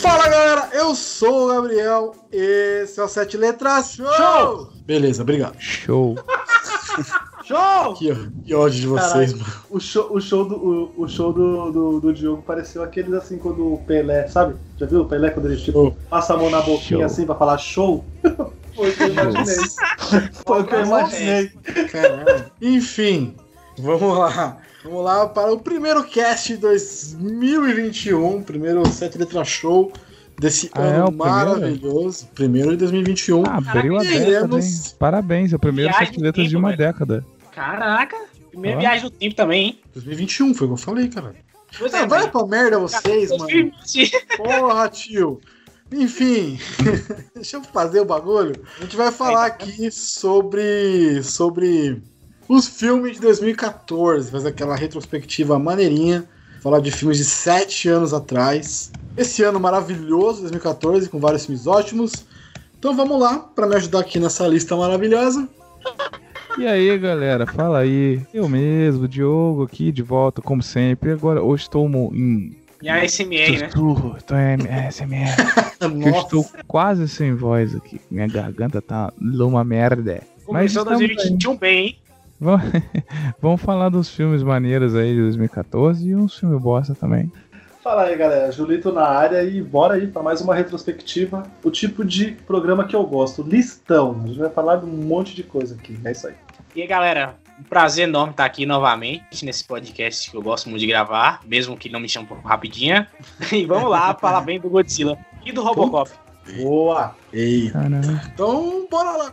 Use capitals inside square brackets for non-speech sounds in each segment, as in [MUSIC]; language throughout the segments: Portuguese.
Fala galera, eu sou o Gabriel, esse é o Sete Letras Show! Show! Beleza, obrigado. Show. [LAUGHS] Show! Que, que ódio de vocês, Caralho. mano. O show, o show, do, o, o show do, do, do Diogo pareceu aqueles assim quando o Pelé, sabe? Já viu o Pelé quando ele tipo, Show. passa a mão na boquinha Show. assim pra falar show? [LAUGHS] Foi o que eu imaginei. Foi o que eu imaginei. Caralho. Enfim, vamos lá. Vamos lá para o primeiro cast de 2021, primeiro Sete Letras Show desse Ah, é ano primeiro? maravilhoso. Primeiro de 2021. Abriu a Caraca, década, hein? Parabéns, é o primeiro sete letras de tempo, uma velho. década. Caraca, primeira Ó. viagem no tempo também, hein? 2021, foi o que eu falei, cara. Pois Ah, vai pra merda vocês, mano. 2020. Porra, tio. Enfim, [LAUGHS] deixa eu fazer o bagulho. A gente vai falar aqui sobre sobre os filmes de 2014, fazer aquela retrospectiva maneirinha, falar de filmes de sete anos atrás. Esse ano maravilhoso, 2014, com vários filmes ótimos. Então vamos lá, para me ajudar aqui nessa lista maravilhosa. E aí, galera, fala aí. Eu mesmo, Diogo, aqui de volta, como sempre. Agora, hoje estou em E a SMR, né? sussurro, estou em SMR. que [LAUGHS] eu Nossa, estou quase sem voz aqui. Minha garganta tá uma merda. Mas Começou estamos 2021 bem, hein? Vamos, [LAUGHS] vamos falar dos filmes maneiros aí de 2014 e uns filmes bosta também. Fala aí, galera. Julito na área e bora aí pra mais uma retrospectiva. O tipo de programa que eu gosto, listão. A gente vai falar de um monte de coisa aqui. É isso aí. E aí, galera, um prazer enorme estar aqui novamente nesse podcast que eu gosto muito de gravar, mesmo que não me chame por rapidinha. [LAUGHS] E vamos lá falar bem do Godzilla e do Robocop. Boa! ei. Caramba. Então, bora lá.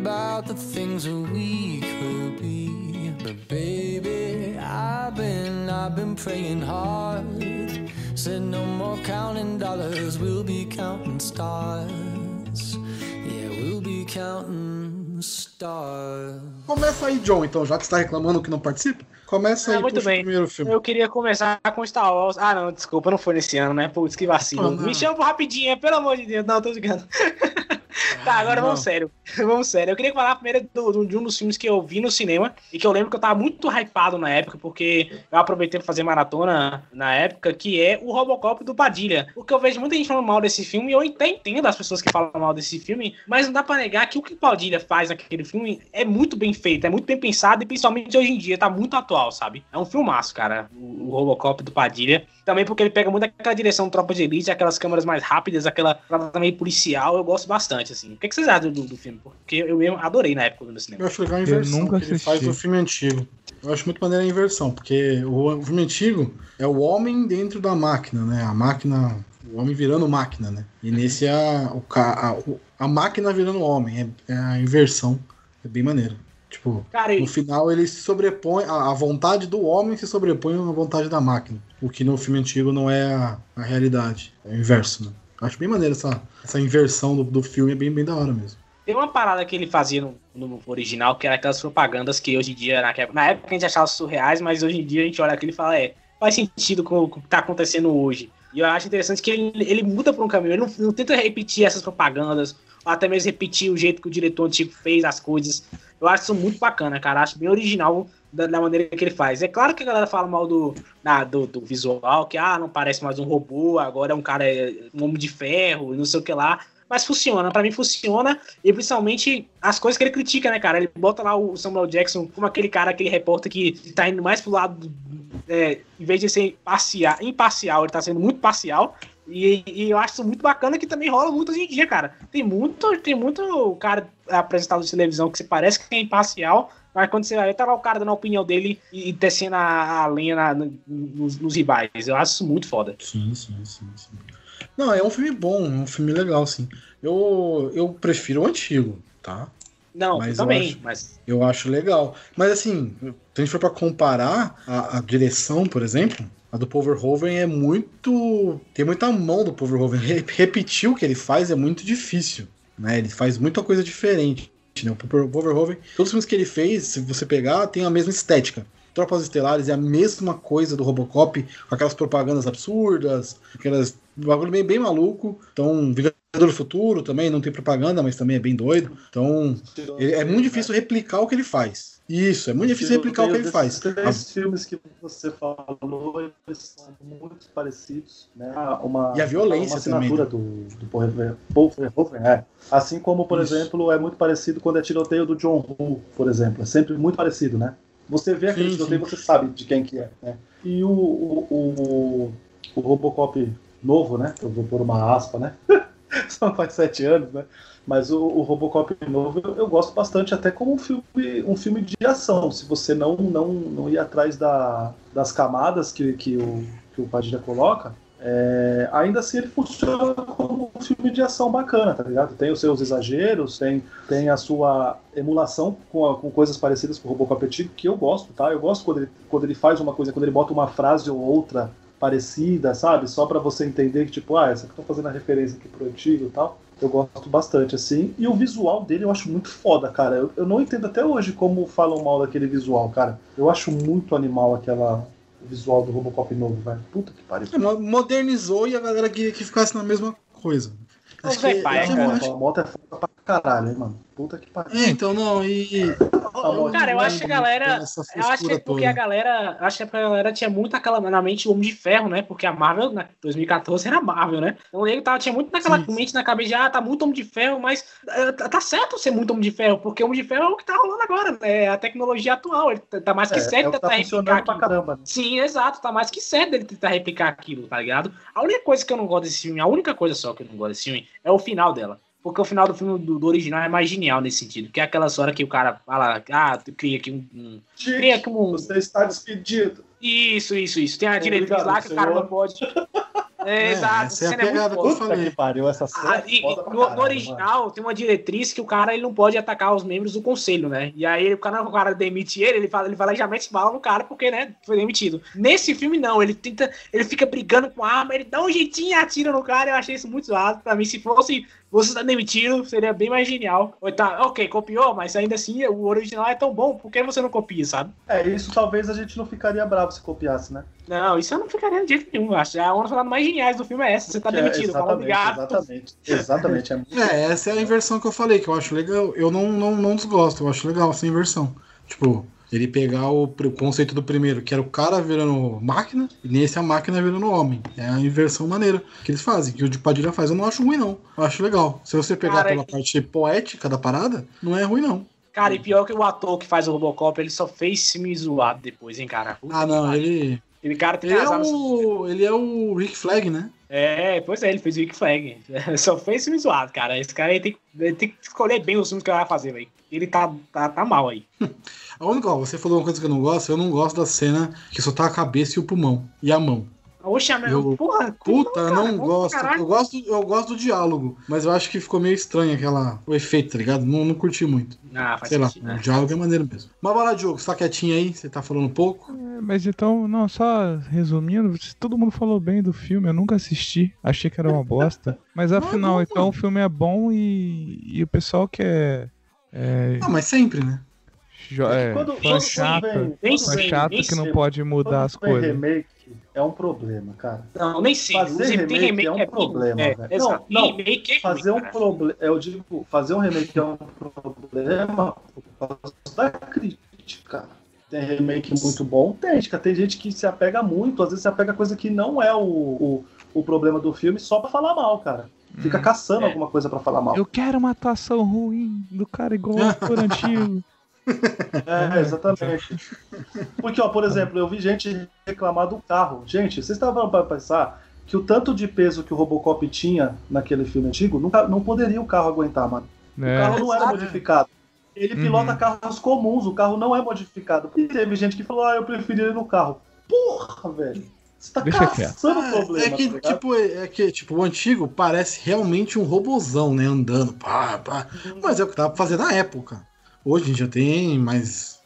about the things that we could be. But baby, I've been, I've been praying hard. Said no more counting dollars, we'll be counting stars. Yeah, we'll be counting stars. Começa aí, John, então, já que você tá reclamando que não participa. Começa Ah, aí muito bem. primeiro filme. Eu queria começar com Star Wars. Ah, não, desculpa, não foi nesse ano, né? Putz, que vacilo. Ah, não. Me chama por rapidinho, pelo amor de Deus. Não, tô ligando. [LAUGHS] [LAUGHS] tá, agora vamos sério. [LAUGHS] Vamos sério. Eu queria falar primeiro do- do- de um dos filmes que eu vi no cinema e que eu lembro que eu tava muito hypado na época, porque eu aproveitei pra fazer maratona na época, que é o Robocop do Padilha. Porque eu vejo muita gente falando mal desse filme e eu até entendo as pessoas que falam mal desse filme, mas não dá pra negar que o que o Padilha faz naquele filme é muito bem feito, é muito bem pensado e principalmente hoje em dia tá muito atual, sabe? É um filmaço, cara, o, o Robocop do Padilha. Também porque ele pega muito aquela direção Tropa de Elite, aquelas câmeras mais rápidas, aquela meio policial, eu gosto bastante, assim. O que, que vocês acham do, do filme? Porque eu mesmo adorei na época do cinema. Eu acho legal a inversão nunca que ele faz do filme antigo. Eu acho muito maneira a inversão, porque o, filme antigo é o homem dentro da máquina, né? A máquina. O homem virando máquina, né? E nesse é a, o, ca- a, o- a máquina virando homem. É, é a inversão. É bem maneiro. Tipo, Cara, no final ele se sobrepõe. A, a vontade do homem se sobrepõe à vontade da máquina. O que no filme antigo não é a, a realidade. É o inverso, né? Acho bem maneiro essa, essa inversão do, do filme, é bem, bem da hora mesmo. tem uma parada que ele fazia no, no original, que era aquelas propagandas que hoje em dia, na, na época a gente achava surreais, mas hoje em dia a gente olha aquilo e fala, é, faz sentido com, com o que tá acontecendo hoje. E eu acho interessante que ele, ele muda por um caminho, ele não, não tenta repetir essas propagandas, ou até mesmo repetir o jeito que o diretor antigo fez as coisas. Eu acho isso muito bacana, cara. Acho bem original da, da maneira que ele faz. É claro que a galera fala mal do, da- do, do visual, que ah, não parece mais um robô, agora é um cara, é um homem de ferro, não sei o que lá. Mas funciona, pra mim funciona, e principalmente as coisas que ele critica, né, cara? Ele bota lá o Samuel Jackson como aquele cara, aquele repórter que tá indo mais pro lado, do- é, em vez de ser parcial, imparcial, ele tá sendo muito parcial. E, e eu acho muito bacana que também rola muito hoje em dia, cara. Tem muito, tem muito cara apresentado de televisão que você parece que é imparcial, mas quando você vai, tá lá o cara dando a opinião dele e, e descendo a, a lenha na- no- nos, nos rivais. Eu acho isso muito foda. Sim, sim, sim, sim. Não, é um filme bom, é um filme legal, sim. Eu, eu prefiro o antigo, tá? Não, Mas eu eu também, acho- mas Eu acho legal. Mas assim, se a gente for pra comparar a, a direção, por exemplo, a do Paul Verhoeven é muito. Tem muita mão do Paul Verhoeven. Re- Repetir o que ele faz é muito difícil. Né? Ele faz muita coisa diferente. Né? O Verhoeven, todos os filmes que ele fez, se você pegar, tem a mesma estética. Tropas Estelares é a mesma coisa do Robocop, com aquelas propagandas absurdas, aquelas bagulho bem, bem maluco. Então, Vingador do Futuro também não tem propaganda, mas também é bem doido. Então, é muito difícil replicar o que ele faz. Isso, é muito difícil replicar o que ele faz. Os três filmes que você falou, eles são muito parecidos, né? Uma, E a violência uma assinatura também, do, do Paul Verhoeven- Paul Verhoeven, é. Assim como, por Isso. exemplo, é muito parecido quando é tiroteio do John Woo, por exemplo. É sempre muito parecido, né? Você vê aquele Sim, tiroteio, sim. você sabe de quem que é, né? E o, o, o, o Robocop novo, né? Eu vou pôr uma aspa, né? [LAUGHS] [LAUGHS] Só faz sete anos, né? Mas o, o Robocop novo eu, eu gosto bastante, até como um filme, um filme de ação. Se você não, não, não ir atrás da, das camadas que, que, o, que o Padilha coloca, é, ainda assim ele funciona como um filme de ação bacana, tá ligado? Tem os seus exageros, tem, tem a sua emulação com, a- com coisas parecidas com o Robocop antigo, que eu gosto, tá? Eu gosto quando ele, quando ele faz uma coisa, quando ele bota uma frase ou outra parecida, sabe? Só pra você entender que, tipo, ah, essa que eu tô fazendo a referência aqui pro antigo e tal. Eu gosto bastante, assim. E o visual dele eu acho muito foda, cara. Eu, eu não entendo até hoje como falam mal daquele visual, cara. Eu acho muito animal aquela o visual do Robocop novo, velho. Puta que pariu. Mo- modernizou e a galera queria que ficasse na mesma coisa. Ô, Zé Pai, é, cara. acho- A moto é foda pra caralho, hein, mano. Puta que pariu. é, então não, e. Cara, eu acho que a galera. Eu acho que é porque a toda. galera. Acho que é a galera tinha muito aquela na mente o Homem de Ferro, né? Porque a Marvel, né, 2014, era Marvel, né? Então ele tava, tinha muito naquela Sim. mente na cabeça de, ah, tá muito Homem de Ferro, mas eh, tá tá certo ser muito Homem de Ferro, porque Homem de Ferro é o que tá rolando agora, né? É a tecnologia atual. Ele tá tá mais que É, certo é que tentar tá replicar pra caramba. né? Sim, exato, tá mais que certo dele tentar replicar aquilo, tá ligado? A única coisa que eu não gosto desse filme, a única coisa só que eu não gosto desse filme é o final dela. Porque o final do filme do, do original é mais genial nesse sentido. Que é aquela hora que o cara fala, ah, tu cria aqui um. um cria aqui um. Você está despedido. Isso, isso, isso. Tem a diretriz Obrigado, lá que o cara senhor. não pode. [LAUGHS] É, É, exato. essa é a pegada que eu falei. que pariu, essa cena. Ah, é e- e no, caralho, no original tem uma diretriz que o cara ele não pode atacar os membros do conselho, né? E aí o cara, o cara demite ele, ele fala, ele fala e já mete bala no cara porque, né, foi demitido. Nesse filme não, ele tenta, ele fica brigando com a arma, ele dá um jeitinho e atira no cara, eu achei isso muito zoado. Pra mim, se fosse você tá demitido, seria bem mais genial. Ou tá, ok, copiou, mas ainda assim o original é tão bom, por que você não copia, sabe? É, isso talvez a gente não ficaria bravo se copiasse, né? Não, isso eu não ficaria de jeito nenhum. Acho. A uma das paradas mais geniais do filme é essa. Você tá é- demitido, fala exatamente, obrigado. exatamente. Exatamente. É muito É, essa é a inversão que eu falei, que eu acho legal. Eu não, não, não desgosto, eu acho legal essa inversão. Tipo, ele pegar o, o conceito do primeiro, que era o cara virando máquina, e nesse a máquina virando homem. É a inversão maneira que eles fazem, que o de Padilha faz. Eu não acho ruim, não. Eu acho legal. Se você pegar Cara, pela e- parte poética da parada, não é ruim, não. Cara, e pior que o ator que faz o Robocop, ele só fez filme zoado depois, hein, cara? Puta Ah, que não, ele. Ele cara tem Ele é o. Ele é o Rick Flag, né? É, pois é, ele fez o Rick Flag. [LAUGHS] Só fez filme zoado, cara. Esse cara tem, que- ele tem que escolher bem os filmes que ele vai fazer, velho. Ele tá, tá, tá mal aí. [LAUGHS] A única, ó, você falou uma coisa que eu não gosto, eu não gosto da cena que só tá a cabeça e o pulmão. E a mão. Oxe, Eu- meu, porra. Puta, eu cara, não gosto. caralho. Eu gosto, eu gosto do diálogo, mas eu acho que ficou meio estranho aquela, o efeito, tá ligado? Não, não curti muito. Ah, faz Sei lá, sentido, né? o diálogo é maneiro mesmo. Mas vai lá, Diogo, você tá quietinho aí? Você tá falando pouco? É, mas então, não, só resumindo, todo mundo falou bem do filme, eu nunca assisti, achei que era uma bosta. [LAUGHS] Mas afinal, bom, então o filme é bom e, e o pessoal que é. é, Ah, mas sempre, né? Jo- é Quando- fã quando chato, vem- Nem quando fã sei, nem que não sei. pode mudar as coisas. remake é um problema, cara. Não, nem sei. Fazer Inclusive, tem remake é um bem- problema, é, velho. Não, não, remake é Fazer um problema, eu digo, fazer um remake é um problema por causa da crítica. Tem remake muito bom, tem, crítica. tem gente que se apega muito, às vezes se apega a coisa que não é o, o, o problema do filme só pra falar mal, cara. Fica Hum. caçando É. alguma coisa pra falar mal. Eu quero uma atuação ruim do cara igual o ator antigo. [LAUGHS] É, exatamente. Porque, ó, por exemplo, eu vi gente reclamar do carro. Gente, vocês estavam para pensar que o tanto de peso que o Robocop tinha naquele filme antigo, nunca, não poderia o carro aguentar, mano. O né? carro não era modificado. Ele pilota Uhum. carros comuns, o carro não é modificado. E teve gente que falou, ah, eu preferi ele no carro. Porra, velho. Você tá Deixa caçando É, problema. é que, tá tipo, é que, tipo, o antigo parece realmente um robozão, né? Andando, pá, pá. Mas é o que pra fazer na época. Hoje a gente já tem, mas.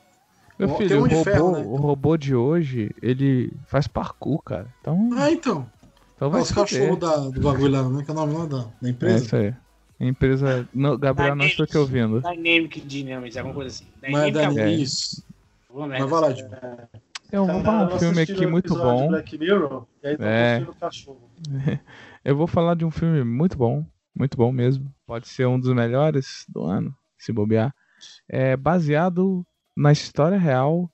Meu Tem filho, um o de robô, ferro, né? o robô de hoje, ele faz parkour, cara. Então, Ah, então. então Ah, vai os cachorros da, do bagulho lá, né? Que é o nome lá da, da É empresa. isso aí. A empresa. Não, Gabriel, não estou te ouvindo. Dynamic Dynamics, alguma coisa assim. mas Dynamic é É. isso. Mas vai lá. Diogo. Eu vou falar um filme aqui muito bom. Black Mirror, e aí tá É. cachorro. [LAUGHS] Eu vou falar de um filme muito bom. Muito bom mesmo. Pode ser um dos melhores do ano, se bobear. É baseado na história real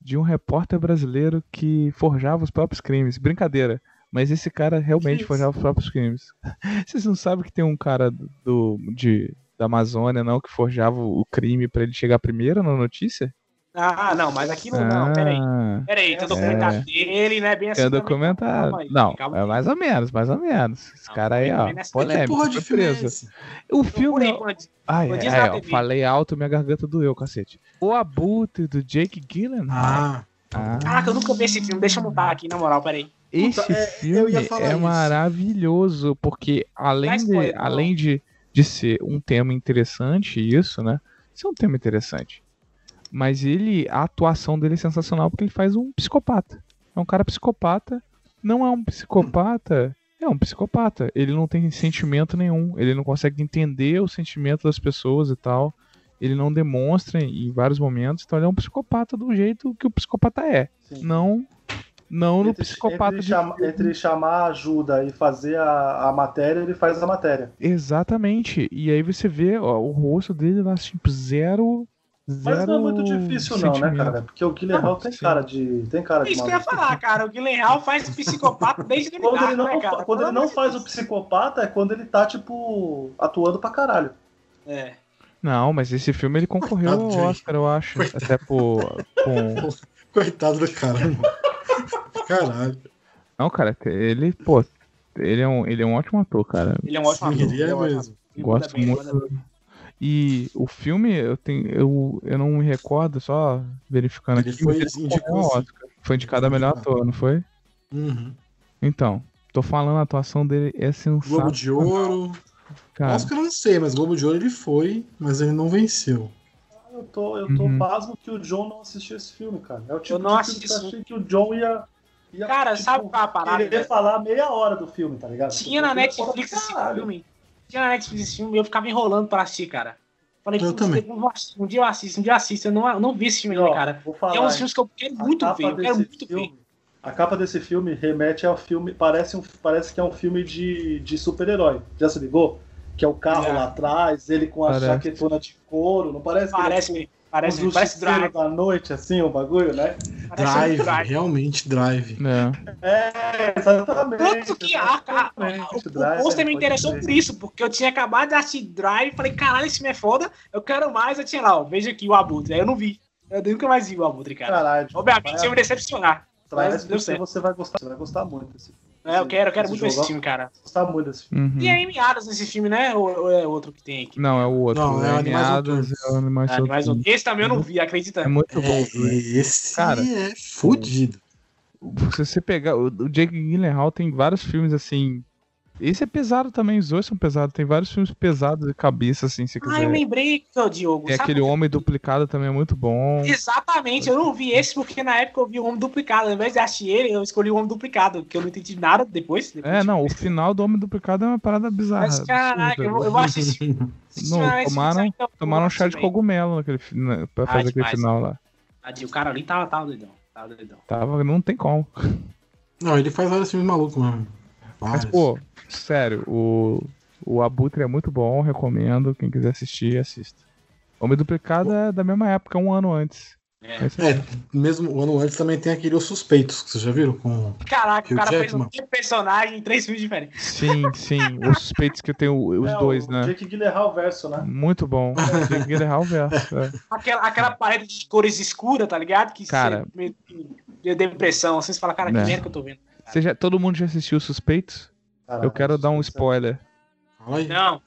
de um repórter brasileiro que forjava os próprios crimes. Brincadeira. Mas esse cara realmente forjava os próprios crimes. [LAUGHS] Vocês não sabem que tem um cara do, de, da Amazônia, não, que forjava o crime pra ele chegar primeiro na notícia? Ah, não, mas aquilo não, peraí. Ah, Peraí, tem o É. documentário dele, né? Bem assim. é também. documentário. Aí, Não, calma é aí. mais ou menos, mais ou menos. Esse Não, cara aí, ó, também polêmico, porra de é preso. esse? O filme... Quando- Ai, ó, TV. falei alto, minha garganta doeu, cacete. O Abutre do Jake Gyllenhaal. Ah, Ah, Caraca, eu nunca vi esse filme, deixa eu mutar aqui, na moral, peraí. esse Puta, é, eu filme ia falar é isso. maravilhoso, porque além, de, além de, de ser um tema interessante, isso, né? Isso é um tema interessante. Mas ele, a atuação dele é sensacional porque ele faz um psicopata. É um cara psicopata. Não é um psicopata. É um psicopata. Ele não tem sentimento nenhum. Ele não consegue entender o sentimento das pessoas e tal. Ele não demonstra em vários momentos. Então ele é um psicopata do jeito que o psicopata é. Sim. Não, não no Entre, psicopata entre, de chama- entre chamar ajuda e fazer a, a matéria, ele faz a matéria. Exatamente. E aí você vê ó, o rosto dele lá, tipo, zero. Mas zero não é muito difícil, não, né, cara? Porque o Guilherme Não, tem sim. cara de. Tem cara É de isso que eu ia falar, cara. O Guilherme faz psicopata desde ele Quando ele não, né, cara? quando ele não faz o psicopata é quando ele tá, tipo, atuando pra caralho. É. Não, mas esse filme ele concorreu Coitado ao Oscar, eu acho. Coitado. Até por. Com... [LAUGHS] coitado do cara, mano. Caralho. Não, cara, ele, pô, ele é, um, ele é um ótimo ator, cara. Ele é um ótimo Sim, ator. ele é ótimo mesmo. Gosto muito. E o filme, eu tenho. Eu, eu não me recordo, só verificando Ele aqui. foi ele ao sim. Oscar. Foi indicado a melhor ator, não foi? Uhum. Então, tô falando, a atuação dele é sensacional. Globo de Ouro. Cara, Oscar eu não sei, mas Globo de Ouro ele foi, mas ele não venceu. Eu tô, eu tô Uhum. pasmo que o John não assistiu esse filme, cara. É o tipo Eu não de filme que eu assisti. achei que o John ia. ia Cara, tipo, sabe qual é a parada? Querer velho? falar meia hora do filme, tá ligado? Tinha na Porque Netflix esse filme. Tinha na Netflix esse filme e eu ficava enrolando pra assistir, cara. Falei, Eu "Putz, também. um dia eu assisto, um dia eu assisto. Eu não, eu não vi esse filme ó, cara. Vou falar, É um dos filmes que eu quero A muito capa ver. Eu quero desse muito filme- ver. A capa desse filme remete ao filme. Parece, um, parece que é um filme de, de super-herói. Já se ligou? Que é o carro Já. lá atrás, ele com a Parece. jaquetona de couro. Não parece que Parece, ele é parece, um parece Drive. da noite, assim, o bagulho, né? Parece Drive, Drive. realmente Drive. é. É, exatamente. Tanto que a, a, a, o, Drive, o pôster me interessou por isso, porque eu tinha acabado de assistir Drive e falei, caralho, esse filme é foda, eu quero mais. Eu tinha lá, ó, veja aqui o Abutre. Aí eu não vi. Eu nunca mais vi o Abutre, cara. Caralho. Obviamente, eu me decepcionar. mas deu certo. você vai gostar. Você vai gostar muito desse filme. É, eu quero, eu quero Esse muito ver esse filme, cara. Gostar muito desse filme. Uhum. E é Amy Adams nesse filme, né? Ou, ou é outro que tem aqui? Não, é o outro. Não, é é Animais é Animais mais um. Noturnos. Esse também eu não vi, acredita? É muito bom. É, esse Cara, é fudido. Se você pegar. O, o Jake Gyllenhaal tem vários filmes assim. Esse é pesado também, os dois são pesados. Tem vários filmes pesados de cabeça, assim, se Ah, eu quiser. lembrei, Diogo. Tem aquele? Homem Duplicado também é muito bom. Exatamente, eu não vi esse porque na época eu vi o Homem Duplicado. Ao invés de assistir ele, eu escolhi o Homem Duplicado, que eu não entendi nada depois. depois É, não, o final do Homem Duplicado é uma parada bizarra. Mas caraca, eu vou, eu vou assistir. [LAUGHS] Não, tomaram, então, tomaram um chá de cogumelo naquele, na- pra Ah, fazer aquele demais. final lá. O cara ali tava, tava doidão. Tava doidão. Tava, não tem como. Não, ele faz vários filmes malucos mesmo. Mas, pô, sério, o, o Abutre é muito bom, recomendo. Quem quiser assistir, assista. Homem Duplicado é da mesma época, um ano antes. É. É- É, mesmo o ano antes também tem aquele Os Suspeitos, que vocês já viram? Com... Caraca, Hugh o cara fez Jackman. um personagem em três filmes diferentes. Sim, sim. Os suspeitos que tem o- os É, dois, o né? Jake Gyllenhaal verso, né? Muito bom. [LAUGHS] Jake Gyllenhaal verso. é. Aquela, aquela parede de cores escuras, tá ligado? Que Cara. você meio que deu depressão. Assim, você fala, cara, que É. merda que eu tô vendo. Você já- todo mundo já assistiu os Suspeitos? Caralho, Eu quero dar um é- spoiler. Aí. Não.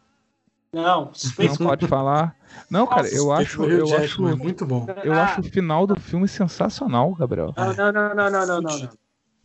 Não, Não pode falar. Não, cara, eu acho, eu acho, é muito bom. eu acho o final do filme sensacional, Gabriel. Não, não, não, não, não, não, não.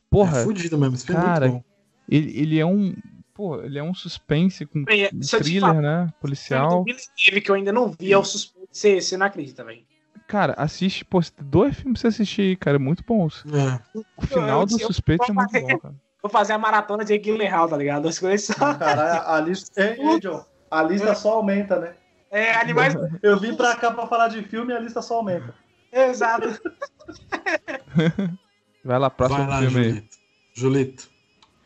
Porra, é fudido mesmo. Esse filme cara, é muito bom. ele, ele é um. Pô, ele é um suspense com Bem, um thriller, falar, né? Policial. Teve que eu ainda não vi, é o suspeito. Você, não acredita, velho. Cara, assiste, pô, dois filmes pra você assistir aí, cara, muito bons. É. O final eu- do eu- Suspeito é muito bom, cara. Vou fazer a maratona de Guilherme tá ligado? As coisas só. [LAUGHS] Caralho, a lista. Ei, John, a lista só aumenta, né? É, animais. Eu vim pra cá pra falar de filme e a lista só aumenta. Exato. [LAUGHS] Vai lá, próximo Vai lá, filme aí. Julito. Julito.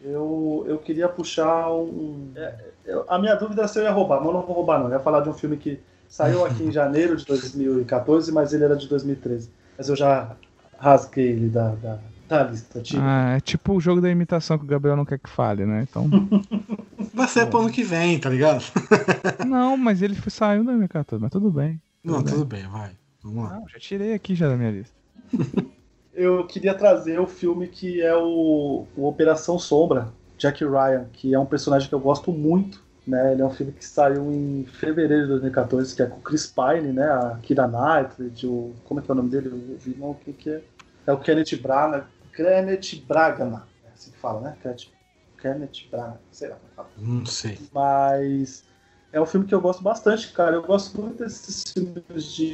Eu, eu queria puxar um. é, eu- a minha dúvida é se eu ia roubar, mas eu não vou roubar, não. Eu ia falar de um filme que saiu aqui em [LAUGHS] janeiro de 2014, mas ele era de 2013. Mas eu já rasguei ele da, da, da lista. Tipo, Ah, é tipo o jogo da imitação que o Gabriel não quer que fale, né? Então. [LAUGHS] Vai ser pro ano que vem, tá ligado? [LAUGHS] não, mas ele foi- saiu da minha 14, mas tudo bem. Não, Tudo tudo bem, vai. Vamos lá. Não, já tirei aqui já da minha lista. [LAUGHS] eu queria trazer o filme que é o, o Operação Sombra, Jack Ryan, que é um personagem que eu gosto muito. Né? Ele é um filme que saiu em fevereiro de 2014, que é com o Chris Pine, né? a Kira Knightley, o, como é que é o nome dele? O irmão, quem que é? É o Kenneth Branagh. Kenneth Bragana, é assim que fala, né? Kenneth, Kenneth Branagh, sei lá como é fala. Não sei. Mas é um filme que eu gosto bastante, cara. Eu gosto muito desses filmes de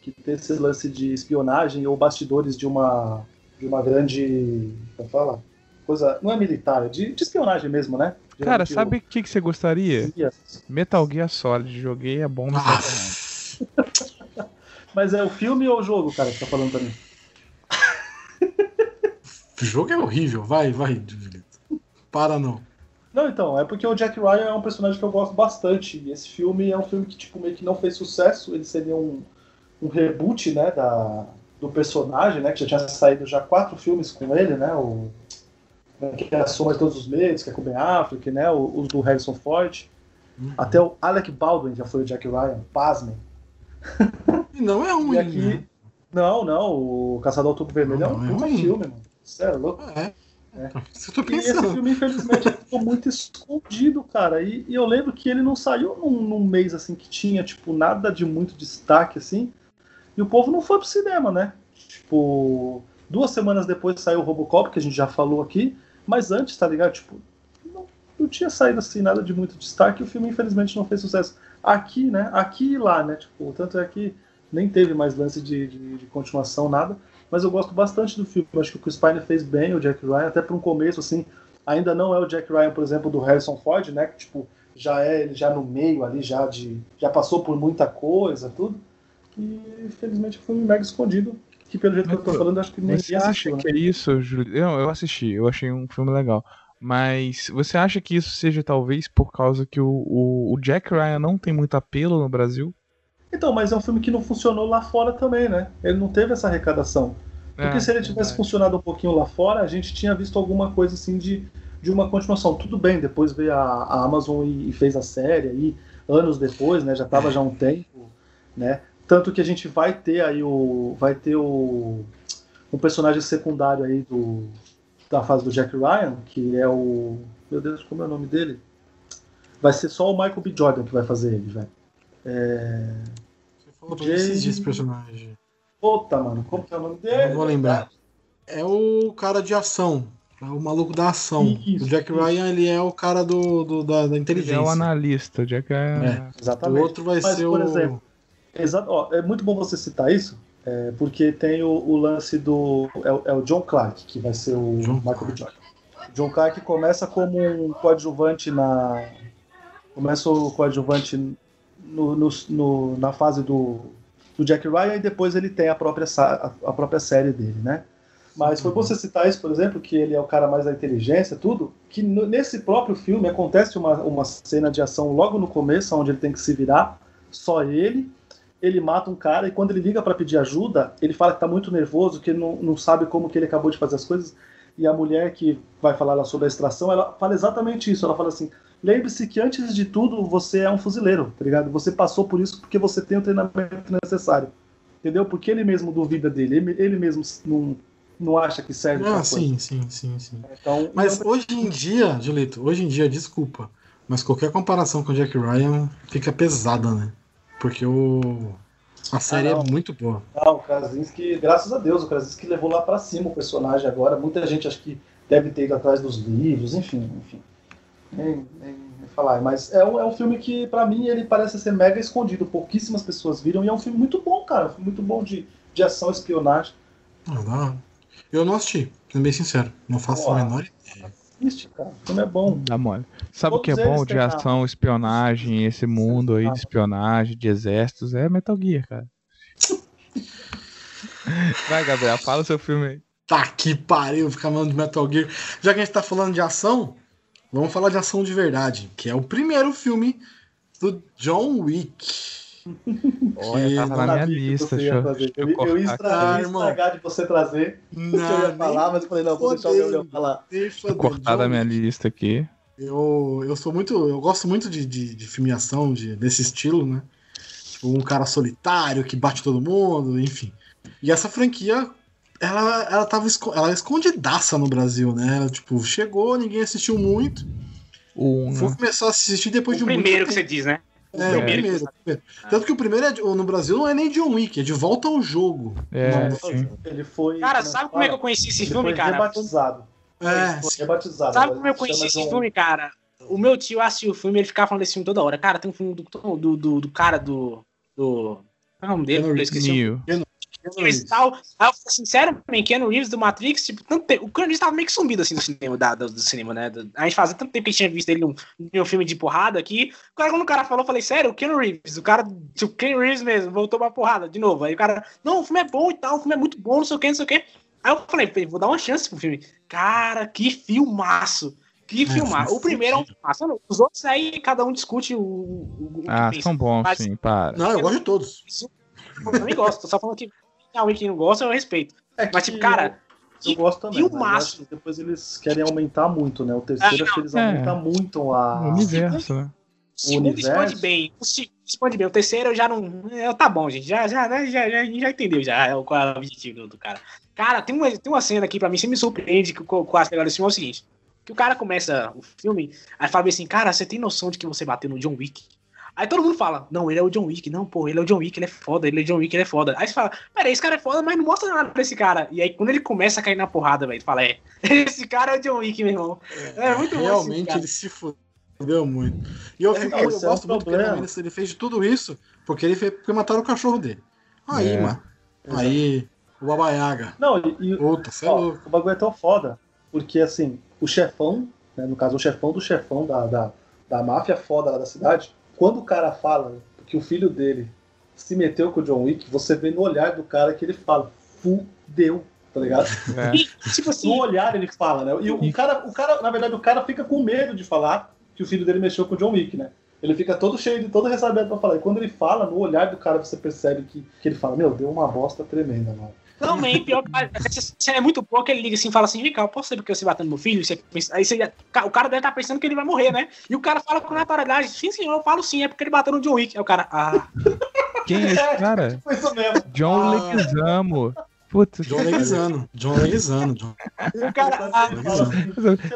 que tem esse lance de espionagem ou bastidores de uma de uma grande, como fala, coisa, não é militar, é de, de espionagem mesmo, né? Cara, Geralmente sabe o que, que você gostaria? o- Metal Gear Solid, joguei, é bom Ah. [LAUGHS] Mas é o filme ou o jogo, cara, que tá falando pra mim? O jogo é horrível. Vai, vai, Julito. Para não. Não, então, é porque o Jack Ryan é um personagem que eu gosto bastante. E esse filme é um filme que, tipo, meio que não fez sucesso. Ele seria um, um reboot, né, da, do personagem, né, que já tinha saído já quatro filmes com ele, né, o né, que é a Soma de Todos os Medos, que é com o Ben Affleck, né, o- os do Harrison Ford. Uhum. Até o Alec Baldwin já foi o Jack Ryan, pasmem. E não é [LAUGHS] ruim, E aqui... né? Não, não, o Caçador ao Outubro Vermelho é um Não, é puta ruim. filme, mano. Você é louco. É. É. Isso que eu tô E esse pensando. filme, infelizmente, ficou muito escondido, cara. E, e eu lembro que ele não saiu num, num mês assim que tinha, tipo, nada de muito destaque, assim. E o povo não foi pro cinema, né? Tipo, duas semanas depois saiu o Robocop, que a gente já falou aqui. Mas antes, tá ligado? Tipo, não, não tinha saído assim nada de muito destaque. E o filme, infelizmente, não fez sucesso. Aqui, né? Aqui e lá, né? Tipo, tanto é que nem teve mais lance de, de, de continuação, nada. Mas eu gosto bastante do filme. Acho que o Chris Pine fez bem, o Jack Ryan, até para um começo, assim. Ainda não é o Jack Ryan, por exemplo, do Harrison Ford, né? Que, tipo, já é ele já no meio ali, já de. já passou por muita coisa, tudo. E infelizmente foi um mega escondido. Que pelo jeito que eu tô falando, acho que nem Você acha né? que é isso, Júlio? Eu, eu assisti, eu achei um filme legal. Mas você acha que isso seja talvez por causa que o, o, o Jack Ryan não tem muito apelo no Brasil? Então, mas é um filme que não funcionou lá fora também, né? Ele não teve essa arrecadação. Porque É, se ele tivesse verdade. funcionado um pouquinho lá fora, a gente tinha visto alguma coisa assim de, de uma continuação. Tudo bem, depois veio a, a Amazon e, e fez a série aí, anos depois, né? Já tava já um tempo, né? Tanto que a gente vai ter aí o. Vai ter o. Um personagem secundário aí do. Da fase do Jack Ryan, que é o. Meu Deus, como é o nome dele? Vai ser só o Michael B. Jordan que vai fazer ele, velho. É... Você falou pra mim esses dias esse personagem. Puta, mano, como que é o nome dele? Não vou lembrar. É o cara de ação. É o maluco da ação. Isso, o Jack isso. Ryan, ele é o cara do, do- da, da Ele inteligência. é o analista, o Jack Ryan. É. O Exatamente. outro vai Mas, ser por o. exemplo, Exato. Ó, é muito bom você citar isso, é, porque tem o, o lance do. É, o- é o John Clark, que vai ser o John Michael Clark. B. Jordan. O John Clark começa como um coadjuvante na. Começa o coadjuvante no, no- no- na fase do, do Jack Ryan e depois ele tem a própria, a, própria série dele, né? Mas foi bom você citar isso, por exemplo, que ele é o cara mais da inteligência, tudo, que no- nesse próprio filme acontece uma, uma cena de ação logo no começo, onde ele tem que se virar, só ele, ele mata um cara e quando ele liga para pedir ajuda, ele fala que tá muito nervoso, que não, não sabe como que ele acabou de fazer as coisas, e a mulher que vai falar lá sobre a extração, ela fala exatamente isso, ela fala assim, lembre-se que antes de tudo você é um fuzileiro, tá ligado? Você passou por isso porque você tem o treinamento necessário, entendeu? Porque ele mesmo duvida dele, ele, ele mesmo não, não acha que serve Ah, sim, sim, sim, sim. Então, Mas hoje em dia, Julito, hoje em dia, desculpa, mas qualquer comparação com o Jack Ryan fica pesada, né? Porque o. A série Ah, é muito boa. Ah, o Krasinski, graças a Deus, o Krasinski levou lá pra cima o personagem agora. Muita gente acho que deve ter ido atrás dos livros, enfim, enfim. Nem, nem, nem falar. Mas é um, é um filme que, pra mim, ele parece ser mega escondido. Pouquíssimas pessoas viram e é um filme muito bom, cara. Um filme muito bom de, de ação, espionagem. Ah. Eu não assisti, sendo bem sincero. Não faço Porra. a menor ideia. Assiste, cara. O filme é bom. Dá mole. Sabe o que é bom de ação, espionagem, esse mundo aí de espionagem, de exércitos? É Metal Gear, cara. [LAUGHS] Vai, Gabriel, fala o seu filme aí. Tá que pariu ficar falando de Metal Gear. Já que a gente tá falando de ação, vamos falar de ação de verdade, que é o primeiro filme do John Wick. [LAUGHS] Olha, tava não na minha lista. Deixa eu, Eu, eu eu ia estragar, estragar de você trazer o que eu ia Não, falar, mas eu falei, não, vou deixar o. Gabriel falar. Deixa eu cortar da minha lista aqui. Eu, eu sou muito. Eu gosto muito de, de, de filme de ação, de, desse estilo, né? Tipo, um cara solitário que bate todo mundo, enfim. E essa franquia, ela, ela tava esco- ela é escondidaça no Brasil, né? Ela, tipo, chegou, ninguém assistiu muito. Um, Fui né? começar a assistir depois de O muito primeiro que tempo. você diz, né? É, É. o primeiro. o primeiro. Tanto que o primeiro é de- no Brasil não é nem John Wick, é de volta ao jogo. É, Não. Ele foi. Cara, como sabe como é que eu conheci esse Ele filme, foi cara? rebatizado. É, foi rebatizado. Sabe como eu conheci esse John filme, cara? O meu tio assistiu o filme e ele ficava falando desse filme toda hora. Cara, tem um filme do, do, do, do cara do. do. Qual é o nome dele? Eu esqueci. Reeves e tal. Aí eu falei assim, sério, man, Keanu Reeves do Matrix, tipo, tanto tempo, o Keanu Reeves tava meio que sumido assim do cinema, da, do, do cinema, né? Do- a gente fazia tanto tempo que a gente tinha visto ele num, num filme de porrada que, cara, quando o cara falou, eu falei, sério, o Keanu Reeves, o cara, tipo, o Keanu Reeves mesmo, voltou pra porrada de novo. Aí o cara, não, o filme é bom e tal, o filme é muito bom, não sei o que, não sei o que. Aí eu falei, vou dar uma chance pro filme. Cara, que filmaço! Que É, filmaço. filme O primeiro é um filmaço. Os outros aí, cada um discute o, o, o que Ah, pensa. são bons, Mas- sim, para. Não, eu gosto de todos. Eu também gosto, tô só falando que que não gosta, eu respeito. É Mas, tipo, cara, eu, gosto também. filmaço. acho que depois eles querem aumentar muito, né? O terceiro, Ah, acho que eles é. aumentam muito a. O universo, né? O segundo universo. expande bem. O segundo expande bem. O terceiro eu já não. é, tá bom, gente. Já, já, né, já, já, já entendeu já é o- qual é o objetivo do, cara. Cara, tem uma, tem uma cena aqui pra mim, você me surpreende que com, com as pegadas desse filme é o seguinte. Que o cara começa o filme, aí fala assim, cara, você tem noção de que você bateu no John Wick? Aí todo mundo fala, não, ele é o John Wick, não, pô, ele é o John Wick, ele é foda, ele é o John Wick, ele é foda. Aí você fala, peraí, esse cara é foda, mas não mostra nada pra esse cara. E aí quando ele começa a cair na porrada, velho, fala, é, [LAUGHS] esse cara é o John Wick, meu irmão. É, muito bom esse Realmente cara. ele se fudeu muito. E eu, É, fico, não, eu esse é gosto muito que ele, fez de tudo isso porque ele fez, porque mataram o cachorro dele. Aí, É. mano. Aí, o Baba Yaga. Não, e, Puta, você é ó, louco. o bagulho é tão foda, porque assim, o chefão, né, no caso, o chefão do chefão da, da, da máfia foda lá da cidade, quando o cara fala que o filho dele se meteu com o John Wick, você vê no olhar do cara que ele fala, fudeu, tá ligado? É. [LAUGHS] E, tipo assim, No olhar ele fala, né? E o, o cara, o cara, na verdade, o cara fica com medo de falar que o filho dele mexeu com o John Wick, né? Ele fica todo cheio de todo ressabiado pra falar. E quando ele fala, no olhar do cara, você percebe que, que ele fala, meu, deu uma bosta tremenda, mano. Não, man, pior que essa cena é muito boa que ele liga assim e fala assim, vem cá, eu posso saber porque você batendo no meu filho? Você pensa- aí você, o cara deve estar pensando que ele vai morrer, né? E o cara fala com naturalidade, sim senhor, eu falo sim, é porque ele bateu no John Wick. Aí o cara, ah, Quem é esse cara? Foi isso mesmo. John Ah. Leguizamo. Putz, John Leguizano. John Leguizano. John o cara, ah,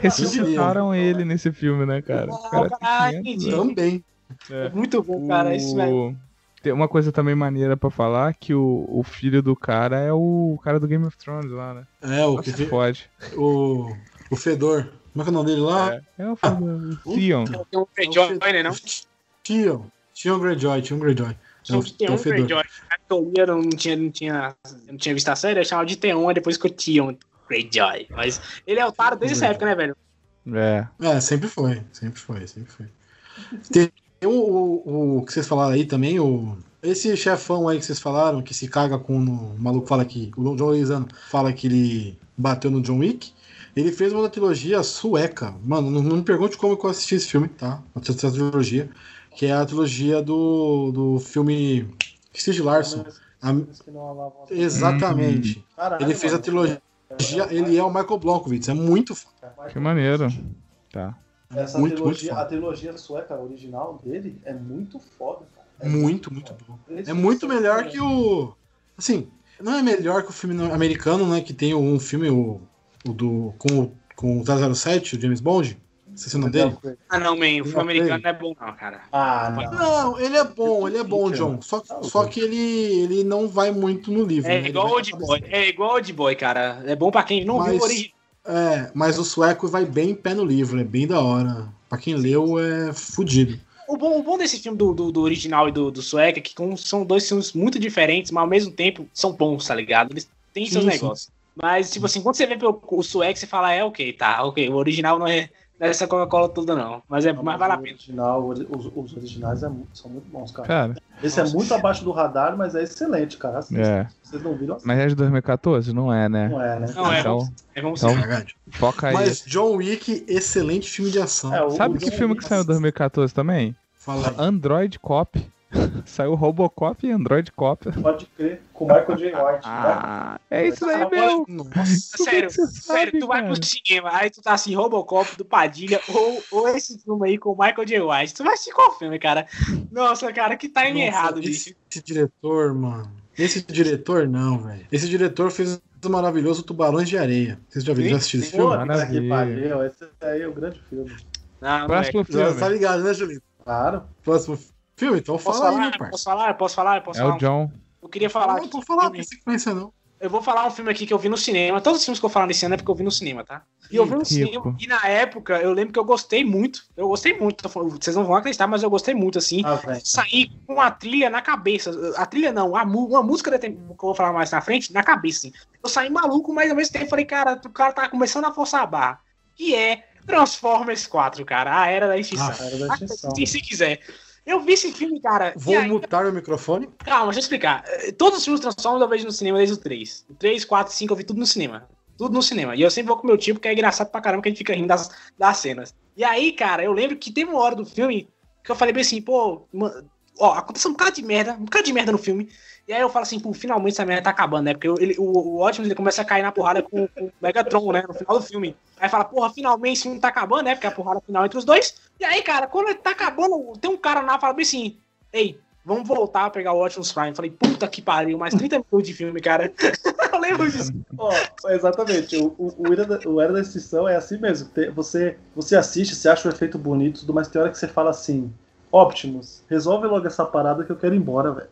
ressuscitaram ele nesse filme, né, cara? Cara Ah, 500 entendi. Também. É. muito bom, cara. Isso é O- Tem uma coisa também maneira pra falar, que o, o filho do cara é o cara do Game of Thrones lá, né? É, o Nossa, que pode. o, o Fedor. Como é que é o nome dele lá? É, é o do o Theon. tem um Greyjoy, né, não? Tion. Tion Greyjoy, Tion Greyjoy. É o, Tem é o um Fedor. Greyjoy. Eu não tinha, não tinha, não tinha visto a série, eu chamava de Theon, depois que eu tinha Greyjoy. Mas ele é otário desde essa época, né, velho? É. É, sempre foi, sempre foi, sempre foi. Tem o, o, o que vocês falaram aí também, o. Esse chefão aí que vocês falaram, que se caga com. O maluco fala que. O John Leguizano fala que ele bateu no John Wick. Ele fez uma trilogia sueca. Mano, não, não me pergunte como que eu assisti esse filme, tá? Essa trilogia. Que é a trilogia do, do filme Steve Larson. A- exatamente. Caralho, Ele fez a trilogia. Ele é o Michael Blomkvist. É muito foda. Que maneiro. Tá. Essa Muito, trilogia, muito a trilogia sueca original dele é muito foda, cara. É Muito, muito foda. bom. É muito melhor que o. Assim, não é melhor que o filme no- americano, né? Que tem um filme, o, o do. Com, o- com o 007, o James Bond. Não sei se é o nome dele. Ah, não, man, o filme americano não é bom, não, cara. Ah, não. Não, ele é bom, ele é bom, John. Só, só que ele, ele não vai muito no livro. É né? Igual Old Boy. É igual Old Boy, cara. É bom pra quem não viu Mas- o original. É, mas o sueco vai bem pé no livro, é bem da hora. Pra quem leu, é fudido. O bom, o bom desse filme do, do, do original e do, do sueco é que são dois filmes muito diferentes, mas ao mesmo tempo são bons, tá ligado? Eles têm seus Sim, sim. negócios. Mas, tipo assim, quando você vê o sueco, você fala, é ok, tá, ok. O original não é essa Coca-Cola toda, não. Mas é Não, mas vale a pena. Original, os, os originais é são muito bons, cara. Cara, Esse é muito abaixo do radar, mas é excelente, cara. Assista. é. Vocês não viram assim? Mas é de 2014? Não é, né? Não é, né? Não, é, Então, é, vamos então- foca aí. Mas John Wick, excelente filme de ação. É, o- Sabe o que John filme Wick- que saiu em 2014 também? Fala. Android Cop. [LAUGHS] saiu Robocop e Android Cop. Pode crer, com o Michael J. White, né? Ah, é isso aí Ah, mesmo. Nossa. Como é Sério, sério, sabe, tu vai cara? pro cinema, aí tu tá assim, Robocop do Padilha, ou, ou esse filme aí com o Michael J. White. Tu vai assistir qual filme, cara? Nossa, cara, que time Nossa, errado, bicho. esse, esse diretor, mano. Esse diretor, não, velho. Esse diretor fez o maravilhoso Tubarões de Areia. Vocês já viram? Já assistiram esse filme? Maravilha. esse aí é o grande filme. É. Próximo Já tá filme. ligado, né, Julito? Claro. Próximo filme? Então Posso fala aí, falar? meu parceiro. Posso falar? Posso falar? Posso É falar? o John. Eu queria falar. Não, um falando, filme- não tem sequência, não. Eu vou falar um filme aqui que eu vi no cinema. Todos os filmes que eu falo nesse ano é porque eu vi no cinema, tá? E eu vi no cinema. E na época, eu lembro que eu gostei muito. Eu gostei muito. Vocês não vão acreditar, mas eu gostei muito, assim. Ah. Saí com a trilha na cabeça. A trilha não, a, mu- uma música da tem- que eu vou falar mais na frente, na cabeça. Assim. Eu saí maluco, mas ao mesmo tempo falei, cara, o cara tá começando a forçar a barra. Que é Transformers 4, cara. A Era da Extinção. Ah, Era da extinção. Se quiser. Eu vi esse filme, cara. Vou aí- mutar meu microfone. Calma, deixa eu explicar. Eh, Todos os filmes Transformers eu vejo no cinema desde o 3. O 3, 4, 5 eu vi tudo no cinema. Tudo no cinema. E eu sempre vou com meu tio, porque é engraçado pra caramba que a gente fica rindo das, das cenas. E aí, cara, eu lembro que teve uma hora do filme que eu falei bem assim, pô, ma- ó, aconteceu um bocado de merda, um bocado de merda no filme. E aí eu falo assim, pô, finalmente essa merda tá acabando, né? Porque ele, o, o Optimus ele começa a cair na porrada com, com o Megatron, né? No final do filme. Aí fala, porra, finalmente esse filme tá acabando, né? Porque a porrada final entre os dois. E aí, cara, quando ele tá acabando, tem um cara lá fala bem assim, ei, vamos voltar a pegar o Optimus Prime. Falei, puta que pariu, mais 30 minutos de filme, cara. [LAUGHS] eu lembro disso. Ó, exatamente. O, o, Era da, o Era da Extinção é assim mesmo. Você, você assiste, você acha o efeito bonito, mas tem hora que você fala assim: Optimus, resolve logo essa parada que eu quero ir embora, velho.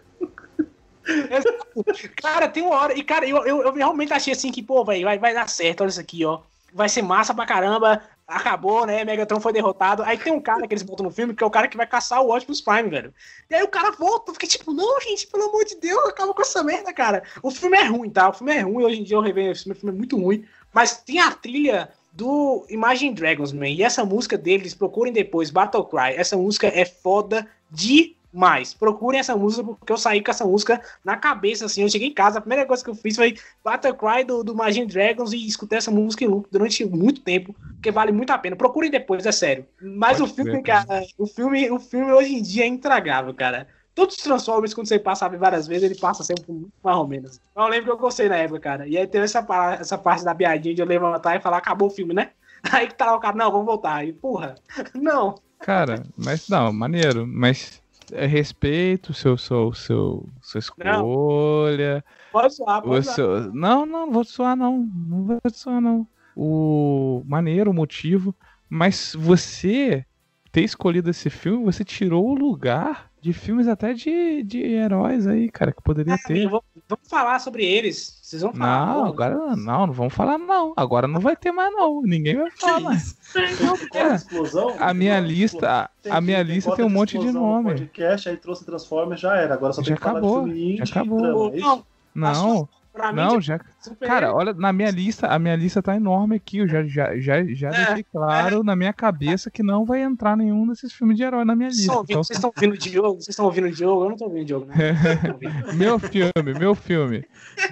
Cara, tem uma hora. E, cara, eu, eu, eu realmente achei assim que, pô, velho, vai, vai dar certo, olha isso aqui, ó. Vai ser massa pra caramba. Acabou, né? Megatron foi derrotado. Aí tem um cara que eles botam no filme, que é o cara que vai caçar o Optimus Prime, velho. E aí o cara volta. Fiquei tipo, não, gente, pelo amor de Deus, acaba com essa merda, cara. O filme é ruim, tá? O filme é ruim. Hoje em dia eu revejo esse filme, o filme é muito ruim. Mas tem a trilha do Imagine Dragons, man. E essa música deles, procurem depois, Battle Cry. Essa música é foda demais. Procurem essa música, porque eu saí com essa música na cabeça, assim. Eu cheguei em casa, a primeira coisa que eu fiz foi Battle Cry do, do Imagine Dragons e escutei essa música em loop durante muito tempo, porque vale muito a pena. Procurem depois, é sério. Mas Pode o filme, crer, cara, o filme, o filme hoje em dia é intragável, cara. Todos os Transformers, quando você passa várias vezes, ele passa sempre mais ou menos. Mas eu lembro que eu gostei na época, cara. E aí teve essa, essa parte da piadinha de eu levantar e falar, acabou o filme, né? [LAUGHS] Aí que tá o cara, não, vamos voltar. Aí, porra, [LAUGHS] não. Cara, mas não, maneiro. Mas é respeito seu, seu, seu, sua escolha. Pode zoar, O pode zoar. seu... Não, não, não vou suar, não. Não vou suar, não. O maneiro, o motivo. Mas você ter escolhido esse filme, você tirou o lugar de filmes até de, de heróis aí, cara, que poderia ter. Vamos, vamos falar sobre eles. Vocês vão falar. Não, agora não, não vamos falar não. Agora não vai ter mais não. Ninguém vai falar mais. Cota de explosão, A minha lista, a, minha lista tem um monte de no nome. Podcast, aí trouxe Transformers, já era. Agora só Já tem que falar acabou, de filme já indie acabou. e drama, Não, é não, Não, pra mim, não, tipo, já. Super- Cara, olha, na minha lista, a minha lista tá enorme aqui. Eu já, já, já, já É, deixei claro na minha cabeça que não vai entrar nenhum desses filmes de herói na minha Vocês lista. ouvindo, Então, vocês estão ouvindo o Diogo? Vocês estão ouvindo o Diogo? Eu não tô ouvindo o Diogo, né? [LAUGHS] Meu filme, meu filme.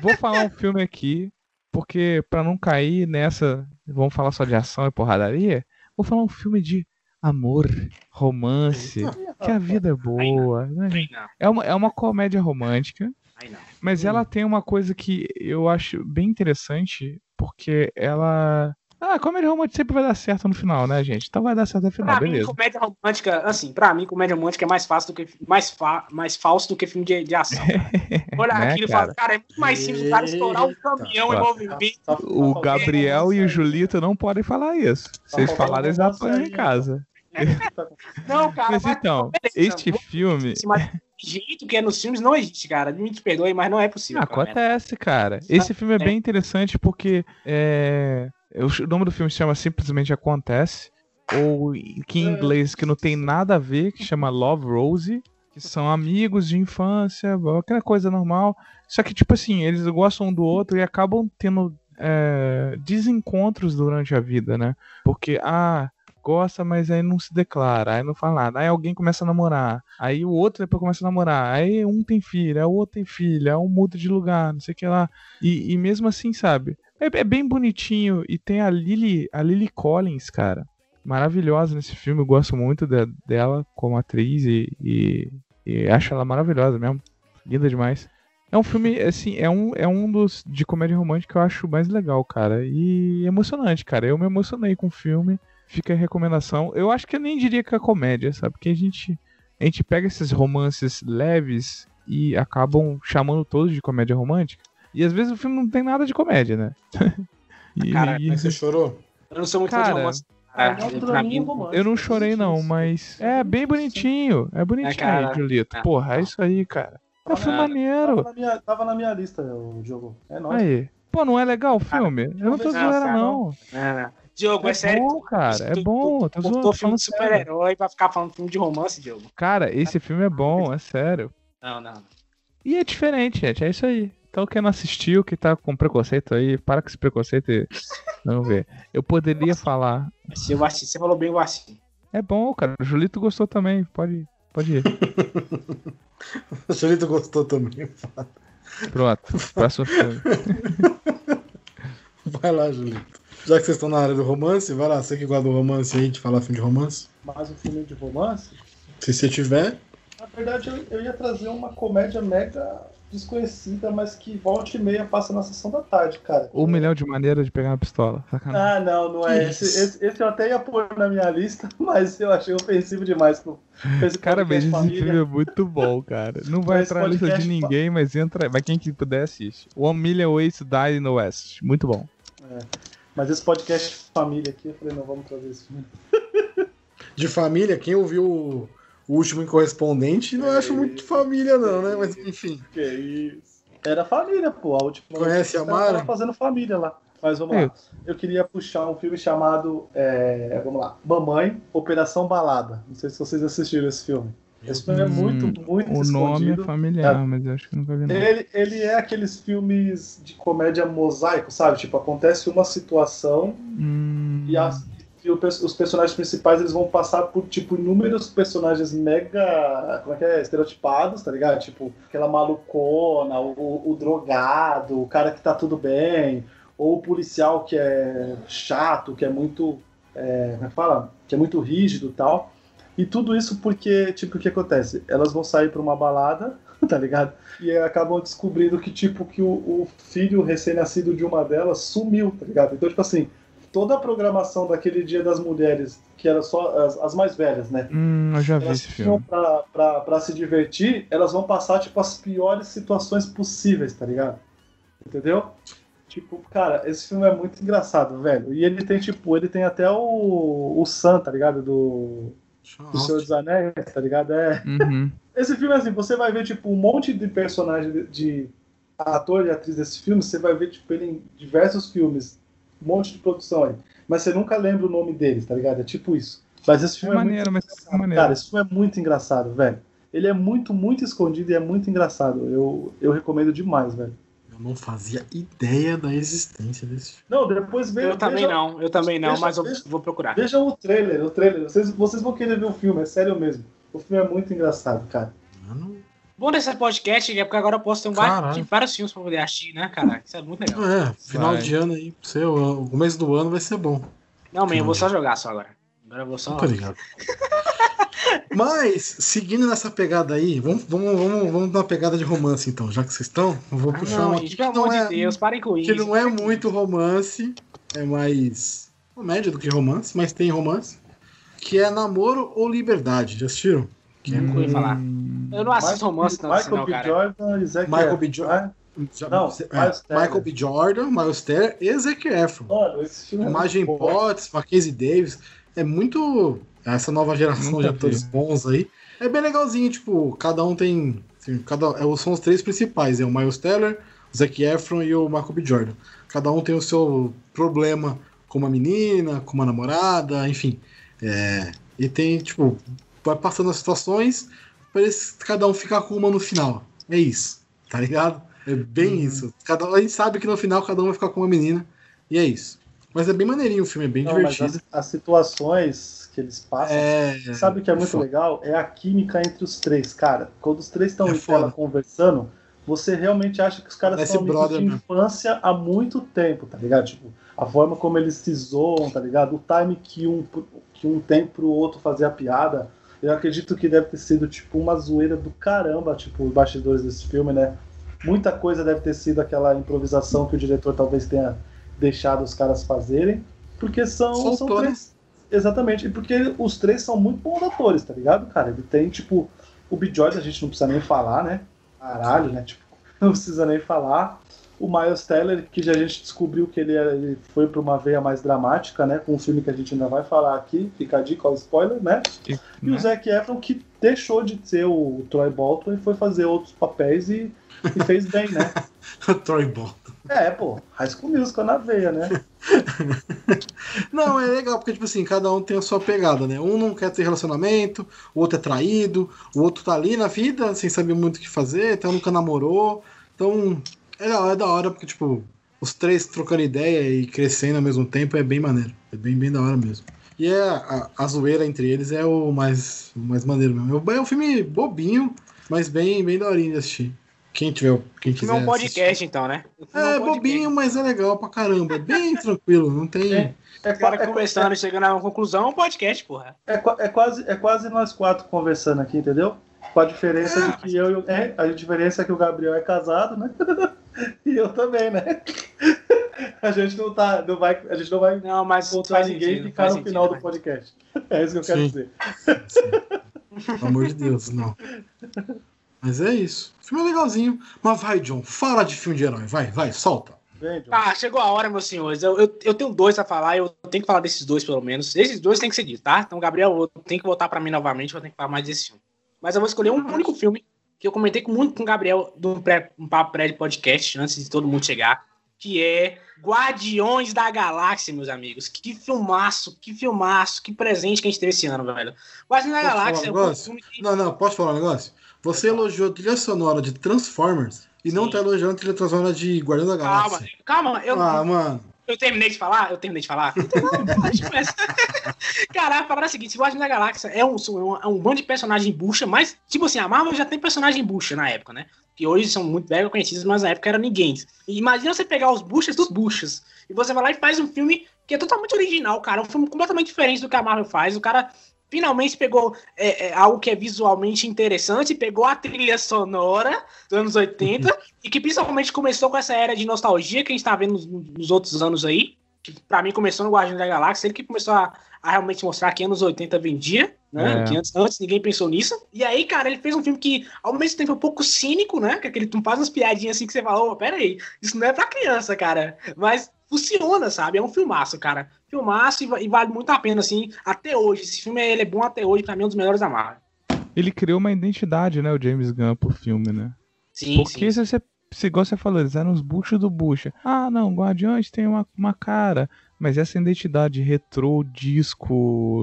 Vou falar um filme aqui, porque pra não cair nessa, vamos falar só de ação e porradaria. Vou falar um filme de amor, romance, que a vida é boa. né, É uma, é uma comédia romântica. Mas ela tem uma coisa que eu acho bem interessante, porque ela Ah, comédia romântica sempre vai dar certo no final, né, gente? Então vai dar certo no final, Pra mim, beleza. comédia romântica, assim, pra mim, comédia romântica é mais fácil do que mais, fa mais falso do que filme de, de ação. [LAUGHS] Olha Né, aquilo e cara? fala, cara, é muito mais simples o cara estourar um caminhão em Ó. movimento. Tá- tá O Gabriel e o. Julito não podem falar isso. Vocês falarem, eles apanham em casa. [LAUGHS] Não, cara, Mas então, beleza, este filme. Mais jeito que é nos filmes não existe, cara. Me perdoe, mas não é possível. Acontece, cara. Esse filme é bem interessante porque é, o nome do filme se chama simplesmente Acontece, ou que em inglês que não tem nada a ver, que chama Love Rose, que são amigos de infância, aquela coisa normal. Só que, tipo assim, eles gostam um do outro e acabam tendo é, desencontros durante a vida, né? Porque, ah, gosta, mas aí não se declara, aí não fala nada. Aí alguém começa a namorar, aí o outro depois começa a namorar, aí um tem filho, aí o outro tem filho, aí um muda de lugar, não sei o que lá. E, e mesmo assim, sabe? É, é bem bonitinho e tem a Lily, a Lily Collins, cara. Maravilhosa nesse filme, eu gosto muito de- dela como atriz e, e, e acho ela maravilhosa mesmo. Linda demais. É um filme, assim, é um, é um dos de comédia romântica que eu acho mais legal, cara. E emocionante, cara. Eu me emocionei com o filme. Fica a recomendação. Eu acho que eu nem diria que é comédia, sabe? Porque a gente, a gente pega esses romances leves e acabam chamando todos de comédia romântica. E às vezes o filme não tem nada de comédia, né? [LAUGHS] E- Cara, e- Mas você chorou? Eu não sou muito fã Cara, de romance. Ah, é mim, romântico, eu não chorei não, mas é bem bonitinho. É bonitinho cara, aí, Julito. é. Porra, é isso aí, cara. É um filme maneiro. Tava na minha, tava na minha lista o jogo. É nóis. Aí. Pô, não é legal o filme? Eu não tô não, zoeira, cara, não. É. Diogo, é, É sério. bom, cara. É tu- bom. Tu Tô cortou zoando, filme falando de super-herói pra ficar falando filme de romance, Diogo. Cara, esse filme é bom, é sério. Não, não. E é diferente, gente. É isso aí. Então quem não assistiu, que tá com preconceito aí, para com esse preconceito e vamos ver. Eu poderia falar. Você, eu assisti, você falou bem, eu assisti. É bom, cara. O Julito gostou também. Pode, pode ir. [LAUGHS] O Julito gostou também. Pronto. Próximo filme. [LAUGHS] Vai lá, Julito. Já que vocês estão na área do romance, vai lá, você que gosta do romance aí, de falar filme de romance. Mais um filme de romance. Se você tiver, Na verdade, eu, eu ia trazer uma comédia mega desconhecida, mas que volta e meia passa na sessão da tarde, cara. Um milhão de maneiras de pegar uma pistola. Sacanagem. Ah, não, não é. Esse, esse, esse eu até ia pôr na minha lista, [LAUGHS] mas eu achei ofensivo demais. esse Cara, mas esse família. filme é muito bom, cara. Não vai entrar na lista de ninguém, mas entra. Mas quem que puder assiste. One Million Ways to Die in the West. Muito bom. Mas esse podcast família aqui, eu falei, não, vamos trazer esse filme. [LAUGHS] de família, quem ouviu o, o último incorrespondente, não acho muito família, não, né? Mas enfim. Que isso. Era família, pô. A última Conhece a que Mara? tava fazendo família lá. Mas vamos É. lá. Eu queria puxar um filme chamado. é, vamos lá. Mamãe, Operação Balada. Não sei se vocês assistiram esse filme. Esse filme é muito, Hum, muito O nome é escondido. familiar, mas eu acho que nunca vi não. Ele, ele é aqueles filmes de comédia mosaico, sabe? Tipo, acontece uma situação Hum, e, as- e o os personagens principais eles vão passar por, tipo, inúmeros personagens mega, como é que é, estereotipados, tá ligado? Tipo, aquela malucona, o, o drogado, o cara que tá tudo bem, ou o policial que é chato, que é muito, é, como é que fala? Que é muito rígido e tal. E tudo isso porque, tipo, o que acontece? Elas vão sair pra uma balada, [LAUGHS] tá ligado? E acabam descobrindo que, tipo, que o, o filho recém-nascido de uma delas sumiu, tá ligado? Então, tipo assim, toda a programação daquele Dia das Mulheres, que era só as, as mais velhas, né? hum, eu já vi Elas esse filme. pra, pra, pra se divertir, elas vão passar, tipo, as piores situações possíveis, tá ligado? Entendeu? Tipo, cara, esse filme é muito engraçado, velho. E ele tem, tipo, ele tem até o, o Sam, tá ligado? Do, do Senhor dos Anéis, tá ligado? É. Uhum. [LAUGHS] Esse filme, assim, você vai ver, tipo, um monte de personagem de, de ator e atriz desse filme, você vai ver, tipo, ele em diversos filmes, um monte de produção aí. Mas você nunca lembra o nome deles, tá ligado? É tipo isso. Mas esse É filme é, maneiro, muito mas é engraçado. maneiro. Cara, esse filme é muito engraçado, velho. Ele é muito, muito escondido e é muito engraçado. Eu, eu recomendo demais, velho. Não fazia ideia da existência desse filme. Não, depois veja. Eu também veja- não, eu também não, veja- mas eu veja- vou procurar. Vejam o trailer, o trailer. Vocês, vocês vão querer ver o filme, é sério mesmo. O filme é muito engraçado, cara. Mano, Bom desse podcast é porque agora eu posso ter um vários, vários filmes pra poder assistir, né, cara? Isso é muito legal. é, final Vai. de ano aí, você, o começo do ano vai ser bom. Não, man, eu vou só jogar só agora. Agora eu vou só. Tô ligado. Mas, seguindo nessa pegada aí, vamos, vamos, vamos, vamos dar uma pegada de romance então, já que vocês estão. Eu vou Ah, puxar não, uma gente, aqui pelo que não amor é, de Deus, parem com que isso. não é muito romance, é mais comédia do que romance, mas tem romance. Que é Namoro ou Liberdade. Já assistiram? Que é... Nunca ouvi falar. Eu não assisto romance, não. Michael B. Jordan e Zac Michael B. Jordan. Não, é, Michael B. Jordan, Miles Teller e Zac Efron. Mano, esse filme é Imagem Potts, Mackenzie Davis. É muito. Essa nova geração Nunca de atores vi. bons aí. É bem legalzinho, tipo, cada um tem. assim, cada, é, são os três principais: é o Miles Teller, o Zac Efron e o Michael B. Jordan. Cada um tem o seu problema com uma menina, com uma namorada, enfim. É, e tem, tipo, vai passando as situações eles, cada um ficar com uma no final. É isso, tá ligado? É bem Uhum. isso. Cada, a gente sabe que no final cada um vai ficar com uma menina. E é isso. Mas é bem maneirinho o filme, é bem Não, mas divertido. as, as situações que eles passam. É, Sabe o que é muito legal? É a química entre os três, cara. Quando os três estão É em foda. tela conversando, você realmente acha que os caras Parece são amigos brother de mesmo. infância há muito tempo, tá ligado? Tipo, a forma como eles se zoam, tá ligado? O time que um, que um tem pro outro fazer a piada. Eu acredito que deve ter sido, tipo, uma zoeira do caramba, tipo, os bastidores desse filme, né? Muita coisa deve ter sido aquela improvisação que o diretor talvez tenha deixado os caras fazerem. Porque são, são né? Exatamente, e porque os três são muito bons atores, tá ligado, cara? Ele tem, tipo, o B. Jordan, a gente não precisa nem falar, né? Caralho, né? Tipo, [LAUGHS] não precisa nem falar. O Miles Teller, que já a gente descobriu que ele, era- ele foi pra uma veia mais dramática, né? Com um filme que a gente ainda vai falar aqui, fica a dica, ó, spoiler, né? E, E o né? Zac Efron, que deixou de ser o Troy Bolton e foi fazer outros papéis e, e fez bem, né? [LAUGHS] Troy Bolton. É, pô, High School Musical na veia, né? [LAUGHS] [LAUGHS] Não, é legal, porque, tipo assim, cada um tem a sua pegada, né? Um não quer ter relacionamento, o outro é traído, o outro tá ali na vida sem saber muito o que fazer, então nunca namorou. Então, é da, é da hora, porque, tipo, os três trocando ideia e crescendo ao mesmo tempo é bem maneiro. É bem, bem da hora mesmo. E é, a, a zoeira entre eles é o mais, o mais maneiro mesmo. É um filme bobinho, mas bem, bem daorinho de assistir. Quem tiver, quem O filme quiser. é um podcast, então, né? Assistir. É um bobinho, mas é legal pra caramba. É bem [LAUGHS] tranquilo, não tem. É. É, O cara é, conversando, chegando a uma conclusão, é um podcast, porra. É, é quase, é quase nós quatro conversando aqui, entendeu? Com a diferença de que eu e o. É, a diferença é que o Gabriel é casado, né? [LAUGHS] e eu também, né? [LAUGHS] A gente não tá. Não vai, a gente não vai Não, mas voltar faz ninguém e sentido, ficar faz no sentido, final do faz podcast. É isso que eu quero Sim. dizer. Pelo amor de Deus, não. Mas é isso. O filme é legalzinho. Mas vai, John, fala de filme de herói. Vai, vai, solta. Vem, John. Ah, chegou a hora, meus senhores. Eu, eu, eu tenho dois a falar, eu tenho que falar desses dois, pelo menos. Esses dois tem que ser dito, tá? Então, Gabriel, eu tenho que voltar pra mim novamente, vou ter que falar mais desse filme. Mas eu vou escolher um único filme que eu comentei com, muito com o Gabriel num pré, um papo pré de podcast, antes de todo mundo chegar, que é Guardiões da Galáxia, meus amigos. Que filmaço, que filmaço, que presente que a gente teve esse ano, velho. Guardiões da Posso Galáxia um é um filme que... Não, não, posso falar um negócio? Você elogiou a trilha sonora de Transformers e não Sim. tá elogiando a trilha sonora de Guardião da Calma, Galáxia. calma, eu, Ah, mano. Eu terminei de falar? Eu terminei de falar? Eu começar. Cara, a parada é a seguinte: Guardiões da Galáxia é um, é um bando de personagem bucha, mas, tipo assim, a Marvel já tem personagem bucha na época, né? Que hoje são muito mega conhecidos, mas na época eram ninguém. E imagina você pegar os buchas dos buchas. E você vai lá e faz um filme que é totalmente original, cara. Um filme completamente diferente do que a Marvel faz. O cara finalmente pegou é, é, algo que é visualmente interessante, pegou a trilha sonora dos anos 80 e que principalmente começou com essa era de nostalgia que a gente tá vendo nos, nos outros anos aí, que pra mim começou no Guardiões da Galáxia, ele que começou a, a realmente mostrar que anos 80 vendia, né? É. Que antes, antes ninguém pensou nisso. E aí, cara, ele fez um filme que, ao mesmo tempo, é um pouco cínico, né? Que aquele tu faz umas piadinhas assim que você fala, ô, pera aí, isso não é pra criança, cara. Mas funciona, sabe? É um filmaço, cara. Filmaço e, e vale muito a pena, assim, até hoje. Esse filme ele é bom até hoje, pra mim é um dos melhores da Marvel. Ele criou uma identidade, né, o James Gunn, pro filme, né? Sim, Porque sim. se você, se igual você falou, eles eram os buchos do bucha. Ah, não, Guardiões tem uma, uma cara. Mas essa identidade retrô, disco,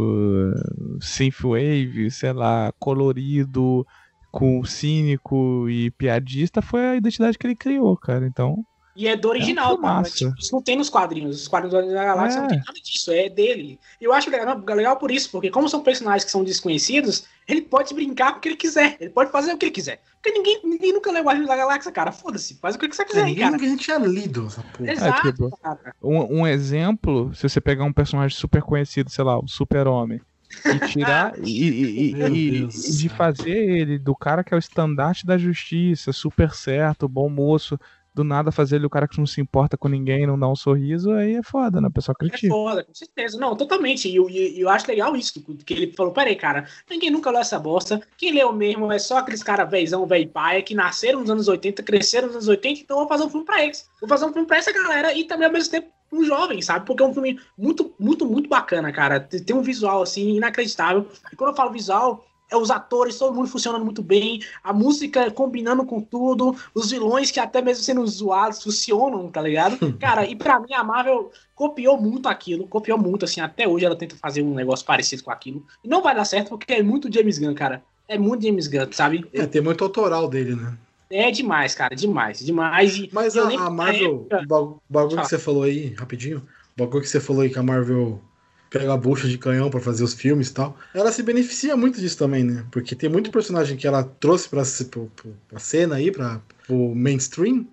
synthwave, sei lá, colorido, com cínico e piadista, foi a identidade que ele criou, cara. Então, E é do original, É tá? filmaço. Tipo, isso não tem nos quadrinhos. Os quadrinhos da Galáxia É. não tem nada disso, é dele. E eu acho legal, legal por isso, porque como são personagens que são desconhecidos, ele pode brincar com o que ele quiser. Ele pode fazer o que ele quiser. Porque ninguém, ninguém nunca leu Guardiões da Galáxia, cara. Foda-se, faz o que você quiser É, ninguém cara. nunca tinha lido essa porra. Exato, tipo, cara. um, um exemplo, se você pegar um personagem super conhecido, sei lá, o Super-Homem, e [LAUGHS] tirar e, e- e- e- e de fazer ele do cara que é o estandarte da justiça, super certo, bom moço, do nada fazer ele o cara que não se importa com ninguém, não dá um sorriso, aí é foda, né? O pessoal É critica. foda, com certeza. Não, totalmente. E eu, e eu acho legal isso, que ele falou, peraí, cara, ninguém nunca leu essa bosta. Quem leu mesmo é só aqueles caras veizão, velho paia, que nasceram nos anos 80, cresceram nos anos 80, então eu vou fazer um filme pra eles. Vou fazer um filme pra essa galera e também ao mesmo tempo um jovem, sabe? Porque é um filme muito, muito, muito bacana, cara. Tem um visual, assim, inacreditável. E quando eu falo visual, é os atores, todo mundo funcionando muito bem, a música combinando com tudo, os vilões que até mesmo sendo zoados funcionam, tá ligado? [LAUGHS] Cara, e pra mim a Marvel copiou muito aquilo, copiou muito, assim, até hoje ela tenta fazer um negócio parecido com aquilo. E não vai dar certo porque é muito James Gunn, cara. É muito James Gunn, sabe? É, tem muito autoral dele, né? É demais, cara, demais, demais. E Mas a, a Marvel, o ba- bagulho que você falou aí, rapidinho, o bagulho que você falou aí que a Marvel pega a bucha de canhão pra fazer os filmes e tal, ela se beneficia muito disso também, né? Porque tem muito personagem que ela trouxe pra, pro- pra cena aí, pra, pro mainstream,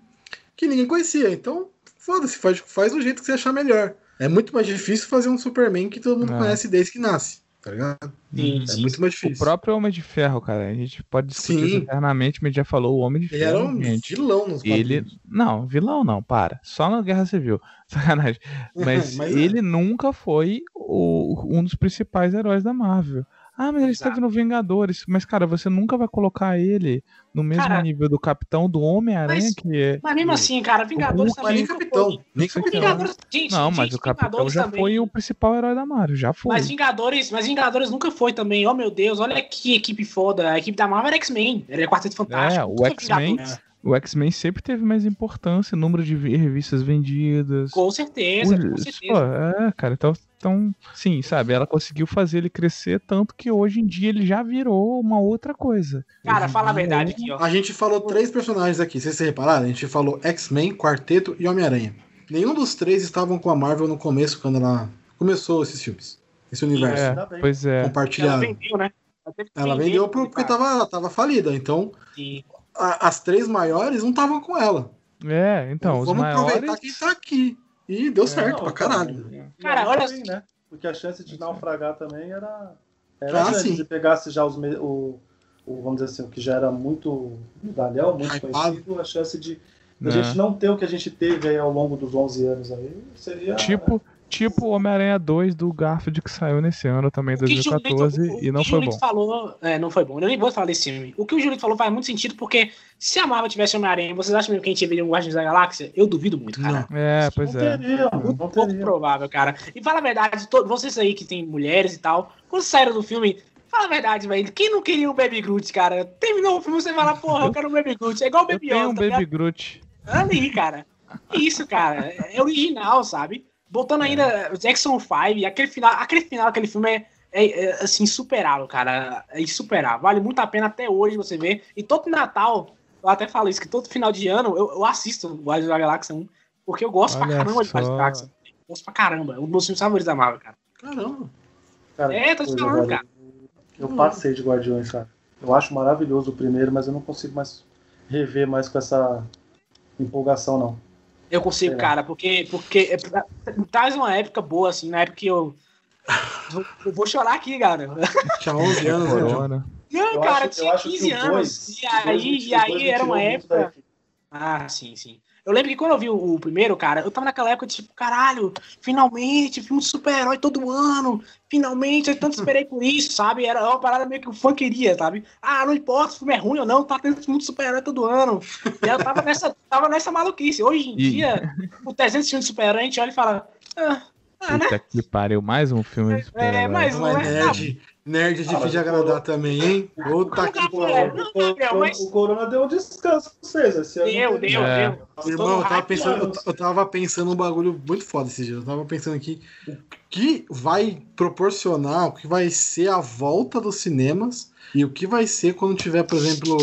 que ninguém conhecia. Então, foda-se, faz, faz do jeito que você achar melhor. É muito mais difícil fazer um Superman que todo mundo É. conhece desde que nasce, tá ligado? Sim, É sim, muito mais O difícil. próprio Homem de Ferro, cara, a gente pode discutir Sim. isso eternamente, mas já falou o Homem de Ele Ferro, era um gente. vilão nos Ele. quadrinhos. Não, vilão não, para. Só na Guerra Civil. [LAUGHS] Sacanagem. [LAUGHS] Mas, Mas é. ele nunca foi o- um dos principais heróis da Marvel. Ah, mas ele Exato. esteve no Vingadores. Mas, cara, você nunca vai colocar ele no mesmo Cara, nível do Capitão do Homem-Aranha, mas- que é. Mas mesmo assim, cara, Vingadores Mas também. nem capitão. foi. Nem capitão. Vingadores, gente, Não, mas gente, o Capitão Vingadores já também- foi o principal herói da Marvel. Já foi. Mas Vingadores, mas Vingadores nunca foi também. Oh meu Deus, olha que equipe foda. A equipe da Marvel era X-Men. Era Quarteto Fantástico. É, o X-Men-. O X-Men sempre teve mais importância, número de vi- revistas vendidas. Com certeza, com Os- certeza. Pô, é, cara, então, então, sim, sabe, ela conseguiu fazer ele crescer tanto que hoje em dia ele já virou uma outra coisa. Cara, Hoje fala a verdade aqui, ó. A gente falou três personagens aqui, se vocês repararam, a gente falou X-Men, Quarteto e Homem-Aranha. Nenhum dos três estavam com a Marvel no começo, quando ela começou esses filmes. Esse universo É, pois é. Ela compartilhado. vendeu, né? Ela, que Ela vendeu por- porque cara. tava, ela tava falida. Então, E- a- as três maiores não estavam com ela. É, então, os Vamos aproveitar maiores. quem tá aqui. E deu certo Não, pra caralho. Cara, olha- bem, né? Porque a chance de naufragar também era. Era Ah, grande. Se pegasse já os, me- o, o, vamos dizer assim, o que já era muito medalhão, muito Hypado. conhecido, a chance de a né? gente não ter o que a gente teve aí ao longo dos 11 anos aí seria. Tipo, tipo o Homem-Aranha 2 do Garfield que saiu nesse ano também, O que o 2014, Julito- o- e não o foi Julito bom. falou, é, não foi bom. Eu nem vou falar desse filme. O que o Julito falou faz muito sentido, porque se a Marvel tivesse Homem-Aranha, vocês acham mesmo que a gente veria um Guardiões da Galáxia? Eu duvido muito, cara. É, não pois é. teria, não pouco teria. provável, cara. E fala a verdade, todos vocês aí que tem mulheres e tal, quando saíram do filme, fala a verdade, velho. Quem não queria um Baby Groot, cara? Terminou o filme, você fala, porra, eu quero um Baby Groot. É igual o Eu Baby tenho Yoda, um tá? Baby Groot. Olha aí, cara. Que Isso, cara. É original, sabe? Botando ainda Jackson 5, aquele final, aquele final daquele filme é, é, é, assim, insuperável, cara. É insuperável. Vale muito a pena até hoje você ver. E todo Natal, eu até falo isso, que todo final de ano eu, eu assisto o Guardiões da Galáxia 1, porque eu gosto Olha pra caramba de só. Guardiões da Galáxia. Eu gosto pra caramba. É um dos meus filmes favoritos da Marvel, cara. Caramba. Cara, É, tô te falando, cara. Eu passei de Guardiões, cara. Eu acho maravilhoso o primeiro, mas eu não consigo mais rever mais com essa empolgação, não. Eu consigo, É. cara, porque, porque é, traz uma época boa, assim, na época que eu. Eu vou chorar aqui, cara. Tinha 11 anos, né? Corona. Não, Eu cara, acho, eu tinha acho 15 que o anos. dois, e dois aí, me- e dois aí era uma época. equipe. Ah, sim, sim. Eu lembro que quando eu vi o, o primeiro, cara, eu tava naquela época, tipo, caralho, finalmente, filme de super-herói todo ano, finalmente, eu tanto esperei por isso, sabe? Era uma parada meio que o fã queria, sabe? Ah, não importa se o filme é ruim ou não, tá tendo filme de super-herói todo ano. E eu tava nessa, [LAUGHS] tava nessa maluquice. Hoje em E- dia, o 300 filmes de super-herói, a gente olha e fala, ah, ah, né? Puta que pariu, mais um filme de É, super-herói. mais um, né? Nerd, é Ah, difícil de agradar também, hein? Puta que pariu. o, Corona deu um descanso pra vocês. Esse Deu, deu, É. deu. Irmão, eu tava, pensando, eu, tava pensando um bagulho muito foda esse dia. Eu tava pensando aqui o que vai proporcionar, o que vai ser a volta dos cinemas e o que vai ser quando tiver, por exemplo.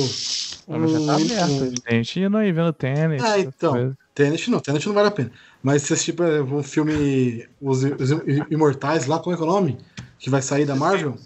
Ah, mas já tá um- aberto. um- A gente indo aí vendo tênis. Essas então. Tenet não, Tenet não vale a pena. Mas se assistir, por exemplo, um filme Os, os Imortais lá, como é que é o nome? Que vai sair da Marvel?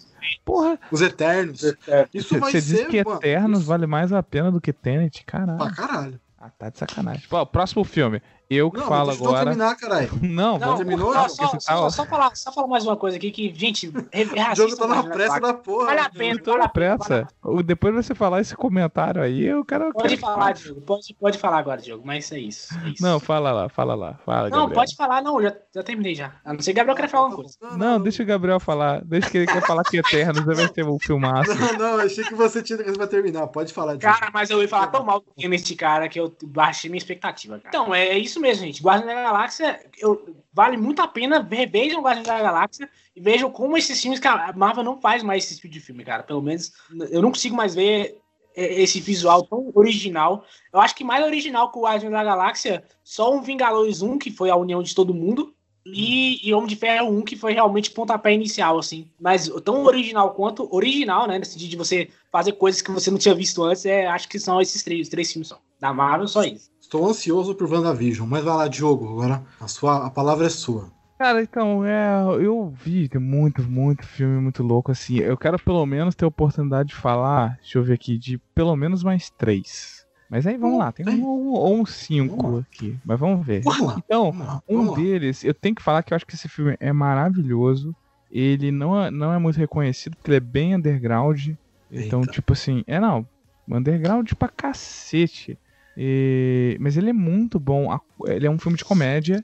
Porra, Os Eternos. É, Isso vai você ser. diz que mano, Eternos isso vale mais a pena do que Tenet? Caralho. Pra caralho. Ah, tá de sacanagem. Pô, o próximo filme. Eu que Não, falo agora. terminar, caralho. [LAUGHS] Não, Não, vamos terminou, só, João? só, só, tá- só falar, só falar mais uma coisa aqui que, gente, re- [LAUGHS] O reassistam jogo tá na pressa da porra. Vale a pena, tô vale na a pena. pressa. O- Depois você falar esse comentário aí, eu quero. Pode quero- falar, Diogo. Pode, pode falar agora, Diogo, mas é isso. é isso. Não, fala lá, fala lá. Fala, Não, Gabriel. pode falar, não, já, já terminei já. A não ser que o Gabriel queira falar alguma coisa. Não, deixa o Gabriel falar. Deixa que ele quer falar que Eternos vai ter um filmaço. Não, não, eu achei que você tinha coisa pra terminar. Pode falar, Diogo. Cara, mas eu ia falar tão mal esse cara que eu baixei minha expectativa, cara. Então, é, é isso mesmo, gente. Guardiões da Galáxia, eu, vale muito a pena. Revejam Guardiões da Galáxia e vejam como esses filmes, cara, a Marvel não faz mais esse tipo de filme, cara. Pelo menos eu não consigo mais ver é, esse visual tão original. Eu acho que mais original que o Guardiões da Galáxia, só um Vingadores 1, que foi a união de todo mundo. E, e Homem de Ferro 1, que foi realmente pontapé inicial, assim. Mas tão original quanto original, né? No sentido de você fazer coisas que você não tinha visto antes, é, acho que são esses três, três filmes só. Da Marvel, só isso. Estou ansioso por WandaVision, mas vai lá, Diogo, agora a, sua, a palavra é sua. Cara, então, é, eu vi muito, muito filme muito louco, assim. Eu quero pelo menos ter a oportunidade de falar, deixa eu ver aqui, de pelo menos mais três. Mas aí vamos Hum, lá, tem um ou um cinco Vamos aqui, mas vamos ver. Vamos. Então, Vamos um deles, eu tenho que falar que eu acho que esse filme é maravilhoso. Ele não é, não é muito reconhecido, porque ele é bem underground. Então, Eita. tipo assim, é não, underground pra cacete. E- mas ele é muito bom. Ele é um filme de comédia.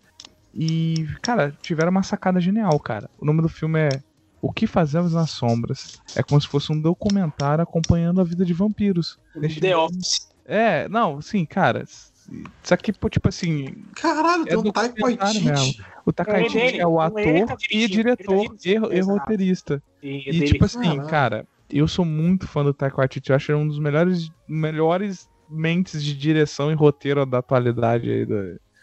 E, cara, tiveram uma sacada genial, cara. O nome do filme é O que Fazemos nas Sombras. É como se fosse um documentário acompanhando a vida de vampiros. Neste- The Office. É, não, sim, cara. Isso aqui, tipo assim, Caralho, tem É um Taika Waititi. o Takaichi É dele, é o ator tá e ele diretor tá e, e roteirista. E, E tipo assim, Caralho. cara, eu sou muito fã do Taika Waititi. Eu acho ele um dos melhores, melhores mentes de direção e roteiro da atualidade aí.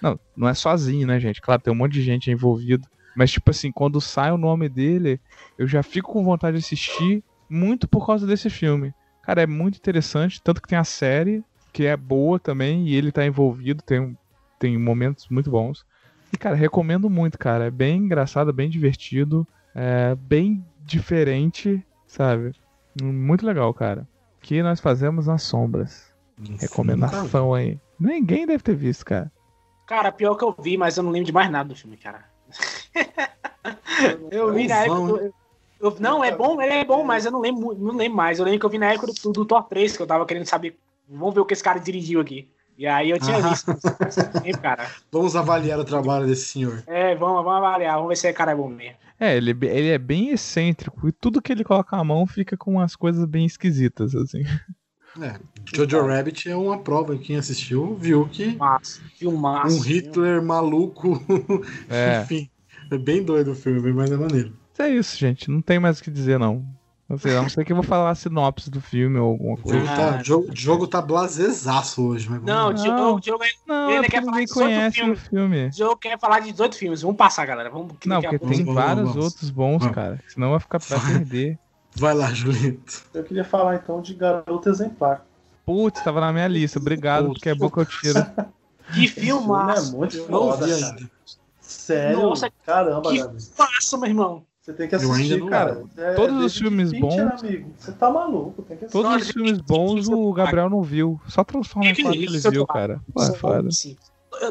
Não, não é sozinho, né, gente? Claro, tem um monte de gente envolvido. Mas, tipo assim, quando sai o nome dele, eu já fico com vontade de assistir muito por causa desse filme. Cara, é muito interessante, tanto que tem a série, que é boa também, e ele tá envolvido, tem, tem momentos muito bons. E, cara, recomendo muito, cara. É bem engraçado, bem divertido, é bem diferente, sabe? Muito legal, cara. Que nós fazemos nas sombras. Recomendação aí. Ninguém deve ter visto, cara. Cara, pior que eu vi, mas eu não lembro de mais nada do filme, cara. eu vi na época. Do- eu- não, é bom, ele é bom, mas eu não lembro, não lembro mais. Eu lembro que eu vi na época do, do Thor 3, que eu tava querendo saber. Vamos ver o que esse cara dirigiu aqui. E aí eu tinha Ah. visto. Cara. Vamos avaliar o trabalho desse senhor. É, vamos, vamos avaliar, vamos ver se esse cara é bom mesmo. É, ele, é ele é bem excêntrico e tudo que ele coloca a mão fica com umas coisas bem esquisitas, assim. É, Jojo Rabbit é uma prova. Quem assistiu viu que Massa, filmaço. um Hitler maluco. [LAUGHS] É. Enfim, é bem doido o filme, mas é maneiro. É isso, gente. Não tem mais o que dizer, não. Não sei, a não ser que eu vou falar a sinopse do filme ou alguma O coisa. jogo Ah, tá, jogo, jogo tá blazezaço hoje, mas Não, Diogo, Não. o Diogo, Não, Ele é quer falar de 18 conhece filmes. o filme. o Diogo quer falar de 18 filmes. Vamos passar, galera. Vamos, que Não, porque tem Vamos, vários vamos. outros bons, Vamos. cara. Senão vai ficar pra perder. Vai lá, Julito. Eu queria falar então de Garoto Exemplar. Putz, tava na minha lista. Obrigado, Putz. porque é bom que eu tiro. [LAUGHS] Que filmaço. é muito Eu não foda, cara. Sério? Nossa, Caramba, que Gabi. Massa, meu irmão. Você tem que Eu ainda assistir, não- cara. É todos os filmes bons- amigo. Você tá maluco, tem que assistir. Todos os filmes bons o Gabriel não viu. Só transforma em Que quatro que ele isso, viu, cara. Pô, é foda.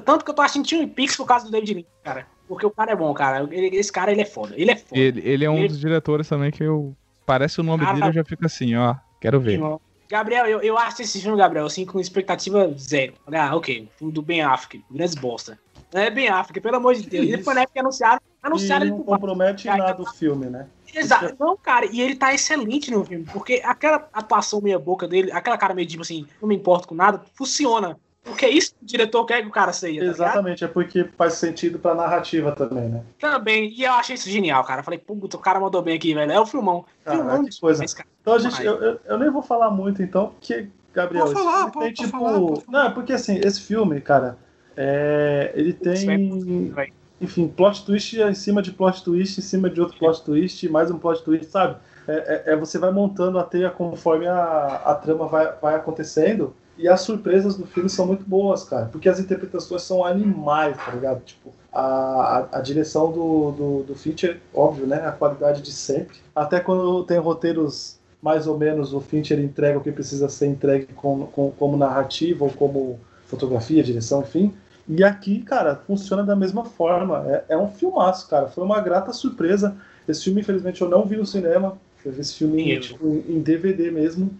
Tanto que eu tô assistindo Twin Peaks por causa do David Lynch, cara. Porque o cara é bom, cara. Esse cara, ele é foda. Ele é foda. Ele, ele é um Ele- dos diretores também que eu. Parece o nome Cara, dele, eu já fico assim, ó. Quero ver. Irmão. Gabriel, eu, eu acho esse filme, Gabriel, assim, com expectativa zero. Ah, ok. Filme do Ben Affleck. Grandes bosta. É Ben Affleck, pelo amor de Deus. Ele foi na época que anunciaram. E Anunciaram não pro compromete nada o filme, né? Exato. Não, cara, e ele tá excelente no filme, porque aquela atuação meia boca dele, aquela cara meio tipo assim, não me importo com nada, funciona. Porque é isso que o diretor quer que o cara seja, tá? Exatamente, é porque faz sentido pra narrativa também, né? Também, e eu achei isso genial, cara. Eu Falei, puta, o cara mandou bem aqui, velho. É o filmão. Caraca, filmão que coisa. demais, cara. Então, gente, eu, eu, eu nem vou falar muito, então, porque, Gabriel, Pode falar, pode- tem tipo. falar, pode falar. Não, é porque assim, esse filme, cara, é, ele tem. vai. Enfim, plot twist em cima de plot twist, em cima de outro plot twist, mais um plot twist, sabe? É, é- é você vai montando a teia conforme a, a trama vai, vai acontecendo. E as surpresas do filme são muito boas, cara. Porque as interpretações são animais, tá ligado? Tipo, a, a, a direção do, do, do Fincher, óbvio, né? A qualidade de sempre. Até quando tem roteiros mais ou menos, o Fincher entrega o que precisa ser entregue como, como, como narrativa ou como fotografia, direção, enfim. E aqui, cara, funciona da mesma forma. É, é um filmaço, cara. Foi uma grata surpresa. Esse filme, infelizmente, eu não vi no cinema. Eu vi esse filme Eu. tipo, em em DVD mesmo.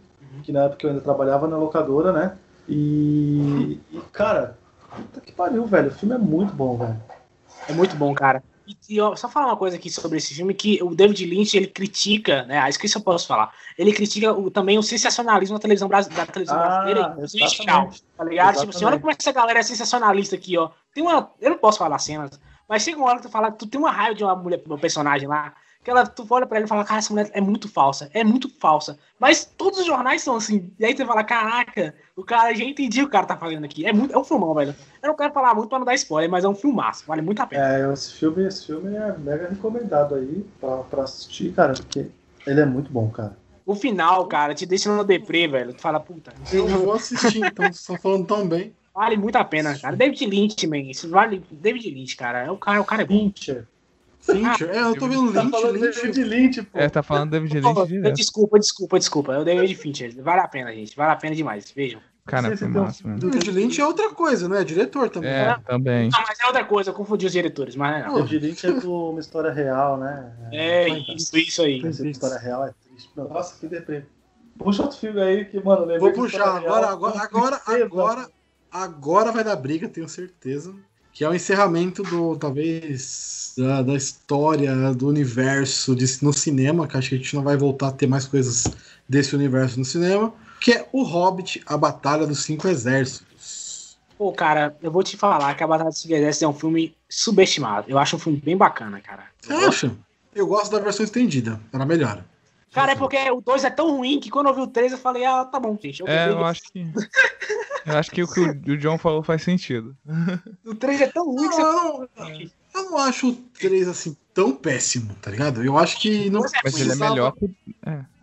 Que na época eu ainda trabalhava na locadora, né? E, e, cara, puta que pariu, velho. O filme é muito bom, velho. É muito bom, cara. E, e, ó, só falar uma coisa aqui sobre esse filme, que o David Lynch, ele critica, né, ah, isso que isso eu posso falar, ele critica o- também o sensacionalismo da televisão, da televisão Ah, brasileira e tá ligado? Tipo assim, olha como essa galera é sensacionalista aqui, ó. Tem uma, eu não posso falar cenas, mas chega uma hora que tu fala tu tem uma raiva de uma mulher, uma personagem lá, que ela, tu olha pra ela e fala, cara, essa mulher é muito falsa, é muito falsa. Mas todos os jornais são assim. E aí tu fala, caraca, o cara, já entendi o que o cara tá fazendo aqui. É muito, é um filmão, velho. Eu não quero falar muito pra não dar spoiler, mas é um filmaço, vale muito a pena. É, esse filme, esse filme é mega recomendado aí pra, pra assistir, cara, porque ele é muito bom, cara. O final, cara, te deixa no deprê, velho. Tu fala, puta, Eu vou assistir, então, vocês estão falando tão bem. vale muito a pena, cara. David Lynch, man. Isso vale. David Lynch, cara. É o cara, o cara é bom. Fincher. Fincher, é, eu tô vendo Tá Lynch, falando de Lynch. David Lynch, pô. É, tá falando David Pô, Lynch direto. Desculpa, desculpa, desculpa. É o David Fincher. Vale a pena, gente. Vale a pena demais. Vejam. Cara, foi tem um massa, mano. David Lynch é outra coisa, né? Diretor também. É, também. Ah, mas é outra coisa. Eu confundi os diretores, mas não. David Lynch é do uma história real, né? É Fantástico. isso, isso aí. De história real é triste. Nossa, que deprê. Puxa outro filme aí que, mano, Vou puxar agora, agora, agora, agora, agora vai dar briga, tenho certeza. Que é o encerramento do, talvez, da, da história, do universo de- no cinema, que acho que a gente não vai voltar a ter mais coisas desse universo no cinema, que é O Hobbit, A Batalha dos Cinco Exércitos. Pô, cara, eu vou te falar que a Batalha dos Exércitos é um filme subestimado. Eu acho um filme bem bacana, cara. Você acha? Eu gosto da versão estendida, ela melhora. Cara, é porque o 2 é tão ruim que quando eu vi o 3 eu falei, ah, tá bom, gente. É, vi. eu acho que. [LAUGHS] Eu acho que o que o John falou faz sentido. O 3 é tão ruim que você. Não, eu não acho o 3 assim tão péssimo, tá ligado? Eu acho que não Mas é Mas ele é melhor que.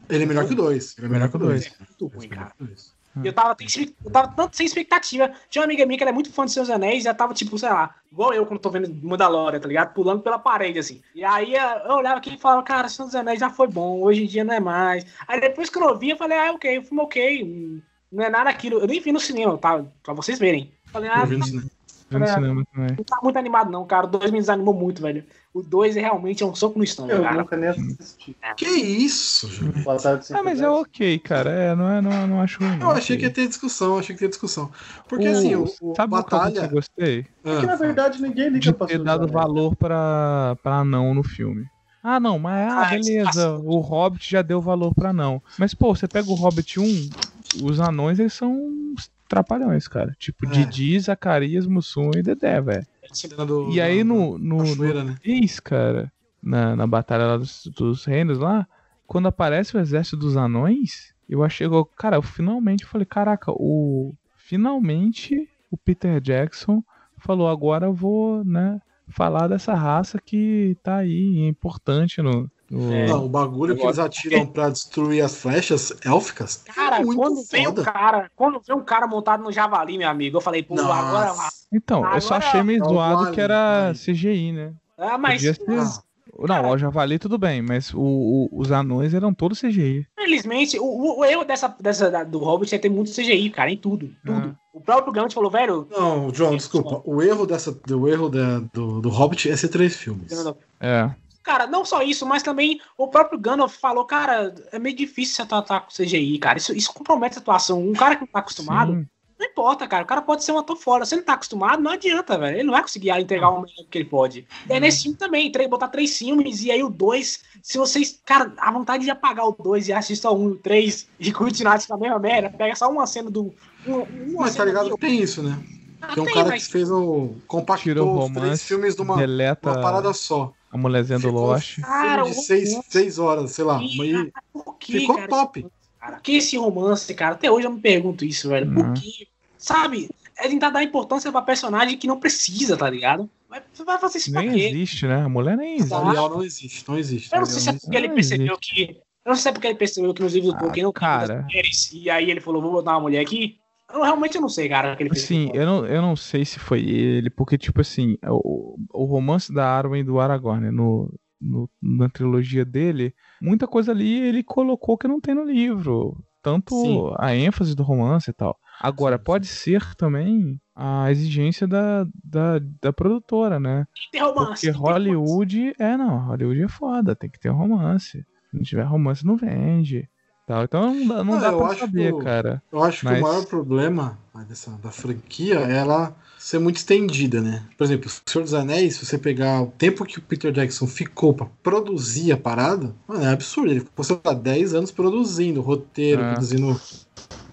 Ele é melhor que o 2. Ele é melhor que o 2. muito ruim, cara. Eu tava, eu tava tanto sem expectativa. Tinha uma amiga minha que ela é muito fã de Seus Anéis, e ela tava, tipo, sei lá, igual eu quando tô vendo Mandalorian, tá ligado? Pulando pela parede, assim. E aí eu olhava aqui e falava, cara, dos Anéis já foi bom, hoje em dia não é mais. Aí depois que eu vi, eu falei, ah, ok, o filme é ok. hum, Não é nada aquilo. Eu nem vi no cinema, tá? Pra vocês verem. Falei, ah, Eu vi no cinema. É. também. não tá muito animado, não, cara. O 2 me desanimou muito, velho. O 2 é realmente é um soco no estômago, Eu cara. nunca nem assisti. Que isso, Júlio? Tarde, Ah, mas é ok, cara. É, não, é, não, não acho ruim. Eu achei que ia ter discussão, achei que ia ter discussão. Porque O- assim, o, o Sabe o que eu Batalha. gostei? É que na Ah, verdade ninguém liga De pra ter dado Anéis. valor pra, pra anão no filme. Ah, não, mas ah, Ah, isso beleza, o Hobbit já deu valor pra anão. Mas, pô, você pega o Hobbit 1, os anões, eles são trapalhões, cara. Tipo, É. Didi, Zacarias, Mussum e Dedé, velho. E aí no, no, da no cachoeira, né? 3, cara, na, na batalha lá dos, dos reinos lá, quando aparece o exército dos anões, eu achei, eu- cara, eu finalmente falei, caraca, o finalmente o Peter Jackson falou, agora eu vou, né, falar dessa raça que tá aí, é importante no- É. Não, o bagulho que eles atiram pra destruir as flechas élficas Cara, é muito quando veio um foda. cara, quando veio um cara montado no javali, meu amigo, eu falei, pô, agora lá. Nossa. Então, eu só Agora- achei meio Não, zoado vale, que era vale. CGI, né? Ah, mas Podia ser- Ah, Não, o javali tudo bem, mas o- o- os anões eram todos CGI. Felizmente, o, o, o erro dessa, dessa da- do Hobbit é ter muito CGI, cara, em tudo. Tudo. O próprio Gambit falou, velho. Não, João, desculpa. O erro dessa, do erro da- do, do Hobbit é ser três filmes. É. Cara, não só isso, mas também o próprio Gandalf falou, cara, é meio difícil você atuar com CGI, cara. Isso, isso compromete a atuação. Um cara que não tá acostumado, sim. não importa, cara. O cara pode ser um ator fora. Você não tá acostumado, não adianta, velho. Ele não vai conseguir entregar o melhor que ele pode. E aí nesse filme também, três, botar três filmes, e aí o dois, se vocês, cara, a vontade de apagar o dois e assistir só um e o três e continuar assistindo a mesma merda, pega só uma cena do. um- uma Mas tá ligado do- tem isso, né? Ah, Tem um tem, cara mas- que fez o compactou os três filmes numa, deleta numa parada só. A mulherzinha do Lost. Cara, de seis, seis horas, sei lá. Mas Por que, ficou cara? top. cara. Que esse romance, cara, até hoje eu me pergunto isso, velho. Por Uhum. que? Sabe? É tentar dar importância pra personagem que não precisa, tá ligado? Vai, você vai fazer isso Nem existe, né? A mulher nem existe. Ariel não existe, não existe. Eu não sei se é porque ele percebeu que. Eu não sei se porque ele percebeu que nos livros do Ah, Tolkien não cara. mulheres. E aí ele falou, vou botar uma mulher aqui. Eu realmente eu não sei, cara, o que ele fez. Assim, eu não, eu não sei se foi ele, porque, tipo assim, o, o romance da Arwen e do Aragorn, né, no, no- na trilogia dele, muita coisa ali ele colocou que não tem no livro. Tanto Sim. a ênfase do romance e tal. Agora, Sim, pode ser também a exigência da, da, da produtora, né? Tem que ter romance. Porque ter romance. Hollywood é, não, Hollywood é foda, tem que ter romance. Se não tiver romance, não vende. Tal. Então não dá, não Ah, dá pra saber, que- cara. Eu acho que Mas- o maior problema dessa, da franquia é ela ser muito estendida, né? Por exemplo, O Senhor dos Anéis, se você pegar o tempo que o Peter Jackson ficou pra produzir a parada, mano, é absurdo. Ele ficou, sei lá, 10 anos produzindo roteiro, É. produzindo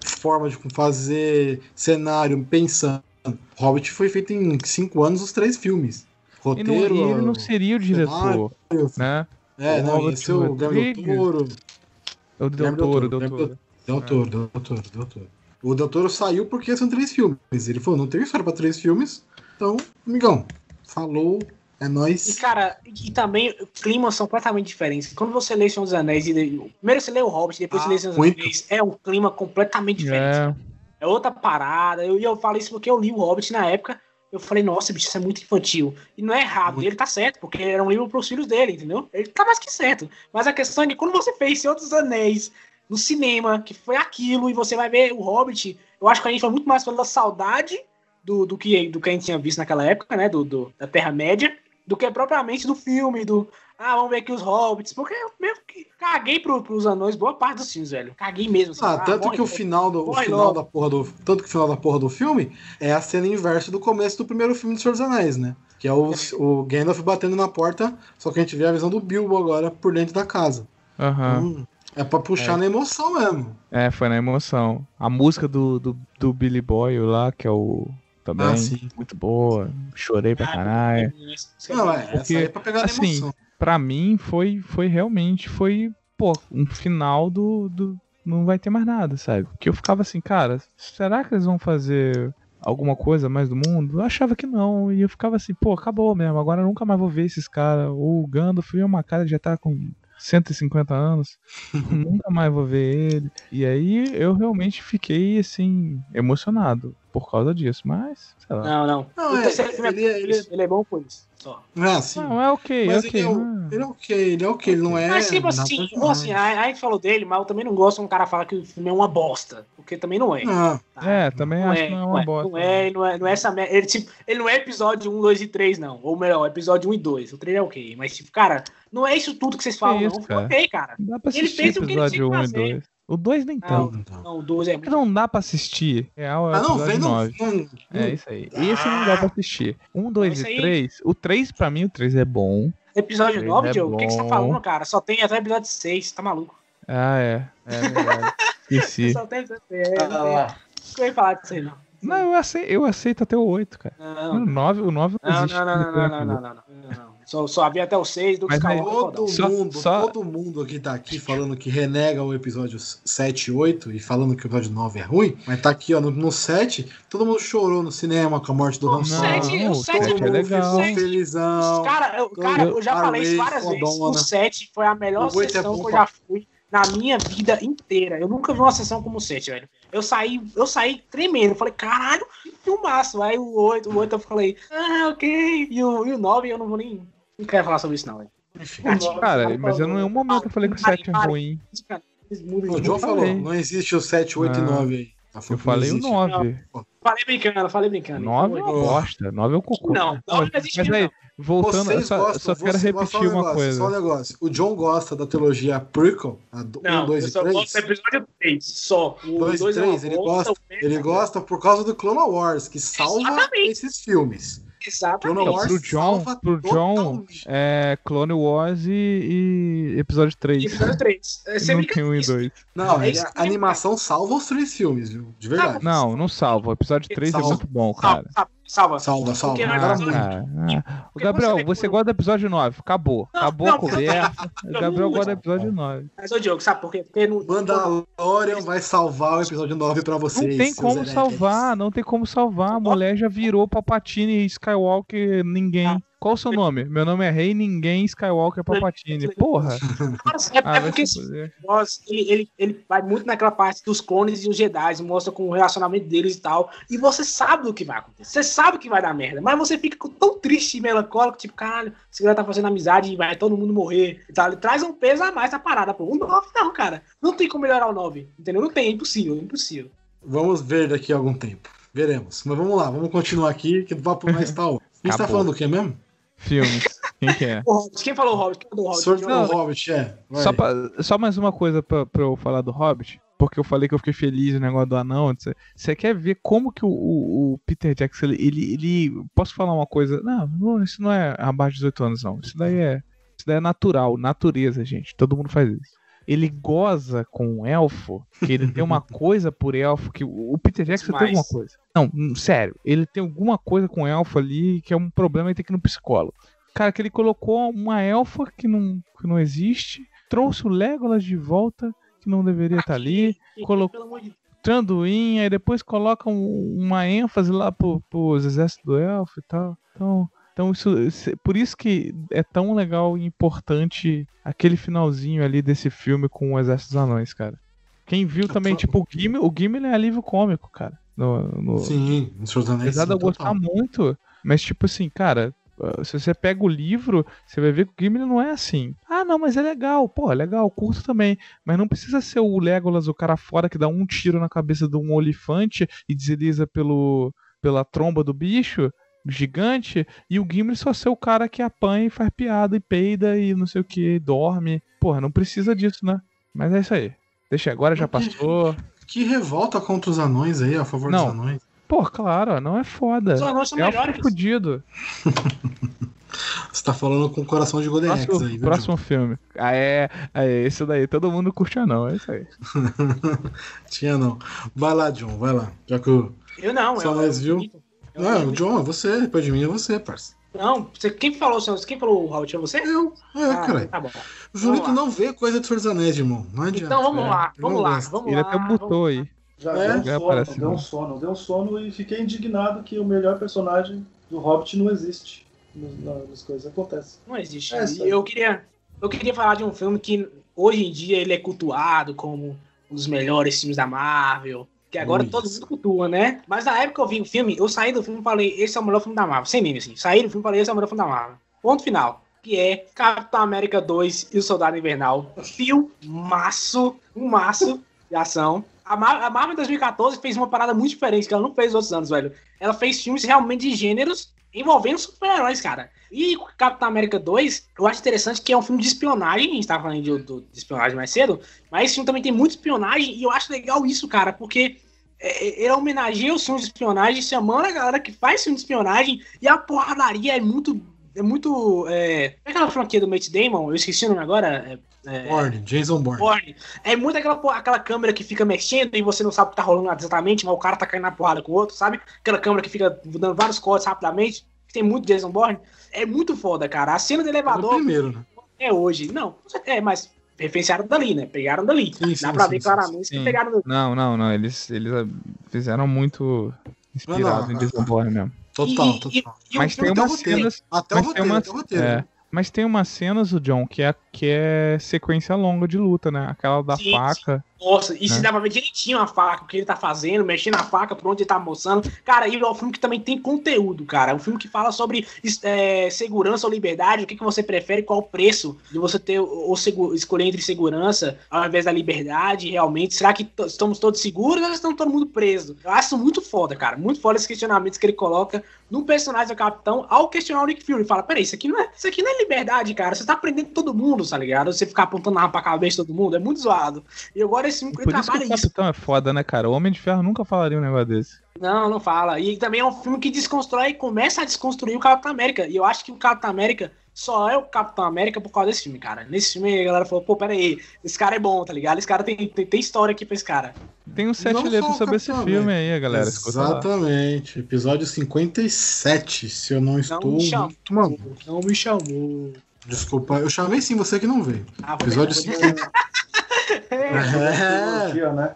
forma de fazer cenário, pensando. Hobbit foi feito em 5 anos os três filmes. E, não, Roteiro. e ele não seria o diretor, né? É, o não, ia ser o Rodrigues. Toro. O Del Toro, Del Toro. Del Toro, Del Toro, Del Toro. O Del Toro saiu porque são três filmes. Ele falou, não tem história pra três filmes. Então, amigão, falou, é E, nóis. cara, e também climas são completamente diferentes. Quando você lê Senhor dos Anéis, e primeiro você lê o Hobbit, depois Ah, você lê Senhor dos muito. Anéis, é um clima completamente diferente. É, É outra parada. Eu, e eu falo isso porque eu li o Hobbit na época. Eu falei, nossa, bicho, isso é muito infantil. E não é errado, Muito. ele tá certo, porque era um livro pros filhos dele, entendeu? Ele tá mais que certo. Mas a questão é que quando você fez Senhor dos Anéis no cinema, que foi aquilo, e você vai ver o Hobbit, eu acho que a gente foi muito mais pela saudade do, do, que, do que a gente tinha visto naquela época, né? Do, do- da Terra-média, do que propriamente do filme, do. Ah, vamos ver aqui os Hobbits. Porque eu mesmo que caguei pro, pros anões boa parte dos filmes, velho. Caguei mesmo. assim. Ah, tanto morre que o final do o final logo. da porra do tanto que o final da porra do filme é a cena inversa do começo do primeiro filme do Senhor dos Anéis, né? Que é o, o Gandalf batendo na porta, só que a gente vê a visão do Bilbo agora por dentro da casa. aham. Hum, é pra puxar É. na emoção mesmo. É, foi na emoção. A música do, do, do Billy Boy lá, que é o. Também, Ah, sim. muito boa. Chorei pra caralho. Não, é, essa Porque, aí é pra pegar na assim, emoção. Pra mim, foi, foi realmente, foi, pô, um final do, do. Não vai ter mais nada, sabe? Que eu ficava assim, cara, será que eles vão fazer alguma coisa mais do mundo? Eu achava que não. E eu ficava assim, pô, acabou mesmo. Agora eu nunca mais vou ver esses caras. O Gandalf é uma cara já tá com 150 anos. [LAUGHS] nunca mais vou ver ele. E aí eu realmente fiquei, assim, emocionado por causa disso. Mas, sei lá. Não, não. Não, o é, terceiro filme ele é- é, por isso. ele é bom por isso. Só. Não é assim. Não, é ok, Mas ok. ele, é, o- não- ele é ok, ele é ok, ele não é. mas tipo assim, ou assim a, a gente falou dele, mas eu também não gosto quando um cara fala que o filme é uma bosta. Porque também não é. Não, tá? É, também Não acho é, que não é não uma é, bosta. não é, não é, não é essa merda. Ele, tipo, ele não é episódio 1, 2 e 3, não. Ou melhor, episódio 1 e 2. O 3 é ok. Mas, tipo, cara, não é isso tudo que vocês falam, isso, não. cara? Ok, cara. Dá pra Ele fez o que ele episódio tinha 1 que e fazer. 2. O 2 nem Não. tanto. não. Não, o 12 é Porque não dá pra assistir. Real é o Ah, não, episódio vem no. 9. não- É isso aí. Esse não dá pra assistir. 1, 2 Isso e aí. 3. O 3, pra mim, o 3 é bom. Episódio Ele 9, é Diogo? O que, que você tá falando, cara? Só tem até o episódio 6, tá maluco? Ah, é. É verdade. Esqueci. [LAUGHS] Só tem. É, Ah, não lá. tem- eu ia falar disso aí, não. Não, eu aceito, eu aceito até o 8, cara. Não, O não. 9, o 9 não Não, existe. não, não, não, não, não, não, não, não, não. Só, só havia até o 6 do Mas Skywalker Todo fodão. Só- mundo, só- todo mundo que tá aqui falando que renega o episódio 7 e 8 e falando que o episódio 9 é ruim, mas tá aqui, ó, no, no 7, todo mundo chorou no cinema com a morte do Han O Solo. o o sete Todo sete é mundo legal. felizão. Cara, eu, cara, eu já falei isso várias vezes. fodona. O 7 foi a melhor é sessão bom que eu já fui na minha vida inteira. Eu nunca vi uma sessão como o 7, velho. Eu saí, eu saí tremendo. Falei, caralho, que filmaço. Aí o 8, o 8 eu falei, ah, ok. E o, e o 9 eu não vou nem. Não quero falar sobre isso, não, velho. Cara, mas eu em nenhum momento eu falei que o 7 é ruim. O João falou, não existe o 7, 8 e Ah, 9 aí. Tá Eu que falei não o existe. 9. Falei brincando, falei brincando. 9 é uma bosta. 9 é o cocô. Não, não, não existe Mas aí, voltando, eu Vocês só, gostam, só quero você- repetir só um uma negócio, coisa. Só um negócio. O John gosta da trilogia prequel, a 1, Não, 2 eu e só 3. gosto do episódio 3, só. O 2 e dois é uma 3, ele gosta, ele é gosta por causa do Clone Wars, que salva Exatamente. esses filmes. Exatamente. Clone Wars pro John, salva pro John totalmente. é Clone Wars e, e episódio 3. Episódio 3. [LAUGHS] Você Não tem com 1 e isso. 2. Não, É a animação salva os três filmes, viu? De verdade. Não, não salva. O episódio 3 Salva. é muito bom, cara. salva, salva. Salva, salva. Agora não, Ah, ah. Ô, Porque Gabriel, você você gosta do episódio 9. Acabou. Não, Acabou não, a conversa. O não, Gabriel não, gosta do não. episódio 9. Mas, ô Diogo, sabe por quê? Porque no, Mandalorian vai salvar o episódio 9 pra Não vocês. tem seus como salvar, não tem como salvar. A mulher já virou Palpatine Skywalker ninguém. Ah. Qual o seu nome? Meu nome é Rei Ninguém Skywalker Palpatine. Porra. é, Ah, é porque ele, ele, ele vai muito naquela parte dos clones e os Jedi, mostra com o relacionamento deles e tal. E você sabe do que vai acontecer. Você sabe que vai dar merda. Mas você fica tão triste e melancólico, tipo, caralho, esse cara tá fazendo amizade e vai todo mundo morrer e tal. Ele traz um peso a mais na parada, pô. O 9 não, cara. Não tem como melhorar o 9. Entendeu? Não tem, é impossível, é impossível. Vamos ver daqui a algum tempo. Veremos. Mas vamos lá, vamos continuar aqui, que o papo Star Wars. [LAUGHS] A gente tá falando do que mesmo? Filmes. Quem que é? O Hobbit. Quem falou o Hobbit? Quem falou o Hobbit? The Hobbit, é. Só, pra- só mais uma coisa pra, pra eu falar do Hobbit, porque eu falei que eu fiquei feliz no negócio do anão. Você- Você quer ver como que o, o- o Peter Jackson, ele, ele, Posso falar uma coisa? Não, não, isso não é abaixo de 18 anos, não. Isso daí é. Isso daí é natural, natureza, gente. Todo mundo faz isso. Ele goza com o elfo, que ele tem uma [LAUGHS] coisa por elfo, que o Peter Jackson tem alguma coisa. Não, hum, sério, ele tem alguma coisa com o elfo ali que é um problema e tem que ir no psicólogo. Cara, que ele colocou uma elfa que não, que não existe, trouxe o Legolas de volta, que não deveria estar ali, colocou Pelo amor de Deus. Tranduin, aí depois coloca um- uma ênfase lá pro, pros exércitos do elfo e tal. Então, então isso, por isso que é tão legal e importante aquele finalzinho ali desse filme com o exército dos anões, cara. Quem viu também, tipo, o Gimli, o Gimli é alívio cômico, cara. No, no, Sim, no Senhor dos Anéis. Apesar de eu gostar muito, mas tipo assim, cara, uh, se você pega o livro, você vai ver que o Gimli não é assim. Ah, não, mas é legal. Pô, é legal, curto também. Mas não precisa ser o Legolas, o cara fora que dá um tiro na cabeça de um olifante e desliza pelo, pela tromba do bicho gigante, e o Gimli só ser o cara que apanha e faz piada e peida e não sei o que, dorme. Porra, não precisa disso, né? Mas é isso aí. Deixa, agora já passou. Que revolta contra os anões aí, a favor Não. dos anões. Pô, claro, não é foda. Os anões são É melhores. fudido. Você tá falando com o coração de Goldex Próximo, aí, viu? próximo filme. Ah, é, é esse daí. Todo mundo curte não, é isso aí. [LAUGHS] Tinha não. Vai lá, John, vai lá. Já que o. Eu não. Só eu, mais viu? eu- Não, é o John, é você. Depois de mim é você, parça. Não, você, quem falou, senhor? Quem falou o Hobbit? É você? Eu. É, Ah, caralho. tá bom. O Julito não vê coisa de Senhor dos Anéis, irmão. Não adianta. Então vamos É, lá, ele vamos lá, vamos Ele lá. até botou aí. Já É? deu um sono, deu um sono, deu um sono e fiquei indignado que o melhor personagem do Hobbit não existe. Nas coisas acontecem. Não existe. É, E eu queria, eu queria falar de um filme que hoje em dia ele é cultuado como um dos melhores filmes da Marvel. Que agora Isso. todo mundo cultua, né? Mas na época eu vi o filme, eu saí do filme e falei, esse é o melhor filme da Marvel. Sem meme, assim. Saí do filme e falei, esse é o melhor filme da Marvel. Ponto final. Que é Capitão América 2 e o Soldado Invernal. Filmaço, um maço de ação. A, Mar a Marvel em 2014 fez uma parada muito diferente, que ela não fez nos outros anos, velho. Ela fez filmes realmente de gêneros envolvendo super-heróis, cara. E Capitão América 2, eu acho interessante que é um filme de espionagem, a gente tava falando de, do- de espionagem mais cedo, mas esse filme também tem muita espionagem, e eu acho legal isso, cara, porque ele homenageia os filmes de espionagem, chamando a galera que faz filme de espionagem, e a porradaria é muito. É muito. É, é aquela franquia do Matt Damon? Eu esqueci o nome agora. É, é, Jason Bourne. Bourne. É muito aquela, aquela câmera que fica mexendo e você não sabe o que tá rolando exatamente, mas o cara tá caindo na porrada com o outro, sabe? Aquela câmera que fica dando vários cortes rapidamente. Tem muito Jason Bourne. É muito foda, cara. A cena do É elevador primeiro, né? é hoje. Não, é, mas referenciaram dali, né? Pegaram dali. Sim, sim, Dá pra sim, ver sim, claramente que pegaram dali. Não, não, não. Eles, eles ah, fizeram muito inspirado Não, não, em Bourne mesmo. Total, E- total. E o Mas tem umas cenas. Até o Mas tem roteiro, umas, até o roteiro. é, mas tem umas cenas, o John, que é, que é sequência longa de luta, né? Aquela da Sim, faca. Nossa, e se né? dá pra ver direitinho a faca, o que ele tá fazendo, mexendo a faca, por onde ele tá mostrando. Cara, e é um filme que também tem conteúdo, cara. É um filme que fala sobre é, segurança ou liberdade, o que, que você prefere, qual o preço de você ter ou escolher entre segurança ao invés da liberdade, realmente. Será que estamos todos seguros ou estamos todo mundo preso? Eu acho muito foda, cara. Muito foda esses questionamentos que ele coloca no personagem do capitão ao questionar o Nick Fury. Fala: peraí, isso aqui não é, isso aqui não é liberdade, cara. Você tá prendendo todo mundo, tá ligado? Você ficar apontando arma pra cabeça de todo mundo, é muito zoado. E agora esse Por trabalha isso que é o Capitão é foda, né, cara? O Homem de Ferro nunca falaria um negócio desse. Não, não fala. E também é um filme que desconstrói e começa a desconstruir o Capitão América. E eu acho que o Capitão América só é o Capitão América por causa desse filme, cara. Nesse filme a galera falou, pô, pera aí, esse cara é bom, tá ligado? Esse cara tem, tem, tem história aqui pra esse cara. Tem um sete letras sobre esse filme aí, galera. Exatamente. Episódio 57, se eu não estou não chamou, muito maluco. Não me chamou. Desculpa, eu chamei sim você que não veio. Ah, Episódio 57. É. [LAUGHS] Trilogia, né?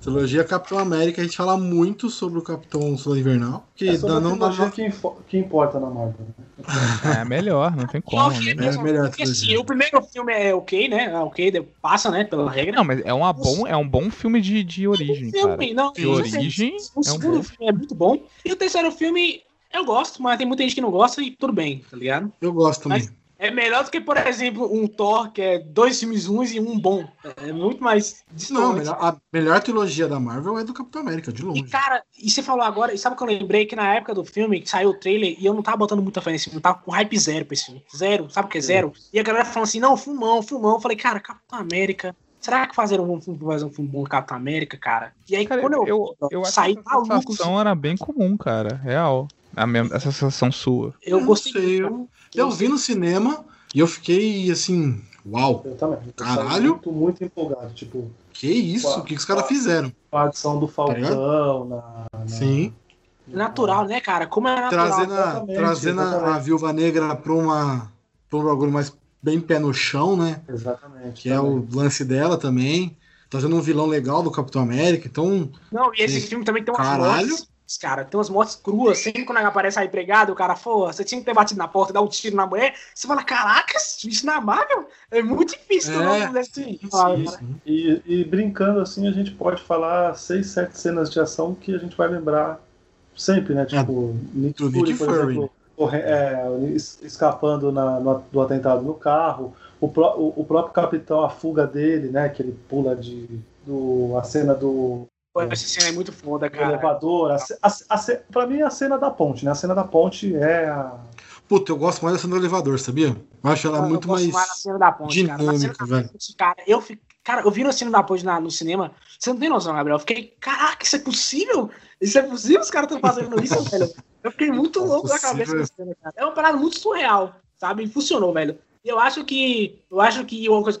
Trilogia Capitão América, a gente fala muito sobre o Capitão Soldado Invernal. Que É dá- não dá que, info- que importa na Marvel. né? [LAUGHS] É melhor, não tem como. Né? É mesmo, melhor porque, assim, o primeiro filme é ok, né? É ok, passa, né? Pela regra. Não, mas é, uma bom, é um bom filme de, de origem, filme, não, De origem. O é um segundo filme é muito bom. E o terceiro filme eu gosto, mas tem muita gente que não gosta e tudo bem, tá ligado? Eu gosto também. Mas- É melhor do que, por exemplo, um Thor, que é dois filmes ruins e um bom. É muito mais Não, distante. melhor- a melhor trilogia da Marvel é do Capitão América, de longe. E, cara, e você falou agora, e sabe o que eu lembrei? Que na época do filme, que saiu o trailer, e eu não tava botando muita fé nesse filme, eu tava com hype zero pra esse filme. Zero, sabe o que é zero? E a galera falando assim, não, filmão, filmão. Eu falei, cara, Capitão América. Será que fazer um filme, fazer um filme bom do Capitão América, cara? E aí, Cara, quando eu, eu, eu acho saí essa maluco, era bem comum, cara. Real. A mesma, essa sensação sua. eu gostei. sei, eu, eu vi no cinema e eu fiquei assim, uau, Eu também. Eu Caralho. Muito, muito empolgado. Tipo, que isso? O que, que os caras fizeram? a adição do Falcão na, na- Sim, Natural, né, cara? Como é natural. trazendo, exatamente, trazendo a-. Viúva Negra pra, uma, pra um bagulho mais bem pé no chão, né? Exatamente. Que é o lance dela também. Trazendo um vilão legal do Capitão América. Então, Não, e esse filme também tem umas Caralho. Cara, tem umas mortes cruas, sempre quando aparece a empregada, o cara, pô, você tinha que ter batido na porta e dar um tiro na mulher, você fala, caracas, isso na Marvel é muito difícil É. não assim. Cara. E, e brincando assim, a gente pode falar seis, sete cenas de ação que a gente vai lembrar sempre, né? Tipo, Nick do Fury, Nick por Fury. exemplo, é, es- escapando na- no, do atentado no carro. O, pró- o, o próprio capitão, a fuga dele, né? Que ele pula de. Do, a cena do, Pô, essa cena é muito foda, cara. elevador. A, a, a, pra mim, a cena da ponte, né? A cena da ponte é a. puta, eu gosto mais da cena do elevador, sabia? Eu acho ela Eu muito mais. da ponte, dinâmica, da velho. ponte, cara, eu fico. Cara, eu vi na cena da ponte na- no cinema. Você não tem noção, Gabriel. Eu fiquei, caraca, isso é possível? Isso é possível? Os caras estão fazendo isso, velho. Eu fiquei muito É louco da possível. cabeça dessa cena, cara. É uma parada muito surreal, sabe? E funcionou, velho. E eu acho que. Eu acho que uma coisa.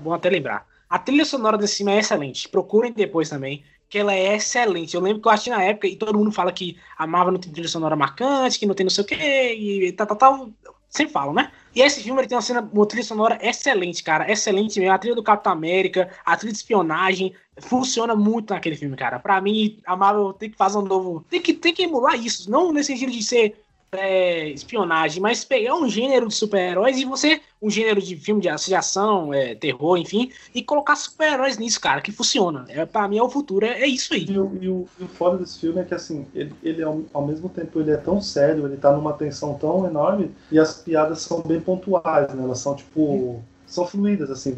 Bom até lembrar. A trilha sonora desse filme é excelente. Procurem depois também. Que ela é excelente. Eu lembro que eu assisti na época e todo mundo fala que a Marvel não tem trilha sonora marcante, que não tem não sei o quê, e tal, tal, tal. Sempre falam, né? E esse filme ele tem uma, cena, uma trilha sonora excelente, cara. Excelente mesmo. A trilha do Capitão América, a trilha de espionagem. Funciona muito naquele filme, cara. Pra mim, a Marvel tem que fazer um novo. Tem que, tem que emular isso. Não nesse sentido de ser é, espionagem, mas pegar um gênero de super-heróis e você. Um gênero de filme de, ação, é, terror, enfim, e colocar super-heróis nisso, cara, que funciona. É, pra mim é o futuro, é, é isso aí. E o, e, o, e o foda desse filme é que, assim, ele, ele ao, ao mesmo tempo ele é tão sério, ele tá numa tensão tão enorme, e as piadas são bem pontuais, né? Elas são, tipo, são fluídas, assim.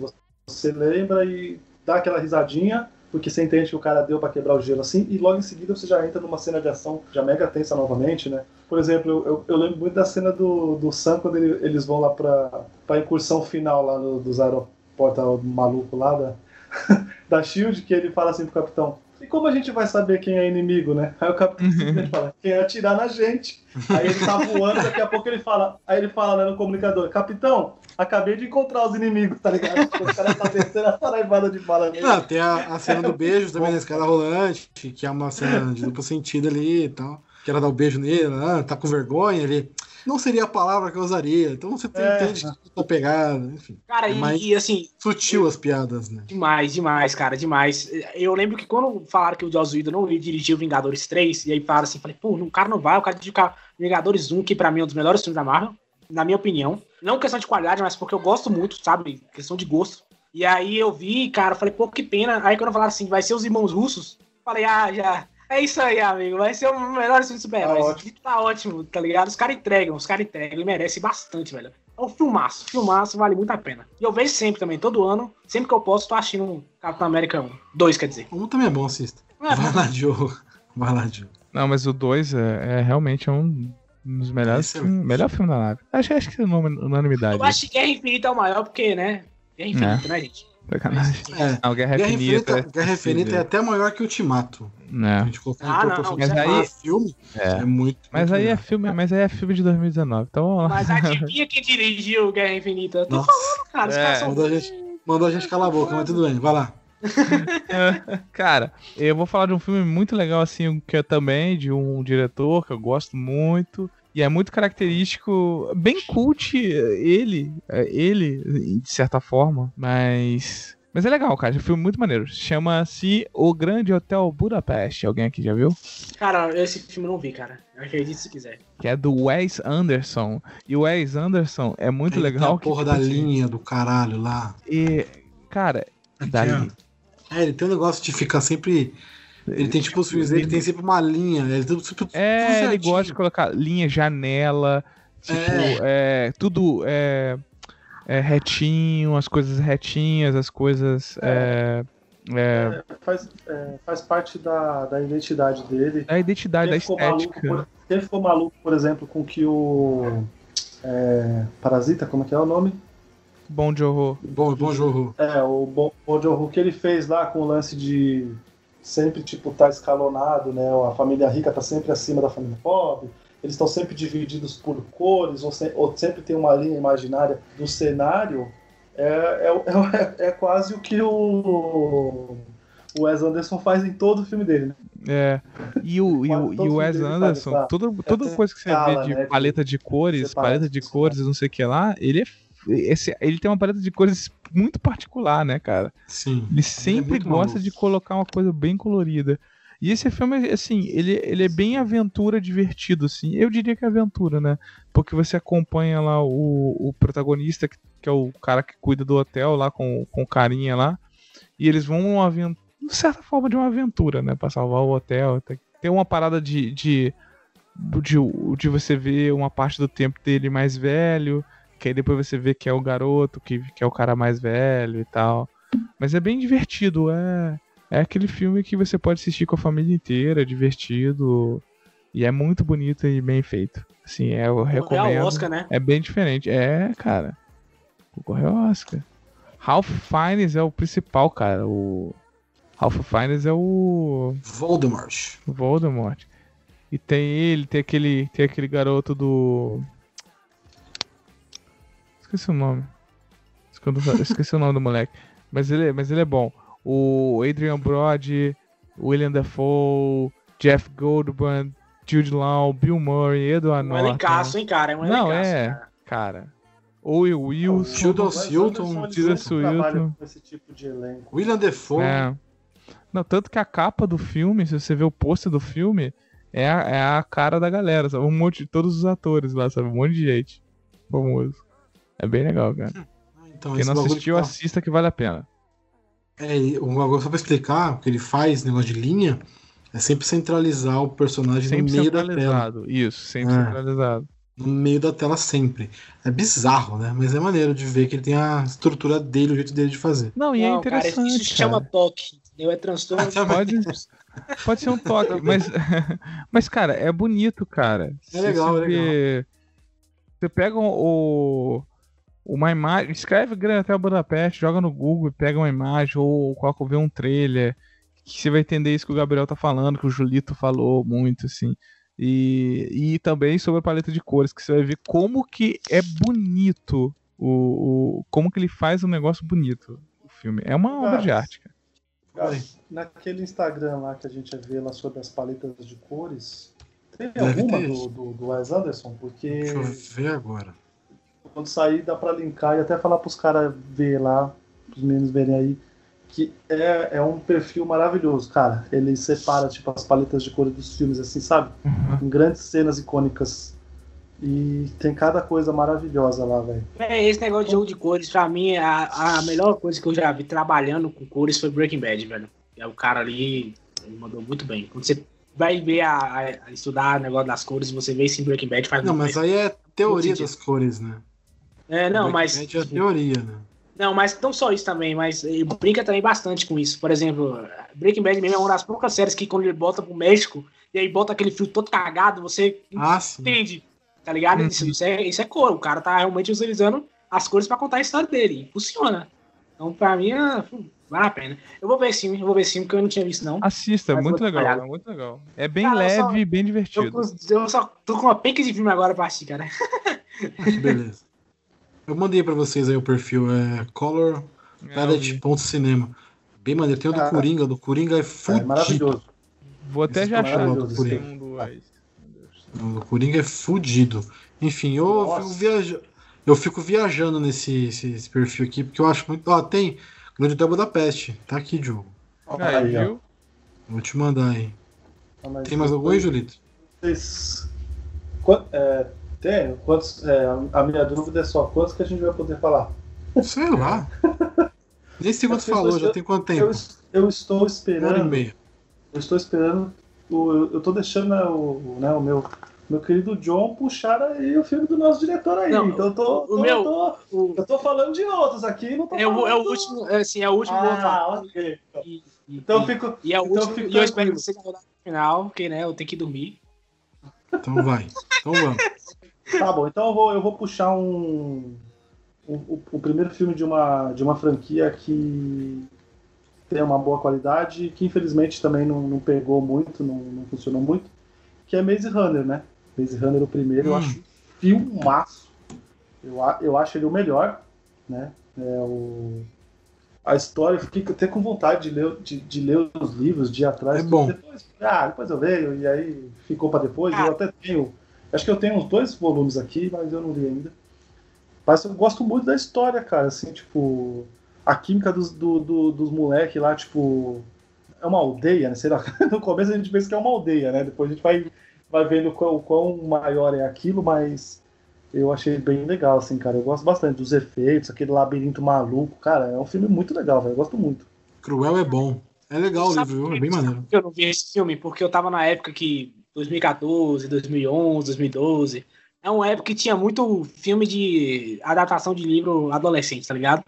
Você lembra e dá aquela risadinha, porque você entende que o cara deu pra quebrar o gelo, assim, e logo em seguida você já entra numa cena de ação já mega tensa novamente, né? Por exemplo, eu, eu, eu lembro muito da cena do, do Sam quando ele- eles vão lá pra, pra incursão final lá no, dos aeroportos maluco lá da, [LAUGHS] da Shield, que ele fala assim pro capitão. E como a gente vai saber quem é inimigo, né? Aí o capitão simplesmente fala, quem atirar na gente. Aí ele tá voando, daqui a pouco ele fala, aí ele fala né, no comunicador, capitão, acabei de encontrar os inimigos, tá ligado? O cara tá descendo a saraivada de bala nele. Ah, tem a, a cena do beijo também na escada rolante, que é uma cena de duplo sentido ali e tal. Que ela dá o beijo nele, ah, tá com vergonha, ele. Não seria a palavra que eu usaria. Então você tem, É. entende que tá pegado, enfim. Cara, É e, mais- e, assim, Sutil as piadas, né? Demais, demais, cara, demais. Eu lembro que quando falaram que o Joss Whedon não ia dirigir o Vingadores 3, e aí falaram assim, falei, pô, o cara não vai, o cara dirige Vingadores 1, que pra mim é um dos melhores filmes da Marvel, na minha opinião. Não questão de qualidade, mas porque eu gosto muito, sabe? Questão de gosto. E aí eu vi, cara, falei, pô, que pena. Aí quando falaram assim, vai ser os irmãos russos, falei, ah, já. É isso aí, amigo. Vai ser o melhor filme de super-heróis. Tá ótimo. Tá ótimo, tá ligado? Os caras entregam, os caras entregam. Ele merece bastante, velho. É um filmaço. Filmaço vale muito a pena. E eu vejo sempre também, todo ano. Sempre que eu posso, tô assistindo um Capitão América 1. 2, quer dizer. Um também é bom, assista. É Vai lá, Diogo. Vai lá, Diogo. Não, mas o 2 é, é realmente um dos melhores Excelente. filmes, melhor filme da nave. Acho, acho que é unanimidade. Eu acho que Guerra Infinita é o maior, porque, né? Guerra Infinita, né, gente? Sacanagem. É. Não, Guerra, Guerra Infinita. Infinita, Guerra Infinita é até maior que Ultimato. A né? gente colocar Ah, não, proporção mas de aí- filme, É. é muito. Mas muito aí é filme, mas aí é filme de 2019. Então vamos lá. Mas adivinha [LAUGHS] quem dirigiu Guerra Infinita? Eu tô Nossa, falando, cara. Os É. caras são... mandou a, gente, mandou a gente calar a boca, mas tudo bem, vai lá. [LAUGHS] Cara, eu vou falar de um filme muito legal, assim, que é também de um diretor que eu gosto muito. E é muito característico, bem cult ele, é, ele, de certa forma, mas. Mas é legal, cara. É um filme muito maneiro. Chama-se O Grande Hotel Budapeste. Alguém aqui já viu? Cara, esse filme eu não vi, cara. Acredite se quiser. Que é do Wes Anderson. E o Wes Anderson é muito tem legal. A porra que, da tipo assim, linha do caralho lá. E, cara, Aqui, dali. É, ele tem um negócio de ficar sempre. Ele tem tipo os filmes dele, tem sempre uma linha. Ele tem, tipo, tudo É, ele gosta de colocar linha, janela, Tipo, é, tudo é, é retinho, as coisas retinhas, as coisas. É, é, É, faz, é, faz parte da, da identidade dele. a identidade, da maluco, estética. por, quem ficou maluco, por exemplo, com que o. é, Parasita, como é que é o nome? Bom de horror. Bom, bom jogo. É, o Bon Bon Joon-ho que ele fez lá com o lance de sempre, tipo, tá escalonado, né? A família rica tá sempre acima da família pobre. Eles estão sempre divididos por cores, ou, se- ou sempre tem uma linha imaginária do cenário. É, é, [LAUGHS] é, é quase o que o, o Wes Anderson faz em todo o filme dele, né? É. E o, e o, e o Wes Anderson, faz essa- toda, toda essa coisa que você escala, vê de né, paleta de cores, paleta de cores e não sei o que lá, ele é. Esse, ele tem uma paleta de cores muito particular, né, cara? Sim. Ele sempre muito gosta maluco. de colocar uma coisa bem colorida. E esse filme, assim, ele, ele é bem aventura divertido, assim. Eu diria que é aventura, né? Porque você acompanha lá o, o protagonista, que, que é o cara que cuida do hotel lá com, com o carinha lá. E eles vão numa aventura, de certa forma, de uma aventura, né? Pra salvar o hotel. Tem- Tem uma parada de, de, de, de você ver uma parte do tempo dele mais velho. Que aí depois você vê que é o garoto, que, que é o cara mais velho e tal. Mas é bem divertido, é. É aquele filme que você pode assistir com a família inteira, é divertido. E é muito bonito e bem feito. Assim, é, eu recomendo. ao Oscar, né? É bem diferente. É, cara. Concorreu ao Oscar. Ralph Fiennes é o principal, cara. O Ralph Fiennes é o Voldemort. Voldemort. E tem ele, tem aquele, tem aquele garoto do Esqueci o nome. Esqueci- o nome do moleque. Mas ele, é- mas ele é bom. O Adrian Brody, William Dafoe, Jeff Goldblum, Jude Law, Bill Murray, Edward Um Norton. elencaço, hein, cara? É um Não, elencaço, é. cara. Cara. Owen Wilson. Wes Hilton, tipo de elenco. William Defoe. É. Não, tanto que a capa do filme, se você vê o pôster do filme, é a, é a cara da galera, sabe? Um monte de todos os atores lá, sabe? Um monte de gente famoso. É bem legal, cara. Então, Quem não assistiu, que tá- assista que vale a pena. É, um bagulho só pra explicar o que ele faz, negócio de linha, é sempre centralizar o personagem Sempre no meio da tela. centralizado. Isso, sempre É. centralizado. No meio da tela sempre. É bizarro, né? Mas é maneiro de ver que ele tem a estrutura dele, o jeito dele de fazer. Não, e é Não, cara, interessante. isso se chama cara. toque, entendeu? É transtorno. Ah, tá, Pode, pode ser um toque, [LAUGHS] mas, [LAUGHS] mas, cara, é bonito, cara. Se legal, você é vê- Você pega o, uma imagem, escreve Grande Hotel Budapeste, joga no Google e pega uma imagem ou coloca ver um trailer, que você vai entender isso que o Gabriel tá falando, que o Julito falou muito, assim. E, e também sobre a paleta de cores, que você vai ver como que é bonito o, o como que ele faz um negócio bonito. O filme é uma obra de arte, cara. Cara, naquele Instagram lá que a gente vê lá sobre as paletas de cores, tem Deve alguma ter do, do, do Wes Anderson? Porque Deixa eu ver agora. Quando sair dá pra linkar e até falar pros caras ver lá, pros meninos verem aí, que é, é um perfil maravilhoso, cara. Ele separa tipo as paletas de cores dos filmes, assim, sabe? Uhum. Em grandes cenas icônicas. E tem cada coisa maravilhosa lá, velho. É, esse negócio de jogo de cores, pra mim, a, a melhor coisa que eu já vi trabalhando com cores foi Breaking Bad, velho. É o cara ali, ele mandou muito bem. Quando você vai ver a, a- estudar o negócio das cores, você vê isso em Breaking Bad, faz Não, muito mas bem. aí é teoria das cores, né? É, não, mas. É teoria, né? Não, mas não só isso também, mas ele brinca também bastante com isso. Por exemplo, Breaking Bad mesmo é uma das poucas séries que quando ele bota pro México e aí bota aquele fio todo cagado, você Ah, sim. entende, tá ligado? Uhum. Isso, isso é, isso é cor. O cara tá realmente utilizando as cores pra contar a história dele. Funciona. Então, pra mim, é, vale a pena. Eu vou ver sim, eu vou ver sim, porque eu não tinha visto, não. Assista, é muito legal, trabalhar. é muito legal. É bem Cara, eu só- leve e bem Eu, divertido. eu só tô com uma penca de filme agora pra assistir, cara. Beleza. Eu mandei pra vocês aí o perfil, é Color É, cinema. Bem maneiro. Tem o do Ah. Coringa, do Coringa é É fudido. maravilhoso. Vou até Esse já tá achar. esse do Wes. O Coringa é fudido. Enfim, eu, Nossa. fico viaja... eu fico viajando nesse esse, esse perfil aqui, porque eu acho muito. Ó, tem Grande Hotel Budapeste. Tá aqui, Diogo. Aí, viu? Vou te mandar aí. Ah, Tem mais algum aí, Julito? Vocês- Qua- é, tem? Quantos, é, a minha dúvida é só quantos que a gente vai poder falar? Sei lá. [LAUGHS] Nem sei quanto Eu- falou, já eu- tem quanto Eu, tempo? es- eu estou Uma hora e esperando. meia. Eu estou esperando. O, eu, eu tô deixando né, o, né, o meu meu querido John puxar aí o filme do nosso diretor aí. Não, então eu tô, o tô- meu- tô- O- eu tô falando de outros aqui, não tô É o, falando é o do- último, é, assim, é o último vou Ah, falar. ok. E, e- Então eu e- fico. e é então eu último, fico e eu espero que seja rodado no final, porque né, eu tenho que dormir. Então vai. Então vamos. Tá bom, então eu vou, eu vou puxar um. O, o- o primeiro filme de uma, de uma franquia que tem uma boa qualidade, que infelizmente também não, não pegou muito, não, não funcionou muito, que é Maze Runner, né? Maze Runner, o primeiro, eu Hum. acho um filmaço. Eu, a- eu acho ele o melhor, né? É o, a história, eu fiquei até com vontade de ler, de, de ler os livros, de atrás. É bom. Depois, ah, depois eu veio, e aí ficou para depois. Ah. Eu até tenho Acho que eu tenho uns dois volumes aqui, mas eu não li ainda. Mas eu gosto muito da história, cara. Assim, tipo, a química dos, do, do- dos moleques lá, tipo. É uma aldeia, né? Sei lá. [LAUGHS] No começo a gente pensa que é uma aldeia, né? Depois a gente vai, vai vendo o quão, quão maior é aquilo, mas eu achei bem legal, assim, cara. Eu gosto bastante dos efeitos, aquele labirinto maluco. Cara, é um filme muito legal, velho. Eu gosto muito. Cruel é bom. É legal o livro, É bem maneiro. Eu não vi esse filme porque eu tava na época que 2014, 2011, 2012. É uma época que tinha muito filme de adaptação de livro adolescente, tá ligado?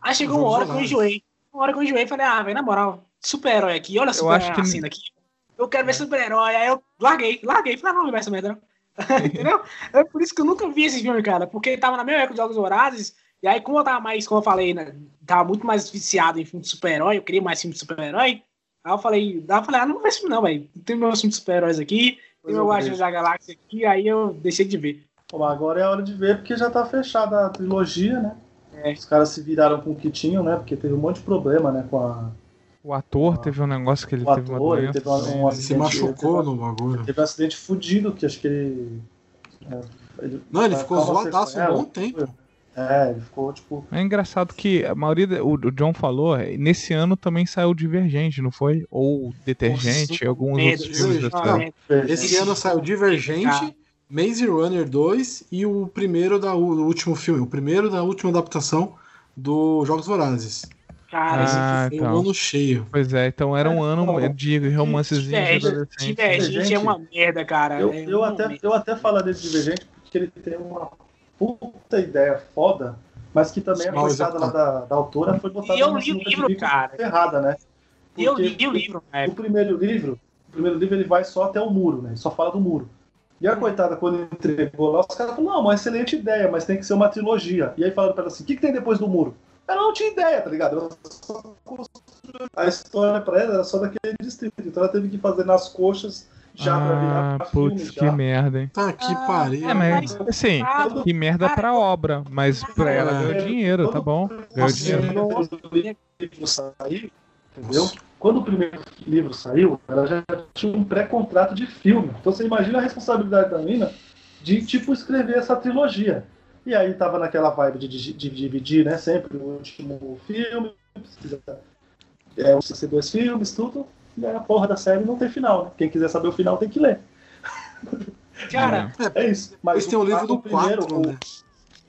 Aí chegou uma hora que eu enjoei. Uma hora que eu enjoei e falei, ah, velho, na moral, super-herói aqui, olha super-herói que- assim daqui. Eu quero ver super-herói. Aí eu larguei, larguei. Falei, ah, não vou ver essa merda, não. [LAUGHS] Entendeu? É por isso que eu nunca vi esse filme, cara. Porque tava na mesma época de Jogos Vorazes. E aí, como eu tava mais, como eu falei, né, tava muito mais viciado em filme de super-herói, eu queria mais filme de super-herói. Aí eu falei, aí eu falei, ah, não vou ver esse filme não, velho. Tem meus filmes de super-heróis aqui, tem meu Guardiões da Galáxia aqui, aí eu deixei de ver. Bom, mas agora é a hora de ver, porque já tá fechada a trilogia, né? É. Os caras se viraram com o que tinham, né? Porque teve um monte de problema, né? Com a, O ator teve um negócio que ele o teve uma ator, ele doença. teve um, um Ele se acidente. machucou ele no bagulho. teve, teve um acidente fudido, que acho que ele. é, ele Não, ele ficou uma zoadaço um bom tempo. É, ele ficou, tipo. É engraçado que a maioria, da- o, o John falou, é, nesse ano também saiu Divergente, não foi? Ou Detergente, Nossa, alguns merda, outros filmes. Não, Esse ano saiu Divergente, Maze Runner 2 e o primeiro da o último filme, o primeiro da última adaptação do Jogos Vorazes. Cara, esse Ah, Foi então. um ano cheio. Pois é, então era um ano de romancezinho de Divergente, adolescente. Divergente é uma merda, cara. Eu, É eu, uma até, eu até falaria de Divergente porque ele tem uma puta ideia foda, mas que também a coitada lá da, da autora foi botada E eu li o livro, cara. errada, né? E eu Porque li o livro na O primeiro livro, o primeiro livro ele vai só até o muro, né? Ele só fala do muro. E a coitada, quando entregou lá, os caras falaram, não, uma excelente ideia, mas tem que ser uma trilogia. E aí falaram pra ela assim, o que, que tem depois do muro? Ela não tinha ideia, tá ligado? Ela só construiu a história pra ela era só daquele distrito. Então ela teve que fazer nas coxas já pra Ah, virar filme putz, que já. merda, hein? Tá que Ah, pariu. É, mas assim, Ah, que merda pra obra, mas pra ela É. ganhou dinheiro, tá bom? Ganhou Nossa, dinheiro. quando o livro saiu, entendeu? Quando o primeiro livro saiu, ela já tinha um pré-contrato de filme. Então você imagina a responsabilidade da mina de, tipo, escrever essa trilogia. E aí tava naquela vibe de, de- de dividir, né, sempre o último filme, precisa é, ser dois filmes, tudo. E a porra da série não tem final, né? Quem quiser saber o final tem que ler. Cara, É isso. Mas Eles têm o livro do primeiro, 4, o- né?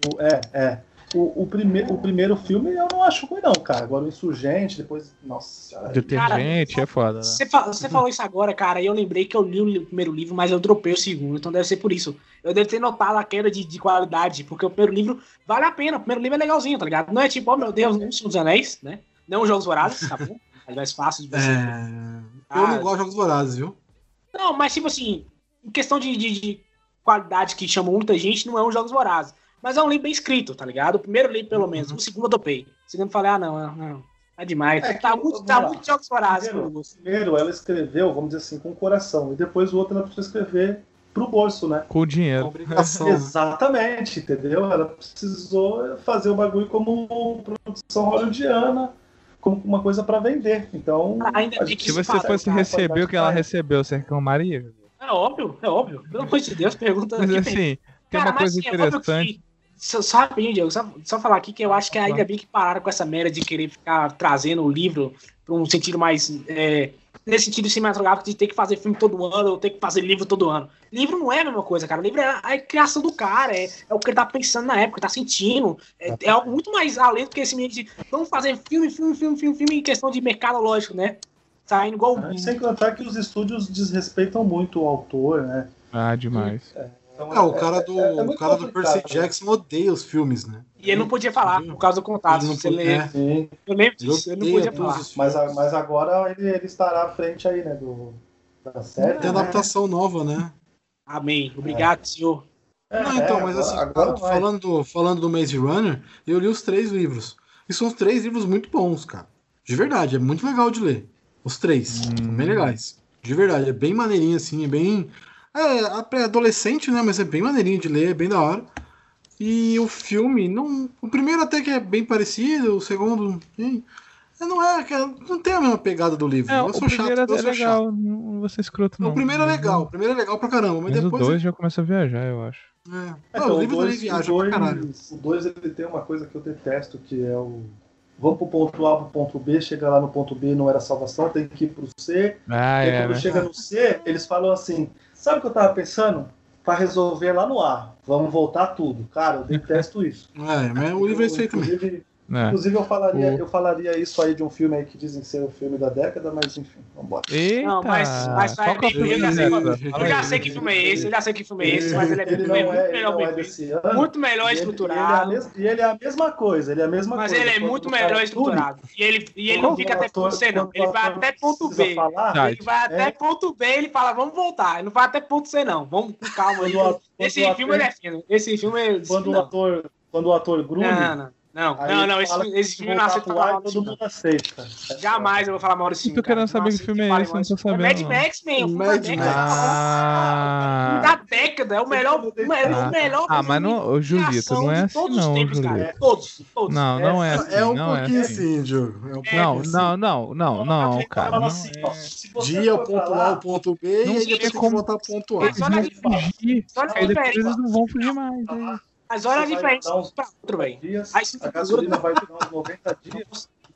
o- é, é. O, o, prime, o primeiro filme eu não acho ruim, não, cara. Agora o Insurgente, depois. Nossa. Detergente é foda, né? Você, fa- falou isso agora, cara, e eu lembrei que eu li o primeiro livro, mas eu dropei o segundo, então deve ser por isso. Eu devo ter notado a queda de, de qualidade, porque o primeiro livro vale a pena, o primeiro livro é legalzinho, tá ligado? Não é tipo, oh meu Deus, não Senhor dos Anéis, né? Não os Jogos Vorazes, tá bom? É mais fácil de você. É... Ah, Eu não gosto de Jogos Vorazes, viu? Não, mas tipo assim, em questão de, de, de qualidade que chamou muita gente, não é um Jogos Vorazes. Mas é um livro bem escrito, tá ligado? O primeiro livro, pelo menos. O segundo eu topei. O segundo eu falei, ah, não, não. É demais. É que- tá muito, tá muito Jogos Vorazes. Primeiro, primeiro ela escreveu, vamos dizer assim, com o coração. E depois o outro ela precisou escrever pro bolso, né? Com dinheiro. Obrigação. [LAUGHS] Exatamente, entendeu? Ela precisou fazer o bagulho como produção hollywoodiana, como uma coisa pra vender. Então. Ainda a bem que Se você fosse receber o que ela recebeu, você reclamaria? É óbvio, é óbvio. Pelo amor de Deus, pergunta Mas assim, tem Cara, uma mas, coisa assim, é interessante. que- Só, só rapidinho, Diego, só, só falar aqui que eu acho que ainda bem que pararam com essa merda de querer ficar trazendo o livro para um sentido mais. é, nesse sentido cinematográfico de ter que fazer filme todo ano ou ter que fazer livro todo ano. Livro não é a mesma coisa, cara. Livro é a, a criação do cara, é, é o que ele tá pensando na época, tá sentindo. É, é algo muito mais além do que esse menino de vamos fazer filme, filme, filme, filme, filme em questão de mercado lógico, né? Saindo igual. Ah, Sem contar que os estúdios desrespeitam muito o autor, né? Ah, demais. Então, É, o cara do, é- é o cara do Percy né? Jackson odeia os filmes, né? E ele não podia falar por causa do contato. Ele não Você podia- lê. é. Eu lembro Ele disso, ele não podia falar. mas, mas agora ele, ele estará à frente aí, né, do, da série. Tem né? adaptação nova, né? Amém. Obrigado, senhor. É, Não, então, é, mas agora- assim, agora cara, vai. falando, do, falando do Maze Runner, eu li os três livros. E são os três livros muito bons, cara. De verdade, é muito legal de ler. Os três. São bem legais. De verdade, é bem maneirinho, assim, é bem. É, é pré-adolescente, né? Mas é bem maneirinho de ler, é bem da hora. E o filme, não. O primeiro até que é bem parecido, o segundo. hein, é, Não é, é- não tem a mesma pegada do livro. É, eu o sou chato, primeiro eu é sou legal, chato. não vou ser escroto não. O primeiro é legal, o primeiro é legal pra caramba, mas, Mas o depois. 2 já começa a viajar, eu acho. É. É, Não, então, o livro também dois- viaja o pra dois- caralho. O 2 ele tem uma coisa que eu detesto, que é o. Vamos pro ponto A pro ponto B, chega lá no ponto B não era salvação, tem que ir pro C. Ah, e aí, é, quando né? chega no C, eles falam assim: sabe o que eu tava pensando? Pra resolver lá no A. Vamos voltar tudo. Cara, eu detesto isso. É, mas o livro é isso aí também. Inclusive, É. inclusive eu, falaria, O- eu falaria isso aí de um filme aí que dizem ser o filme da década, mas enfim, vambora. Eita! Não, mas- mas Qual que é eu já sei Eu já aí. sei que filme é esse, eu já sei que filme é esse, mas ele é Ele muito, não muito é, ele melhor é ano. Muito melhor E ele- estruturado. E ele, é a mes- e ele é a mesma coisa, ele é a mesma Mas coisa. ele é muito melhor estruturado. E ele, e ele não fica até ponto C, não. Ele vai até ponto B. falar, Ele vai até É. ponto B, ele fala, vamos voltar. Ele não vai até ponto C, não. Vamos com calma. Ator- Esse filme ele é fino. Esse filme é. quando o ator, quando o ator Não, não. Não, aí não, não. Esse, esse filme eu não pro falar todo mundo aceita. É Jamais eu vou falar mal desse filme. tô querendo cara. saber que filme é esse, não tô sabendo, É Mad Max, man. o filme da Mad década. Max. Ah, da década, é o melhor, o melhor, Ah, o melhor ah, mas não, Julito, não é assim todos os não, tempos, cara. Todos, todos. Não, não é assim, É um não é pouquinho assim. assim, Diogo. É um pouquinho Não, assim. não, não, não, não, cara. Fala Não assim, é. você Dia for ponto A ao ponto B Não e aí depois tem que ao ponto A. Eles não vão fugir mais. Mas olha a Você vai diferença pra outro, velho. a gasolina vai durar uns 90 [LAUGHS] dias, Muito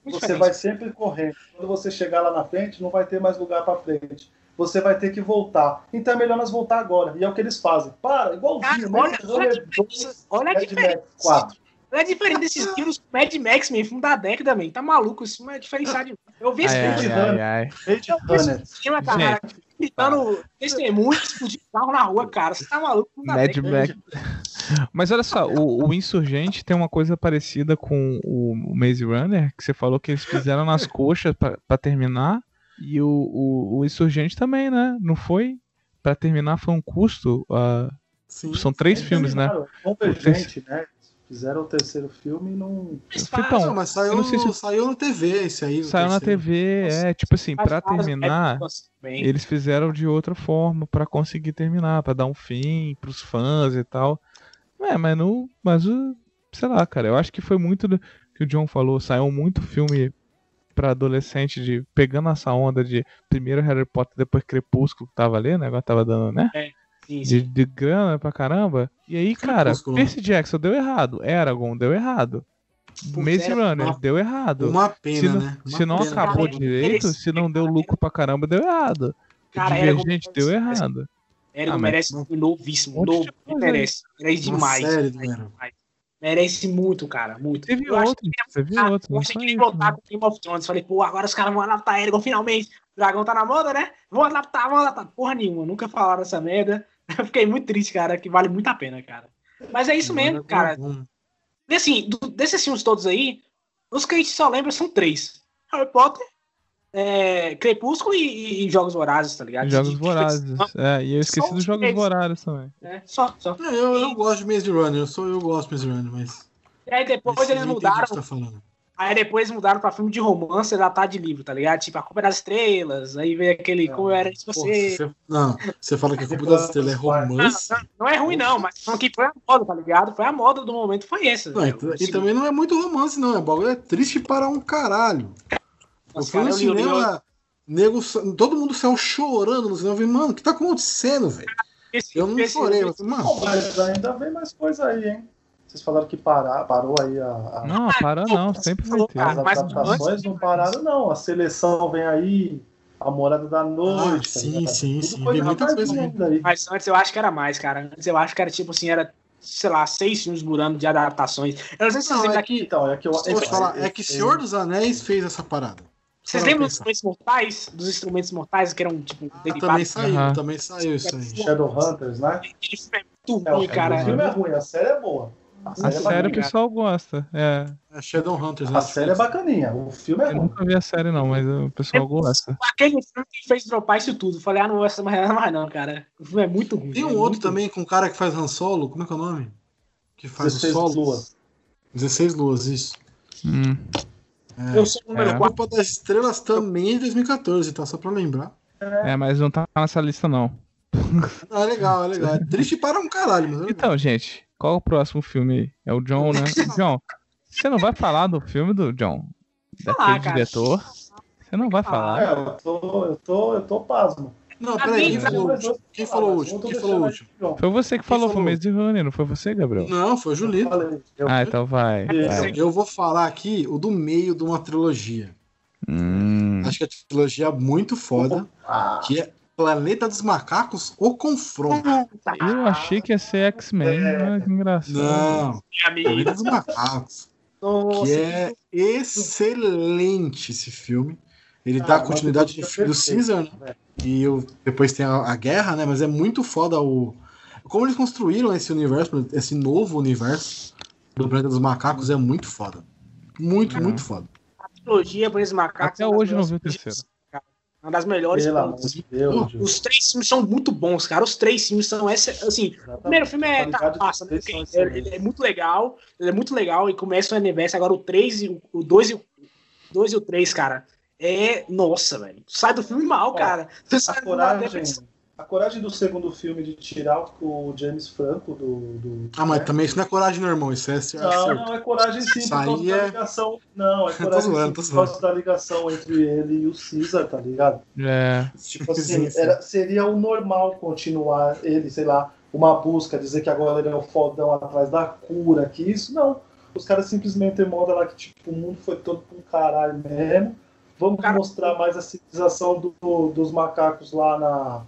você diferente. vai sempre correndo. Quando você chegar lá na frente, não vai ter mais lugar pra frente. Você vai ter que voltar. Então é melhor nós voltar agora. E é o que eles fazem. Para, igualzinho. Cara, olha- olha a diferença. 2, Olha a Mad diferença. Max 4. Olha a diferença desses livros Mad Max, man. Filme da década, man. Tá maluco? Esse filme é diferenciado. Eu vi esse filme ai, ai, ai. Eu vi esse filme, cara, gritando testemunho, explodindo carro na rua, cara. Você tá maluco? Mad década. Max. Mas olha só, o, o Insurgente tem uma coisa parecida com o Maze Runner, que você falou que eles fizeram nas coxas pra, pra terminar. E o, o, o Insurgente também, né? Não foi? Pra terminar foi um custo. ah, Sim. são três filmes, né? Convergente, né? Fizeram o terceiro filme e não. Então, Não, mas saiu, não sei se- saiu no TV esse aí. Saiu na. TV, é, tipo assim, pra terminar, também. eles fizeram de outra forma pra conseguir terminar, pra dar um fim pros fãs e tal. É, mas não, mas o, sei lá, cara, eu acho que foi muito do que o John falou, saiu muito filme pra adolescente de pegando essa onda de primeiro Harry Potter, depois Crepúsculo que tava ali, né? Agora tava dando, né? Sim, De, de grana pra caramba. E aí, cara. Percy Jackson deu errado, Eragon deu errado. Putz, Maze Runner uma- deu errado. Uma pena, se não, né? Uma se não pena. acabou Cara, direito, se não deu lucro pra caramba, deu errado. Cara, Divergente deu errado. Eragon Ah, merece um novíssimo, Um novo. coisa Merece. Merece demais. Merece muito, cara. Muito. Teve Eu outro, teve outro. Eu achei que ele voltar né? com Game of Thrones. Falei, pô, agora os caras vão adaptar Eragon finalmente. O dragão tá na moda, né? Vão adaptar, vão adaptar. Porra nenhuma, nunca falaram essa merda. [LAUGHS] Eu fiquei muito triste, cara, que vale muito a pena, cara. Mas é isso mesmo, cara. E assim, do- desses filmes todos aí, os que a gente só lembra são três: Harry Potter, é, Crepúsculo e, e Jogos Vorazes, tá ligado? Jogos [LAUGHS] De- de- Vorazes. É, e eu esqueci dos os Jogos três. Vorazes também. É, só, só. É, eu, eu gosto de Maze Runner, eu, sou, eu gosto de Maze Runner, mas. E aí depois esse eles mudaram. você tá falando. Aí depois mudaram pra filme de romance datado de livro, tá ligado? Tipo, a culpa é das estrelas. Aí veio aquele. Como eu era de Pô, você. você- Não, você fala que a culpa das estrelas é Não, romance. não, não é ruim, não, mas falando que foi a moda, tá ligado? Foi a moda do momento, foi essa. Não, velho. e, e também não é muito romance, não. É bagulho é triste para um caralho. Eu fui no cinema, nego, todo mundo saiu chorando no cinema. Eu falei, mano, o que tá acontecendo, velho? Eu não esse- chorei, eu falei, mano. Mas ainda vem mais coisa aí, hein? Vocês falaram que parar, parou aí a, a- Não, para não, sempre vai ter. as mas adaptações, não pararam, não. A seleção vem aí, a morada da noite. Ah, tá sim, ligado? sim, sim, coisa tem muita coisa aí. Mas antes eu acho que era mais, cara. Antes eu acho que era tipo assim, era, sei lá, seis filmes por ano de adaptações. Eu não sei se vocês Não, lembram é daqui. Então, é que eu. Deixa eu te falar, é que Senhor dos Anéis fez essa parada. Vocês lembram dos instrumentos mortais? Dos instrumentos mortais que eram, tipo, Ah, derivados? também saiu, Aham. também saiu isso aí. Shadowhunters, né? É muito É, ruim, o cara. filme é ruim, a série é boa. A A série, é, série o pessoal gosta. É. É Shadowhunters, né? a série é bacaninha, o filme é Eu ruim. nunca vi a série, não, mas o pessoal gosta. Aquele filme que fez dropar isso tudo. Falei, ah, não vou essa mais mais não, cara. O filme é muito ruim. Tem é um outro muito também com um cara que faz Han Solo, como é que é o nome? Que faz 16 o solo. luas. 16 luas, isso. Hum. ruim. Eu sou o número É. A 4. Copa das Estrelas também é de 2014, tá? Só pra lembrar. É, mas não tá nessa lista, não. Ah, é legal, é legal. É triste para um caralho, mas é. Então, gente, qual o próximo filme? aí? É o John, né? [LAUGHS] John, você não vai falar do filme do John? Daquele Ah, cara. diretor? Você não vai falar? É, eu tô, eu tô, eu tô pasmo. Não, peraí, quem falou o último? Quem falou o último? tô Quem falou o último? João. Foi você que falou, foi o mês de junho, não foi você, Gabriel? Não, foi o Julito. Ah, então vai. vai. Eu vou falar aqui o do meio de uma trilogia. Hum. Acho que é a trilogia muito foda, Ah, que é Planeta dos Macacos, O Confronto. Eu achei que ia ser X-Men, mas que engraçado. Não, Planeta dos Macacos. Nossa, Que é excelente esse filme. Ele dá Ah, continuidade mas do filme do Caesar, né? velho. E o- depois tem a, a guerra, né? Mas é muito foda o. Como eles construíram esse universo, esse novo universo do Planeta dos Macacos é muito foda. Muito, Uhum. muito foda. a trilogia por esses macacos. Até é hoje eu não vi o terceiro. Uma das melhores. Pelo amor de Deus, João. Os três filmes são muito bons, cara. Os três filmes são esse, assim. O primeiro filme é A tá, passa, né? Porque ele, é muito legal. Ele é muito legal e começa o universo. Agora o 3 e o- o 2 e o 2 e o 3, cara. É. Nossa, velho. Sai do filme mal, Ó, cara. Você A sai coragem, a coragem do segundo filme de tirar o James Franco do. do Ah, mas também isso não é coragem, não, irmão. Isso é Não, certo. não, é coragem sim, Isso por causa aí da é- ligação. Não, é [LAUGHS] coragem zoando, por causa da ligação entre ele e o Caesar, tá ligado? É. Tipo assim, [LAUGHS] Sim, sim. era- seria o normal continuar ele, sei lá, uma busca, dizer que agora ele é o fodão atrás da cura, que isso não. Os caras simplesmente mandam lá que tipo, o mundo foi todo pra um caralho mesmo. Vamos Cara- mostrar mais a civilização do- dos macacos lá na.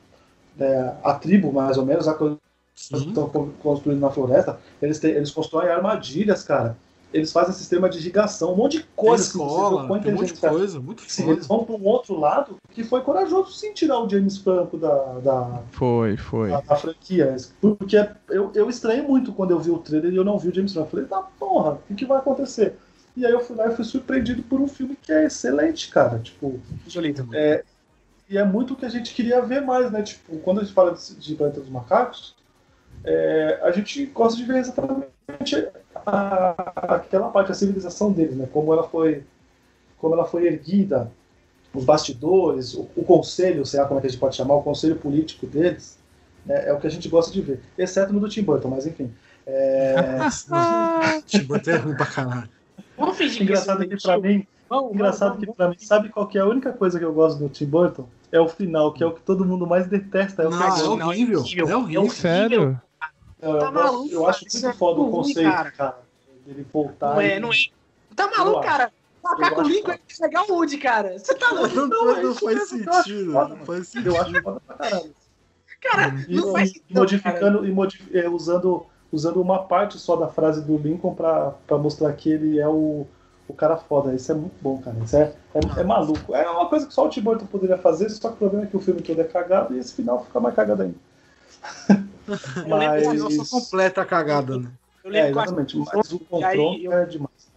É, a tribo, mais ou menos, a coisa que estão con- construindo na floresta. Eles, têm, eles constroem armadilhas, cara. Eles fazem sistema de irrigação, um monte de coisa que você escola, com tem um monte de inteligência coisa, muito Sim, eles vão para um outro lado que foi corajoso sim tirar o James Franco da, da, Foi, foi. da, da franquia. Porque eu, eu estranhei muito quando eu vi o trailer e eu não vi o James Franco. Falei, tá porra, o que, que vai acontecer? E aí eu fui lá e fui surpreendido por um filme que é excelente, cara. Tipo, é, e é muito o que a gente queria ver mais, né? Tipo, quando a gente fala de, de Planeta dos Macacos, é, a gente gosta de ver exatamente a- aquela parte, a civilização deles, né? Como ela foi, como ela foi erguida, os bastidores, o, o conselho, sei lá como é que a gente pode chamar, o conselho político deles, né? é o que a gente gosta de ver. Exceto no do Tim Burton, mas enfim. É, [LAUGHS] Tipo, até ruim pra caralho. Vamos fingir engraçado que que pra mim, Vamos, Engraçado vamos, que pra mim, sabe qual que é a única coisa que eu gosto do Tim Burton? É o final, que é o que todo mundo mais detesta. É o Não, cagão. é horrível. É horrível. Sério? Eu, Tá maluco, eu acho muito é foda o ruim, conceito, cara. cara. Dele voltar. Não é, e- não é. Tá maluco, cara? Macaco acho Lincoln é pegar onde, cara? Você tá louco? Não, Não, não, é não faz sentido. foda, Não faz sentido. Eu acho foda pra caralho. Cara, E, não faz e sentido. cara. modificando, e modif- é, usando, usando uma parte só da frase do Lincoln pra, pra mostrar que ele é o, o cara foda. Isso é muito bom, cara. Isso é, é, é maluco. É uma coisa que só o Tim Burton poderia fazer, só que o problema é que o filme todo é cagado e esse final fica mais cagado ainda. [LAUGHS] Eu lembro O final Mas- só completa a cagada, né? Eu É, lembro que eu exatamente. Mas o e aí confronto eu- é demais.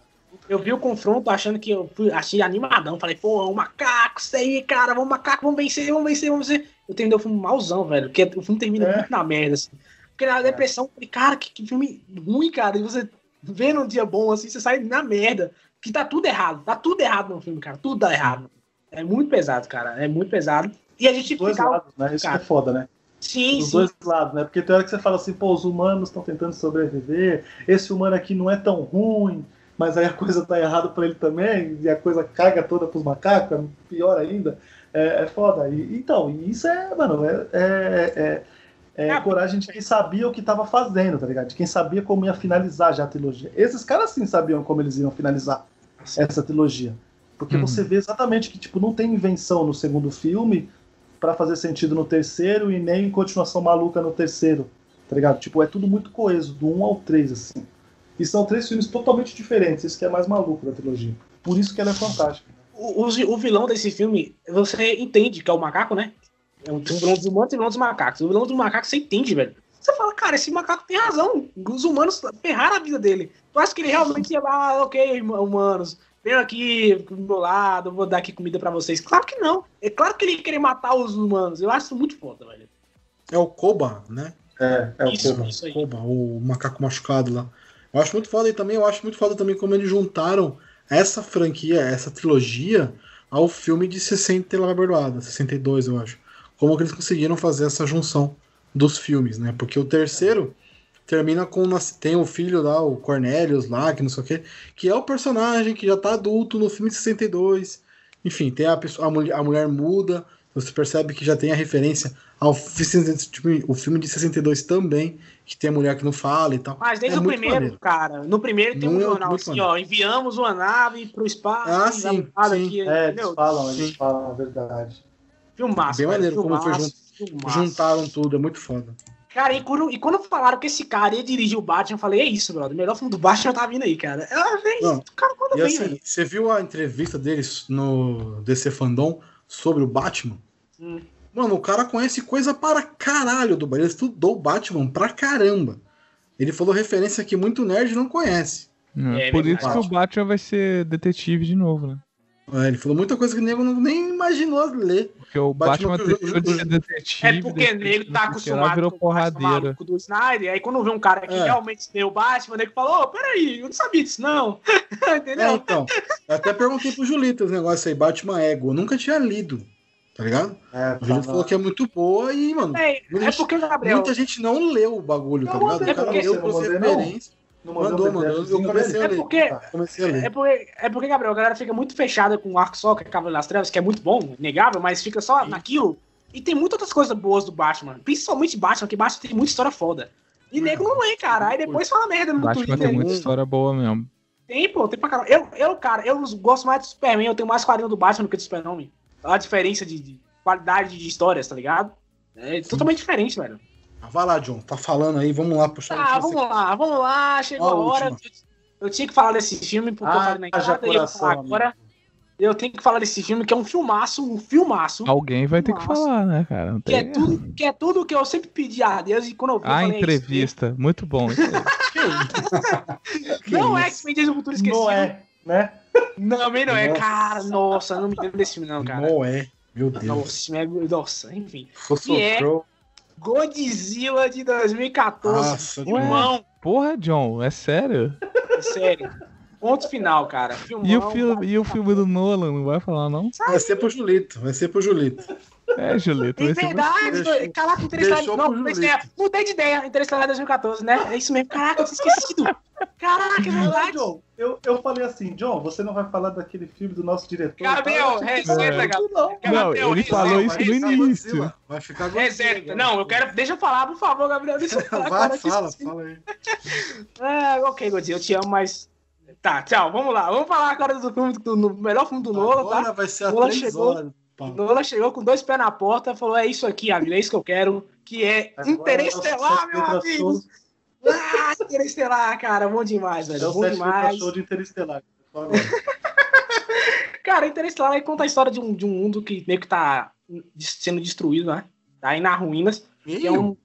Eu vi o confronto achando que eu fui, achei animadão. Falei, pô, um macaco, isso aí, cara, vamos macaco, vamos vencer, vamos vencer, vamos vencer. Eu terminei o filme malzão, velho. Porque o filme termina É. muito na merda, assim. Porque na depressão, eu falei, cara, que, que filme ruim, cara. E você vê num dia bom, assim, você sai na merda. Que tá tudo errado. Tá tudo errado no filme, cara. Tudo dá errado. É muito pesado, cara. É muito pesado. E a gente Os dois fica. lados, né? Isso que cara. é foda, né? Sim, Os sim. dois lados, né? Porque tem hora que você fala assim, pô, os humanos estão tentando sobreviver, esse humano aqui não é tão ruim, mas aí a coisa tá errada pra ele também, e a coisa caga toda pros macacos, é pior ainda. É, é foda. E, então, isso é, mano, é, é, é- é coragem de quem sabia o que tava fazendo, tá ligado? De quem sabia como ia finalizar já a trilogia. Esses caras sim sabiam como eles iam finalizar essa trilogia. Porque Uhum. você vê exatamente que, tipo, não tem invenção no segundo filme pra fazer sentido no terceiro e nem continuação maluca no terceiro, tá ligado? Tipo, é tudo muito coeso, do 1 ao 3, assim. E são três filmes totalmente diferentes, isso que é mais maluco da trilogia. Por isso que ela é fantástica. o, o, o vilão desse filme, você entende que é o macaco, né? É um, um vilão dos humanos e um vilão dos macacos. O vilão dos macacos você entende, velho. Você fala, cara, esse macaco tem razão. Os humanos ferraram a vida dele. Tu acha que ele realmente ia lá, ah, ok, humanos, venham aqui do meu lado, vou dar aqui comida pra vocês. Claro que não. É claro que ele ia querer matar os humanos. Eu acho isso muito foda, velho. É o Koba, né? É, é o Isso, Koba. isso. Koba, o macaco machucado lá. Eu acho muito foda e também eu acho muito foda também como eles juntaram essa franquia, essa trilogia ao filme de 60 e lá vai Bordoada, 62, eu acho. Como que eles conseguiram fazer essa junção dos filmes, né? Porque o terceiro termina com nas- tem o filho lá, o Cornelius lá, que não sei o quê, que é o personagem que já tá adulto no filme de 62. Enfim, tem a pessoa, a mulher, a mulher muda, você percebe que já tem a referência ao tipo, o filme de 62 também, que tem a mulher que não fala e tal. Mas desde É o primeiro, maneiro. cara, no primeiro tem um Muito, jornal muito assim, maneiro. ó, enviamos uma nave pro espaço, Ah, sim, sim. aqui, É, eles falam, eles sim. falam a verdade. filmaço, Bem maneiro como foi filmaço, filmaço. Juntaram tudo, é muito foda. Cara, e quando, e quando falaram que esse cara ia dirigir o Batman, eu falei, é isso, brother, o melhor filme do Batman tá vindo aí, cara. Eu falei, Não, o cara quando E vem, assim, velho. você viu a entrevista deles no DC Fandom sobre o Batman? Hum. Mano, o cara conhece coisa para caralho do Batman. Ele estudou o Batman pra caramba. Ele falou referência que muito nerd não conhece. É, É por verdade. isso que o Batman vai ser detetive de novo, né? É, ele falou muita coisa que o nego não- nem imaginou ler. Porque o Batman Batman, que o- deixou de ser detetive. É porque não tá acostumado virou com o porradeira. do Snyder, aí quando vê um cara que É. realmente tem o Batman, o nego fala, ô, peraí, eu não sabia disso, não. [LAUGHS] É, Entendeu? então. Eu até perguntei pro Julito os negócios aí, Batman Ego. Eu nunca tinha lido. Tá ligado? É, O Julito falou que é muito boa e, mano, É, é porque, Gabriel, muita gente não leu o bagulho, tá ligado? O cara leu por referência. Não Mandou, mandou. Eu PDFzinho comecei a É ler. porque- Tá. Comecei a ler. É porque, é porque, Gabriel, a galera fica muito fechada com o arco só, que é Cavaleiro das Trevas, que é muito bom, negável, mas fica só naquilo. E tem muitas outras coisas boas do Batman, principalmente Batman, que Batman tem muita história foda. E nego não lê, cara. Aí depois fala merda no Batman Twitter. tem muita história boa mesmo. Tem, pô, tem pra caramba. Eu, eu, cara, eu gosto mais do Superman, eu tenho mais quadrinho do Batman do que do Superman. Olha a diferença de, de qualidade de histórias, tá ligado? É totalmente diferente, velho. Ah, Vai lá, John. Tá falando aí. Vamos lá puxar Ah, vamos lá, vamos lá. Chegou a a hora. última. Eu, eu tinha que falar desse filme, porque eu Ah, falei na entrada, e eu coração, falar amigo. agora. Eu tenho que falar desse filme, que é um filmaço, um filmaço. Alguém vai ter que falar, né, cara? Não Que é, tem... tudo, que é tudo que eu sempre pedi a Deus e quando eu vi, eu A falei, é isso entrevista, muito bom. [LAUGHS] isso [LAUGHS] aí. mesmo. Que Não é? X-Men do Futuro Esquecido. Não é, né? Não, também não é. Nossa. Cara, nossa, não me lembro desse filme, não, cara. Noé. Meu Deus. Nossa, é. Nossa, enfim. Fosse que é-. Godzilla de 2014. Nossa, Filmão, Porra, John, é sério? sério. Ponto final, cara. Filmão, E o, filme, e o filme do Nolan, não vai falar, não? Vai ser pro Julito. Vai ser pro Julito. É, Julito, É verdade, Deixou- caraca, Interestelar. Não, Interestelar. Mudei de ideia, Interestelar 2014, né? É isso mesmo. Caraca, eu tinha esquecido. Caraca, é Não, verdade. John, eu, eu falei assim, John, você não vai falar daquele filme do nosso diretor. Gabriel, reseta, "Não, Gabriel. Não, ele falou isso no início. Vai ficar Reseta. Não, eu quero. Deixa eu falar, por favor, Gabriel. Deixa eu [LAUGHS] falar. Vai, fala, fala aí. É, ok, Godzilla, eu te amo, mas. Tá, tchau, vamos lá. Vamos falar agora do filme, do, do melhor filme do Nolan, tá? Agora vai ser a três chegou. horas. Nolan chegou com dois pés na porta, falou: é isso aqui, amigo, é isso que eu quero, que é Agora Interestelar, meu amigo. Ah, Interestelar, cara, bom demais, velho, bom demais. show de Interestelar. [LAUGHS] Cara, Interestelar aí conta a história de um, de um mundo que meio que tá sendo destruído, né? Tá aí nas ruínas. Que é um.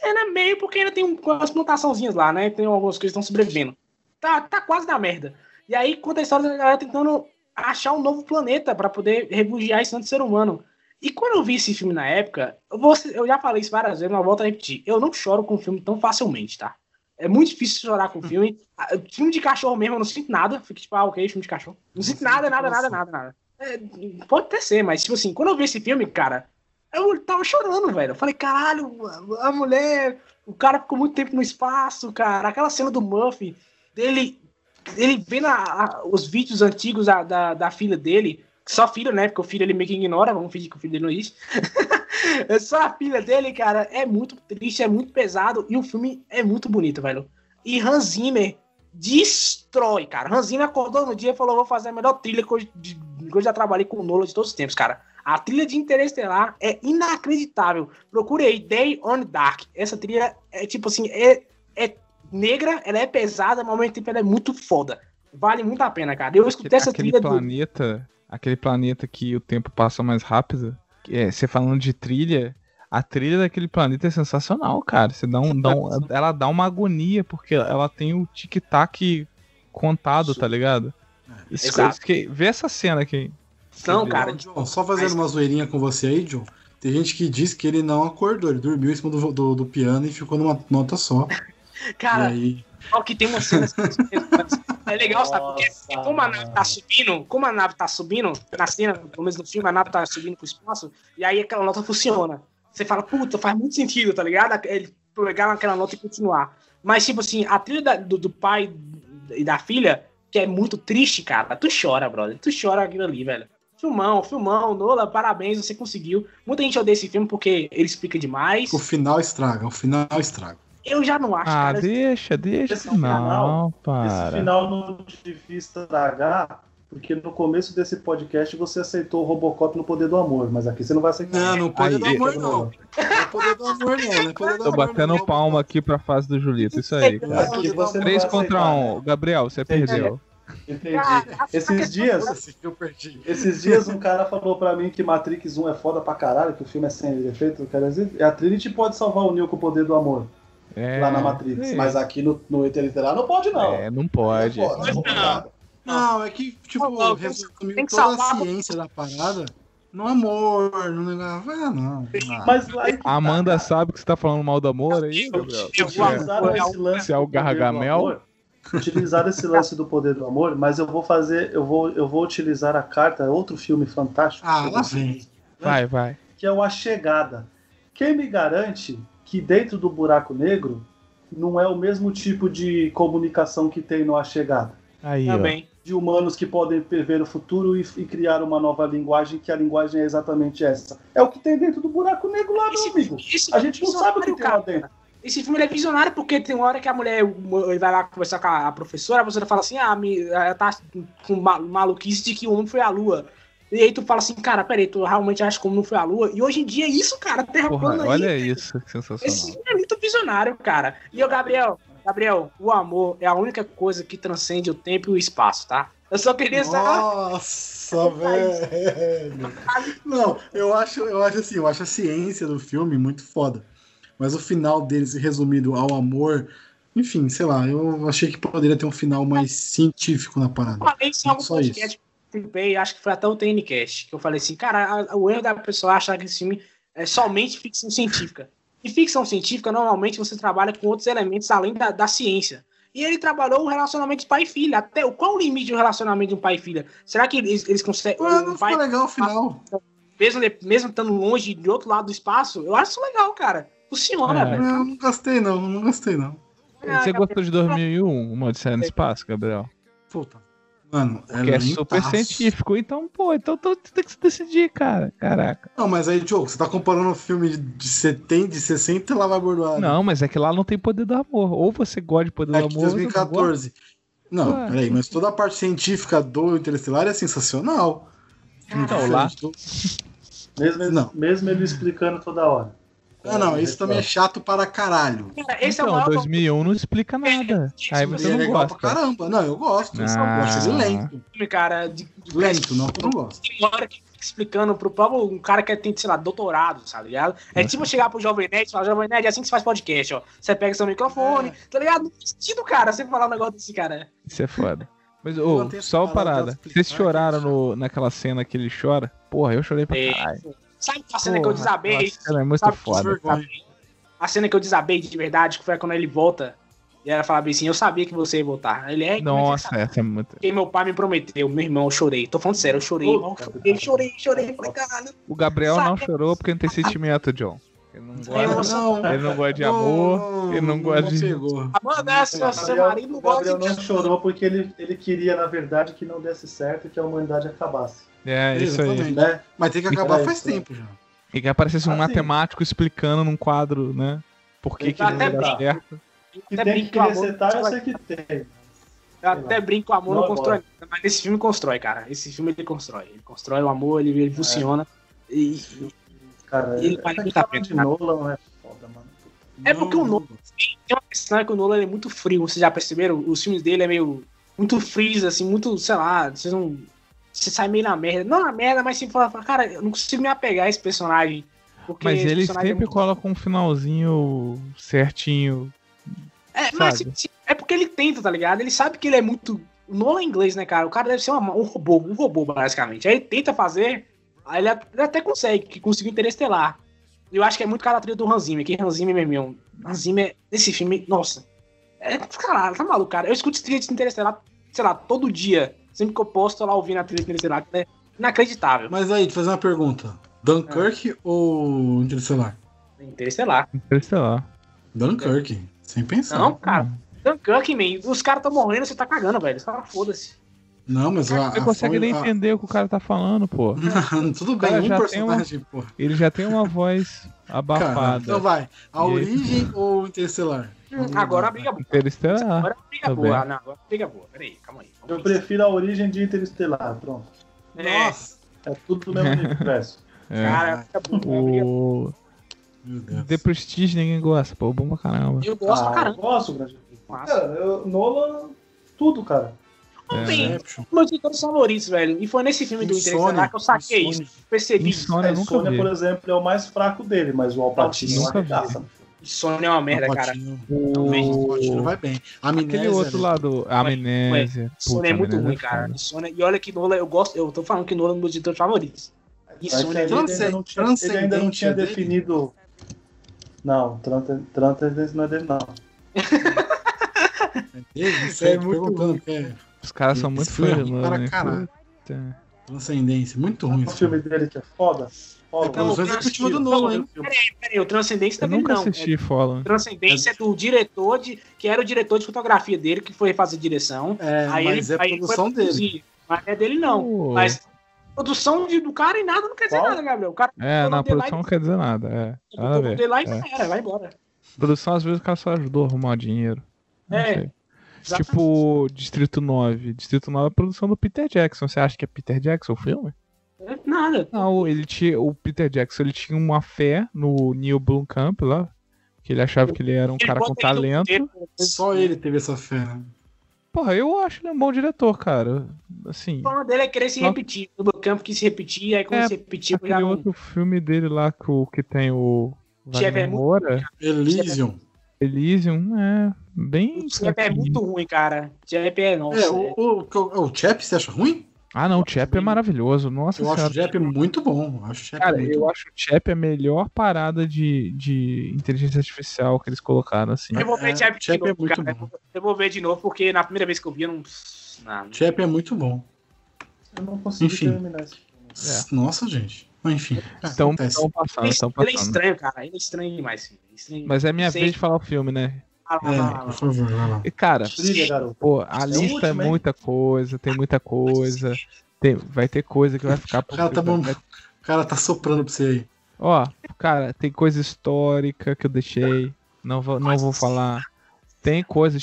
É né, meio porque ainda tem um- umas plantaçãozinhas lá, né? Tem algumas coisas que estão sobrevivendo. Tá, tá quase na merda. E aí conta a história da galera tentando achar um novo planeta pra poder refugiar esse tanto ser humano. E quando eu vi esse filme na época, eu, vou- eu já falei isso várias vezes, mas volto a repetir. Eu não choro com filme tão facilmente, tá? É muito difícil chorar com filme. Ah, Filme de cachorro mesmo, eu não sinto nada. Fico tipo, ah, ok, filme de cachorro. Não sinto nada, nada, nada, nada, nada. É, pode até ser, mas tipo assim, quando eu vi esse filme, cara, eu tava chorando, velho. Eu falei, caralho, a mulher, o cara ficou muito tempo no espaço, cara. Aquela cena do Murphy, dele, ele vendo a- a- os vídeos antigos da, da, da filha dele, só filho, né? Porque o filho ele meio que ignora, vamos fingir que o filho dele não existe. [LAUGHS] É só a filha dele, cara, é muito triste, é muito pesado e o filme é muito bonito, velho. E Hans Zimmer destrói, cara. Hans Zimmer acordou no dia e falou: vou fazer a melhor trilha que eu, que eu já trabalhei com o Nolan de todos os tempos, cara. A trilha de Interestelar é inacreditável. Procure aí Day on Dark. Essa trilha é tipo assim, é, é negra, ela é pesada, mas ao mesmo tempo ela é muito foda. Vale muito a pena, cara. Eu escutei essa Aquele trilha do. planeta aquele planeta que o tempo passa mais rápido. É, você falando de trilha, a trilha daquele planeta é sensacional, cara. Você dá um, dá um- ela dá uma agonia, porque ela tem o tic-tac contado, tá ligado? Isso, que, vê essa cena aqui. Não, Ô, cara. John, só fazendo uma zoeirinha com você aí, John. Tem gente que diz que ele não acordou, ele dormiu em cima do, do, do piano e ficou numa nota só. Cara, aí. Só que tem uma cena assim, [LAUGHS] É legal, sabe? Porque Nossa, como a nave tá subindo, como a nave tá subindo, na cena, pelo menos no filme, a nave tá subindo pro espaço, e aí aquela nota funciona. Você fala, puta, faz muito sentido, tá ligado? Ele pegar naquela nota e continuar. Mas, tipo assim, a trilha da- do, do pai e da filha, que é muito triste, cara, tu chora, brother. Tu chora aquilo ali, velho. Filmão, filmão, Nola, parabéns, você conseguiu. Muita gente odeia esse filme porque ele explica demais. O final estraga, o final estraga. Eu já não acho, Ah, cara. deixa, deixa. Esse Não, final- Esse para. final não devia estragar, porque no começo desse podcast você aceitou o Robocop no Poder do Amor, mas aqui você não vai aceitar. Não, não pode Aí, do amor, não. Não é poder do amor, não. Não é poder do Tô amor, batendo não. palma aqui pra fase do Julito. Isso aí, cara. Aqui você não 3 vai contra aceitar, 1. né? Gabriel, você Entendi. perdeu. Entendi. Ah, Esses questão dias, eu perdi. esses dias um cara falou pra mim que Matrix 1 é foda pra caralho, que o filme é sem efeito, quer dizer, a Trinity pode salvar o Neo com o poder do amor É, lá na Matrix, é. mas aqui no, no Interestelar não pode não. É, não pode. Não pode, Não. não. Não, é que, tipo, Não, resumiu tem que toda salvar- a ciência da parada no amor, no negócio. Ah, não. Mas lá que A Amanda tá, sabe que você tá falando mal do amor aí, Eu- Gabriel? utilizaram É, esse lance se é o do poder do Gargamel. amor, utilizaram esse lance do poder do amor, mas eu vou fazer, eu vou, eu vou utilizar a carta, outro filme fantástico, Ah, lá vem. Vai, vai. que é o A Chegada. Quem me garante que dentro do buraco negro não é o mesmo tipo de comunicação que tem no A Chegada? Aí, ó. Também. De humanos que podem prever o futuro e, e criar uma nova linguagem, que a linguagem é exatamente essa. É o que tem dentro do buraco negro lá, meu Esse, amigo. esse A gente não sabe o que tem lá dentro. Esse filme é visionário porque tem uma hora que a mulher ele vai lá conversar com a professora, a professora fala assim: ah, me, ela tá com ma- maluquice de que o homem foi à lua. E aí tu fala assim, cara, peraí, tu realmente acha que o homem não foi à lua? E hoje em dia é isso, cara, terra Porra, plana aí. olha isso, [LAUGHS] que Esse sensacional. filme é muito visionário, cara. E o Gabriel, Gabriel, o amor é a única coisa que transcende o tempo e o espaço, tá? Eu só queria saber. Nossa, [LAUGHS] velho. Não, eu acho, eu acho assim, eu acho a ciência do filme muito foda. Mas o final deles resumido ao amor, enfim, sei lá, eu achei que poderia ter um final mais científico na parada. Eu falei isso em algum podcast eu participei, acho que foi até o TNCast, que eu falei assim, cara, a- o erro da pessoa achar que esse filme é somente ficção científica. E ficção científica, normalmente, você trabalha com outros elementos além da, da ciência. E ele trabalhou o relacionamento de pai e filha. Até o- qual o limite de um relacionamento de um pai e filha? Será que eles, eles conseguem. Ah, não o pai, legal o final. mesmo, mesmo estando longe de outro lado do espaço, eu acho isso legal, cara. Funciona, É. velho. Não, não gostei não, não gostei não. Ah, Você Gabriel, gostou de 2001, uma Odisseia no Espaço, Gabriel? Puta. Mano, Que é super científico. Então, pô, então tu tem que se decidir, cara. Caraca. Não, mas aí, Diogo, você tá comparando um filme de- de 70, de 60 e lá vai bordoado. Não, mas é que lá não tem poder do amor. Ou você gosta de poder É do amor. ou você não gosta. 2014. Não, Ué. peraí, mas toda a parte científica do Interestelar é sensacional. Então, lá- [LAUGHS] Mesmo mesmo ele explicando toda hora. Ah, não, isso também é chato para caralho. Cara, esse é o Então, maior 2001 não explica nada. Aí Mas você é não legal pra gosta. caramba. Não, eu gosto. Eu Ah. acho ele lento. filme, cara. De, de- Lento, não eu não gosto. tem hora que fica explicando pro próprio um cara que tem, sei lá, doutorado, sabe ligado? É tipo chegar pro Jovem Nerd e falar, Jovem Nerd, é assim que se faz podcast, ó. Você pega seu microfone, tá ligado? Não sentido, cara, você falar um negócio desse cara. Isso é foda. Mas, Eu ô, só uma parada Vocês choraram no, naquela cena que ele chora? Porra, eu chorei pra É, caralho. Sabe a cena que eu desabei? cena é muito Sabe foda. A cena que eu desabei de verdade, que foi quando ele volta. E ela fala bem assim, eu sabia que você ia voltar. Ele é, é Nossa, sabe? essa é muito. Porque meu pai me prometeu, meu irmão, eu chorei. Tô falando sério, eu chorei, eu Chorei, chorei, chorei. Falei, caralho. O Gabriel não chorou porque não tem sentimento, John. Ele não É, gosta, Não, ele não gosta de amor, ele não gosta de. pegou. Amanda, é seu, seu marido não o Gabriel gosta não de... chorou porque ele, ele queria, na verdade, que não desse certo e que a humanidade acabasse. É, isso aí. Né? Mas tem que acabar É, faz isso. tempo já. E que aparecesse um Assim. matemático explicando num quadro, né? Por que, que não dá brinco. certo. Que Até tem que resetar, eu sei que tem. Eu até brinco que o amor não, Não constrói nada, mas nesse filme constrói, cara. Esse filme ele constrói. Ele constrói o amor, ele, ele funciona. E, Cara, Ele vale muito a pena, de. Nolan é foda, mano. É porque o Nolan- tem uma questão é que o Nolan é muito frio, vocês já perceberam? Os filmes dele é meio. Muito frios, assim, muito, sei lá, vocês não. Você sai meio na merda. Não na merda, mas você fala, cara, eu não consigo me apegar a esse personagem. Mas esse ele personagem é sempre muito- coloca um finalzinho certinho. É, mas se- é porque ele tenta, tá ligado? Ele sabe que ele é muito. Nolan é inglês, né, cara? O cara deve ser uma- um robô, um robô, basicamente. Aí ele tenta fazer, aí ele, até consegue, que conseguiu Interestelar. Eu acho que é muito cara a trilha do Hans Zimmer, que Hans Zimmer, meu irmão, Hans Zimmer, nesse filme, nossa. É, caralho, tá maluco, cara. Eu escuto trilha de Interestelar, sei lá, todo dia. Sempre que eu posto, tô lá ouvindo a trilha de Interestelar, que é inacreditável. Mas aí, te fazer uma pergunta. Dunkirk ou Interestelar? Interestelar. Interestelar. Dunkirk, sem pensar. Não, cara. Dunkirk, man, os caras tão morrendo, você tá cagando, velho. Os caras, foda-se. Não, mas a, Você a consegue nem a- entender o que o cara tá falando, pô. [LAUGHS] Tudo cara bem, um personagem, porra. Ele já tem uma voz Cara, abafada. então vai. A E aí? origem ou Interestelar? Hum, agora a briga boa. Interestelar. Agora a briga tá boa. não, agora a briga boa. Peraí, calma aí. Eu prefiro a origem de Interestelar, pronto. É, Nossa, É tudo do mesmo universo. É. cara, a briga boa, a briga boa. O. The Prestige ninguém gosta, pô. Bom pra caramba. Eu gosto pra Ah, caramba. Eu gosto. Massa. Cara, eu, Nolan, tudo, cara. É, Bem, Inception. meus diretores favoritos, velho. E foi nesse filme do Interestelar que eu saquei Insônia. isso. Percebi isso. Insônia, É, eu nunca Sônia, vi. por exemplo, é o mais fraco dele, mas o Alpatino Nunca arregaça. Insônia é uma merda, cara. Alpatino- Realmente. Alpatino vai bem. Amnésia, Aquele outro né? lá do Amnésia. Puta, é muito Amnésia ruim, é cara. Insônia. E olha que Nolan, eu gosto. Eu tô falando que Nolan é um dos meus diretores favoritos. Mas Insônia é ele, Transcend- ainda não tinha, ele ainda não tinha dele? definido. Não, Tran- Transcendência não é dele, não. Ele, [LAUGHS] não É tô muito que é Os caras são muito é fãs ruim Nolan, para né? transcendência. Muito ruim O filme dele que é foda. É é continua do Nolan, hein? Peraí, o Transcendência também nunca não. assisti É, Fallen. Transcendência é do diretor de. que era o diretor de fotografia dele, que foi fazer direção. É, aí mas ele, é aí ele foi produção dele. produzir. Mas é dele não. Pô. Mas produção de- do cara e nada não quer dizer Qual? nada, Gabriel. O cara É, na o produção não quer dizer nada. É, nada a botou o É. era, vai embora. Produção, às vezes, o cara só ajudou a arrumar dinheiro. Não É, sei. Exatamente. Tipo, Distrito 9. Distrito 9 é a produção do Peter Jackson. Você acha que é Peter Jackson o filme? É Nada. Não, ele tinha. O Peter Jackson ele tinha uma fé no Neil Blomkamp lá. Que ele achava que ele era um Ele cara com bota ele no talento. roteiro, Só ele teve essa fé, né? Porra, eu acho ele um bom diretor, cara. Assim. O problema dele é querer se Só- repetir. O campo que se repetir, aí quando É, se repetir, já Aquele não. outro filme dele lá que, o- que tem o. Chefe é Moura, Elysium. Elysium, é. Bem. O Chap é muito ruim, cara. Chap é, nossa. É, o, o, o, o Chap, você acha ruim? Ah, não, o Chap é maravilhoso. Nossa Eu acho o. Chap muito bom. Acho o Chap Cara, muito eu bom. acho o Chap a melhor parada de, de inteligência artificial que eles colocaram, assim. Eu vou ver É, Chap de Chap é novo, muito cara. bom. Eu vou ver de novo, porque na primeira vez que eu vi, eu não. não. Chap é muito bom. Eu não consigo Enfim. terminar esse filme. É. Nossa, gente. Mas, Enfim. Estão acontece. passando, Ele, estão ele é passando. estranho, cara. Ele é estranho demais. filho. É estranho. Mas é minha Sei. vez de falar o filme, né? Lá, lá, lá, É, lá. por favor, vai lá. E, cara, Brilha, pô, a É o lista é muita coisa, tem muita coisa. Tem, vai ter coisa que vai ficar por cara tá bom. vai- O cara tá soprando pra você aí. Ó, cara, tem coisa histórica que eu deixei. Não vou, não vou falar. Tem coisa.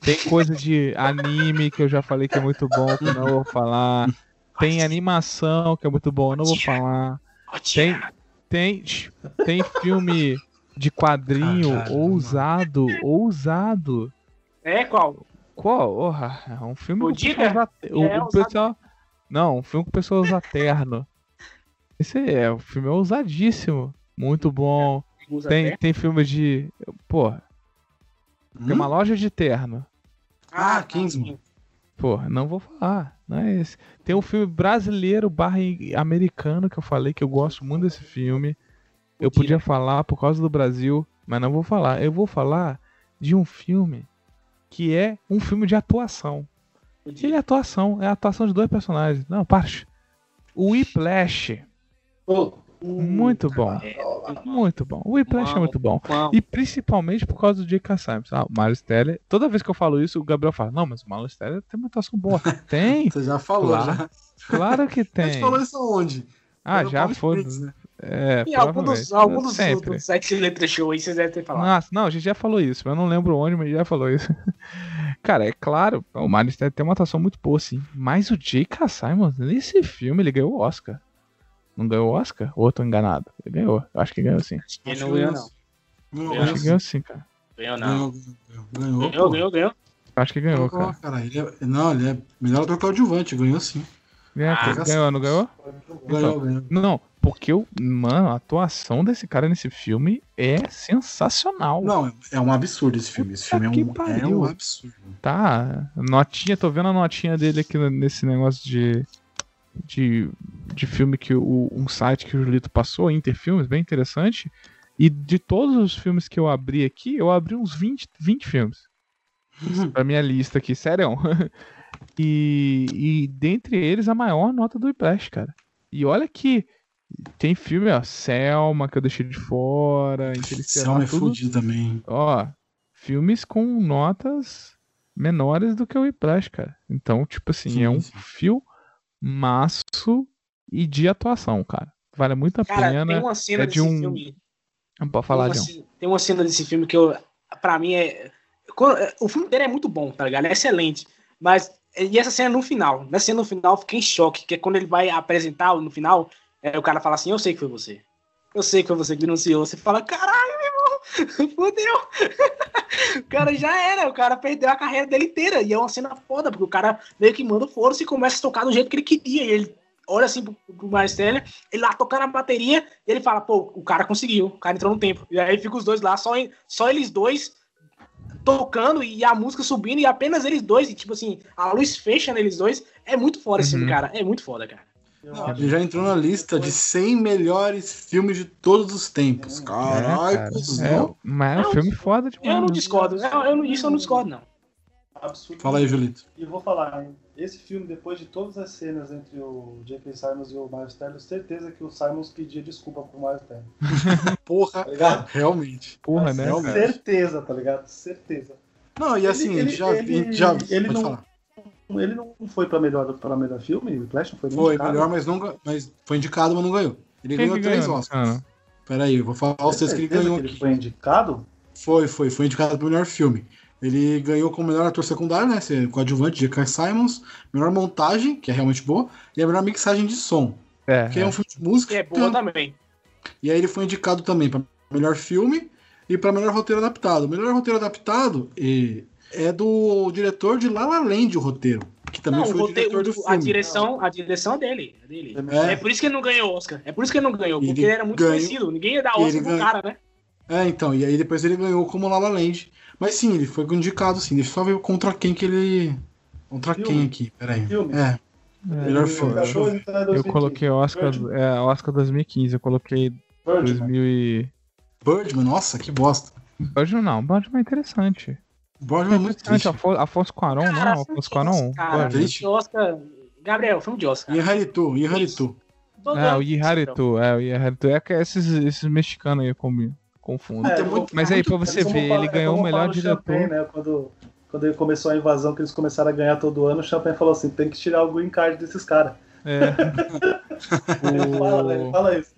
Tem coisa de anime que eu já falei que é muito bom, que eu não vou falar. Tem animação que é muito bom, eu não vou falar. Tem, xiu, tem filme de quadrinho Caralho, ousado, ousado. É qual? Qual? Orra, é um filme O pessoas ate- o, É o pessoal Não, um filme com pessoas usa terno. Esse é, o filme é ousadíssimo. Muito bom. Usa Tem, tem filme de. Porra, tem uma Hum? loja de terno. Ah, Kingsman. Porra, não vou falar. Não é esse. Tem um filme brasileiro barra americano que eu falei que eu gosto muito desse filme. Eu podia falar por causa do Brasil, mas não vou falar. Eu vou falar de um filme que é um filme de atuação. Ele é atuação, é a atuação de dois personagens. Não, parte. O Whiplash, muito bom. Muito bom. O Whiplash é muito bom. E principalmente por causa do J.K. Simmons. Ah, o Miles Teller. Toda vez que eu falo isso, o Gabriel fala: Não, mas o Miles Teller tem uma atuação boa. [LAUGHS] Tem, Você já falou, Claro. já. claro que [LAUGHS] A gente tem. falou isso aonde? Ah, já foi. Springs, né? É, E algum dos, algum dos, sete letras show aí vocês devem ter falado. Nossa, não, a gente já falou isso, mas eu não lembro onde, mas já falou isso. [LAUGHS] Cara, é claro, o Miles Teller tem uma atuação muito boa, sim. Mas o J.K. Simmons, nesse filme, ele ganhou o Oscar. Não ganhou o Oscar? Ou eu tô enganado? Ele ganhou. Eu acho que ganhou sim. Acho que Acho não que ganhou, ganhou. não. Ganhou, Eu acho que ganhou sim, cara. Ganhou, não. ganhou, ganhou, ganhou, Ganhou, ganhou, ganhou. Acho que ganhou, Ganhou, cara. cara. Ele é, não, ele é melhor ator coadjuvante, ganhou sim. É, Ah, ganhou, não ganhou? Ganhou, ganhou. Não, porque eu, mano, a atuação desse cara nesse filme é sensacional. Não, é um absurdo esse filme. Esse filme é um, é um absurdo. Tá, notinha, tô vendo a notinha dele aqui nesse negócio de de, de filme que o, um site que o Julito passou, Interfilmes, bem interessante. E de todos os filmes que eu abri aqui, eu abri uns 20, 20 filmes. [LAUGHS] pra minha lista aqui, sério. [LAUGHS] E, e dentre eles, a maior nota do Whiplash, cara. E olha que tem filme, ó, Selma, que eu deixei de fora, homem é tudo. fudido também. Ó, filmes com notas menores do que o Whiplash, cara. Então, tipo assim, Sim, é um sim. fio maço e de atuação, cara. Vale muito a Cara, pena. tem uma cena é de desse um- filme. Não pode Tem falar, uma, John. ce- tem uma cena desse filme que eu, pra mim é. quando- O filme inteiro é muito bom, tá ligado? É excelente. Mas. E essa cena no final. Nessa cena no final eu fiquei em choque. Que é quando ele vai apresentar no final, é, o cara fala assim: Eu sei que foi você. Eu sei que foi você que denunciou. Você fala: Caralho, meu irmão, [LAUGHS] fodeu. [LAUGHS] o cara já era. O cara perdeu a carreira dele inteira. E é uma cena foda, porque o cara meio que manda força e começa a tocar do jeito que ele queria. E ele olha assim pro, pro Marcelo, ele lá tocando a bateria, e ele fala, pô, o cara conseguiu, o cara entrou no tempo. E aí fica os dois lá, só, só eles dois tocando e a música subindo, e apenas eles dois, e tipo assim, a luz fecha neles dois. É muito foda esse Uhum. filme, cara. É muito foda, cara. Não, já entrou na lista de 100 melhores filmes de todos os tempos. É, Caralho, cara. É, mas é um filme foda demais. Eu não né? discordo. Eu, eu, isso eu não discordo, não. absurdo. Fala aí, Julito. E vou falar, hein? esse filme, depois de todas as cenas entre o J.K. Simons e o Miles Teller, certeza que o Simons pedia desculpa pro Miles Teller. [LAUGHS] Porra, Tá ligado? realmente. Porra, né? Realmente. cara? Certeza, tá ligado? Certeza. Não, e assim, Ele- a gente ele- já, ele- já ele pode não- falar. Ele não foi pra melhor, pra melhor filme? O Flash não foi Foi indicado? melhor, mas não mas foi indicado, mas não ganhou. Ele Quem ganhou três ganhou, Oscars. cara? Pera aí, eu vou falar pra vocês que ele ganhou que aqui. ele foi indicado? Foi, foi, foi indicado pro melhor filme. Ele ganhou como melhor ator secundário, né? Ser coadjuvante, J.K. Simons, melhor montagem, que é realmente boa, e a melhor mixagem de som, É, que é um filme de música. Que é boa também. E aí ele foi indicado também para melhor filme e para melhor roteiro adaptado. O melhor roteiro adaptado eh, é do diretor de La La Land, o roteiro, que também Não, foi o o roteiro- diretor do a filme. direção, a direção é dele. É dele. É. É. por isso que ele não ganhou Oscar. É por isso que ele não ganhou, porque Ele ele era muito ganhou- conhecido. Ninguém ia dar Oscar ele pro ganhou- cara, né? É, então, e aí depois ele ganhou como La La Land. Mas sim, ele foi indicado sim. Deixa eu só ver contra quem que ele. Contra Filme. quem aqui? Peraí. Filme. É, melhor Ele filme. eu ver. 14, é Eu 2015. coloquei Oscar, Birdman. é, Oscar 2015, eu coloquei Birdman. 2000 e... Birdman, nossa, que bosta. Birdman não, Birdman é interessante. Birdman é muito Interessante, triste. Afonso, Afonso Cuarón, não, Afonso Cuarón. Cara, triste. filme de Oscar. Gabriel, filme de Oscar. Inharitu, Inharitu. Todo É, ano o Iharitu, é, o Iharitu. É que esses, esses mexicanos aí combinam, confundem. É, muito- Mas aí, pra você ver, ele é ganhou o melhor diretor. Champagne, né? Quando, quando ele começou a invasão, que eles começaram a ganhar todo ano, o Champagne falou assim: tem que tirar o green card desses caras. É. [LAUGHS] [LAUGHS] Ele fala, né? Ele o... fala isso.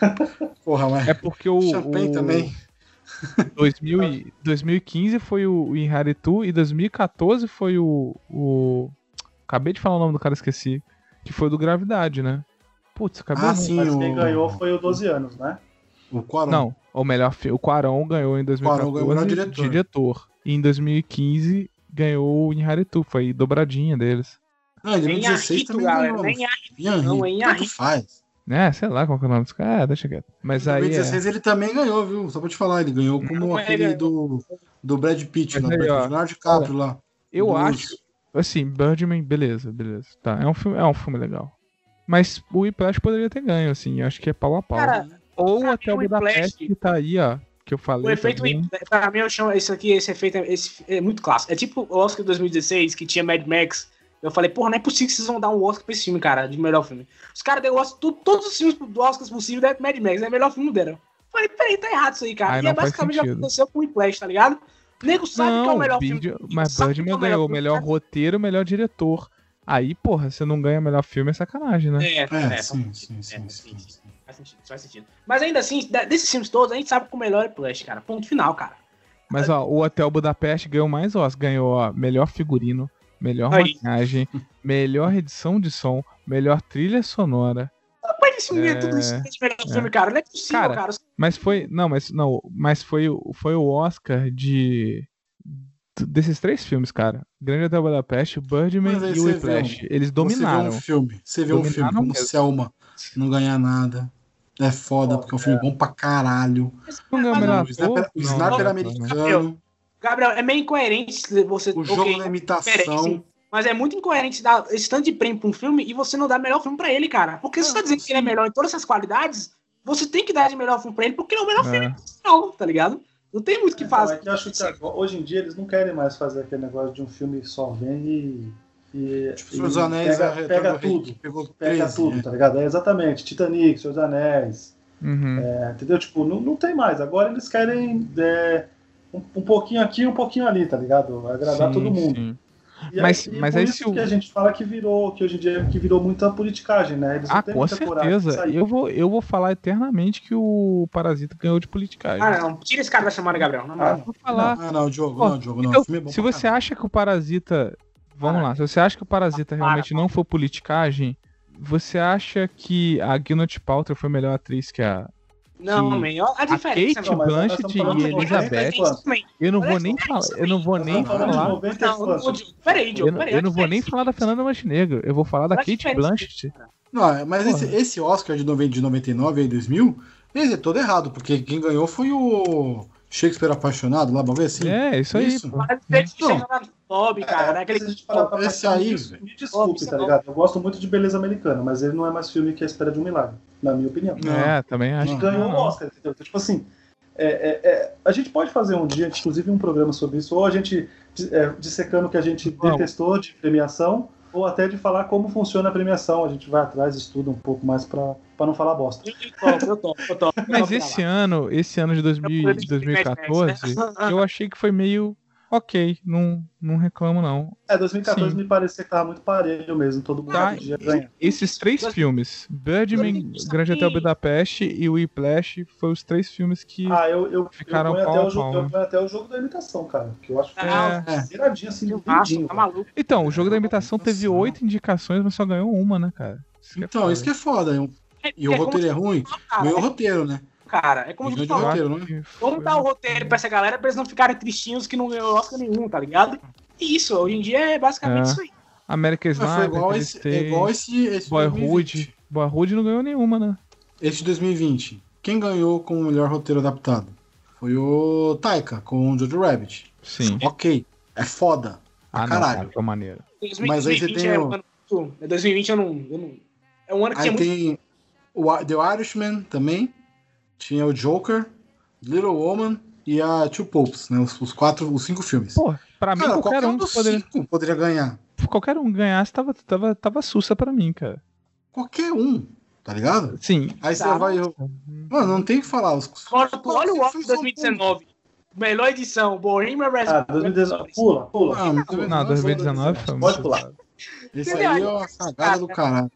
[LAUGHS] Porra, mas. É porque o. Champagne o também. 2000 e- 2015 foi o Inharitu e 2014 foi o, o. Acabei de falar o nome do cara, esqueci. Que foi o do Gravidade, né? Putz, acabei Ah, de- sim, Mas o. quem ganhou foi o 12 anos, né? O Quaron. Não, o melhor O Quaron ganhou em 2014 Cuarón ganhou o diretor. diretor. E em 2015 ganhou o Inharitu, foi dobradinha deles. Não, em Nem 2016 Arrito, também galera. ganhou. Nem Arrito. Inharitu, não, em tanto Arrito. faz. É, sei lá qual que é o nome dos caras. É, deixa quieto. Mas Em aí. É... 2016 ele também ganhou, viu? Só pra te falar, ele ganhou como Não, aquele ele do, do Brad Pitt, lá, aí, Brad ó, Leonardo DiCaprio lá. Eu do acho. Assim, Birdman, beleza, beleza. Tá, é um filme, é um filme legal. Mas o Whiplash poderia ter ganho, assim. eu Acho que é pau a pau. Cara, Ou até o Whiplash- que tá aí, ó. Que eu falei. O efeito, também. pra mim, eu chamo isso aqui, esse efeito é, esse, é muito clássico. É tipo o Oscar de 2016, que tinha Mad Max. Eu falei, porra, não é possível que vocês vão dar um Oscar pra esse filme, cara, de melhor filme. Os caras deu Oscar, todos os filmes do Oscar possíveis é Mad Max, é o melhor filme dele. Eu falei, peraí, tá errado isso aí, cara. Aí e não é basicamente o que aconteceu com o Whiplash, tá ligado? O nego sabe que é o Não, melhor filme. mas é Birdman o melhor ganhou o filme, melhor sabe? roteiro, o melhor diretor. Aí, porra, você não ganha melhor filme é sacanagem, né? É, É, é, faz sim, sentido, sim, é, sim, sim, sim, sim. sim. Faz sentido, faz sentido. Mas ainda assim, da- desses filmes todos, a gente sabe que o melhor é Whiplash, cara. Ponto final, cara. Mas ó, o Hotel Budapeste ganhou mais Oscar. Ganhou ó, melhor figurino, melhor Aí. maquiagem, melhor edição de som, melhor trilha sonora. Mas esse é É, tudo isso de melhor é. filme, cara. Não é possível, Cara, cara. Mas foi. Não, mas não. Mas foi, o- foi o Oscar de. desses três filmes, cara, Grande Hotel Budapeste, Birdman e o você Whiplash, vê eles Você dominaram. vê um filme, você vê um filme como mesmo. Selma não ganhar nada. É foda, porque é um filme bom pra caralho. Não melhor O o Não, não, não. americano, Gabriel, é meio incoerente você. o jogo ok, da imitação. sim. Mas é muito incoerente dar esse tanto de prêmio pra um filme e você não dar melhor filme pra ele, cara. Porque se você tá dizendo que ele é melhor em todas essas qualidades, você tem que dar de melhor filme pra ele, porque ele é o melhor filme É. não, tá ligado? Não tem muito o que Então, fazer. é que eu acho que agora- hoje em dia eles não querem mais fazer aquele negócio de um filme só vem e. e Tipo, Senhor dos Anéis, pega, a Retorno pega tudo. pegou Pega 13, tudo, né? tá ligado? É exatamente. Titanic, Senhor dos Anéis. Uhum. é, entendeu? Tipo, não, não tem mais. Agora eles querem é, um, um pouquinho aqui um pouquinho ali, tá ligado? Agradar Sim, todo mundo. sim. E Mas- aí, mas por isso o- que a gente fala que virou, que hoje em dia que virou muita politicagem, né? Eles não Ah, com certeza. Eu vou, eu vou falar eternamente que o Parasita ganhou de politicagem. Ah, não. Tira esse cara da chamada, Gabriel. Moral. Ah, Vou falar. Ah, não, Diogo, Pô, não, Diogo, não. Então, o filme é bom se você caralho. acha que o Parasita. Vamos lá, se você acha que o Parasita Para, realmente não foi politicagem, você acha que a Gwyneth Paltrow foi melhor atriz que a. Não, man, a diferença. Kate Não, Blanchett e Elizabeth. Eu não vou nem falar. Eu não vou nem falar. 90 Não, quantos? não, Diogo, peraí, Diogo, Eu, não- peraí. eu não vou a nem falar da Fernanda Montenegro. Eu vou falar da a Kate. Blanchett. Não, mas esse, esse Oscar de 90 de 99 e 2000, ele é todo errado, porque quem ganhou foi o Shakespeare Apaixonado, lá, vamos ver assim. É, isso aí. Isso. Mas na Bob, cara. né? Aquele gente pra Esse aí, me velho. Me desculpe, tá ligado? Eu gosto muito de Beleza Americana, mas ele não é mais filme que a espera de um milagre, na minha opinião. Não. É, também acho que Ganhou o não. Oscar, entendeu? Então, tipo assim, é, é, é, a gente pode fazer um dia, inclusive, um programa sobre isso, ou a gente é, dissecando o que a gente detestou de premiação, ou até de falar como funciona a premiação. A gente vai atrás, estuda um pouco mais pra, pra não falar bosta. Eu topo, eu topo, eu topo. eu Mas esse ano, esse ano de 2000 de 2014, eu achei que foi meio ok. Não, não reclamo, não. É, 2014 Sim. me parecia que tava muito parelho mesmo, todo mundo Tá, podia ganhar. Esses três Mas- filmes, Birdman, Grande Hotel Budapeste e Whiplash, foram os três filmes que. Ah, eu, eu, Ficaram eu, pau até a o jogo, pau, eu ponho até o jogo da imitação, cara. Que eu acho que foi Ah, É. viradinho assim, Filmaço, lindinho. tá maluco. Então, o jogo da imitação teve oito indicações, mas só ganhou uma, né, cara? Isso que é Então, foda. isso que é foda. É, E o é roteiro é ruim? cara, Ganhou o é- roteiro, né? Cara, é como de falou. roteiro, né? Vamos dar o roteiro pra essa galera pra eles não ficarem tristinhos que não ganhou Oscar nenhum, tá ligado? E isso, hoje em dia é basicamente É. isso aí. Foi Sniper, igual esse, é igual esse, esse Boyhood. 2020. Boyhood não ganhou nenhuma, né? Esse de 2020. Quem ganhou com o melhor roteiro adaptado? Foi o Taika, com o Jojo Rabbit. Sim. Ok, é foda. Ah, não, caralho. cara, foi maneiro. Mas aí você 2020 tem é o- é 2020 eu não, eu não- É um ano que Aí tinha muito. O The Irishman também. Tinha o Joker, Little Woman e a Two Popes, né? Os, os quatro, os cinco filmes. Pô, pra mim, Cara, qualquer um dos poderia, cinco poderia ganhar. qualquer um ganhasse tava, tava, tava sussa pra mim, cara. Qualquer um, tá ligado? Sim. Aí você Tá. vai. Mano, não tem o que falar. Os, tu olha o Oscar de só 2019. Melhor edição, Bohemian Ah, Rhapsody. 2019. Pula, pula. Ah, mas Não, 2019 foi Pode pular. Esse aí é uma cagada do caralho.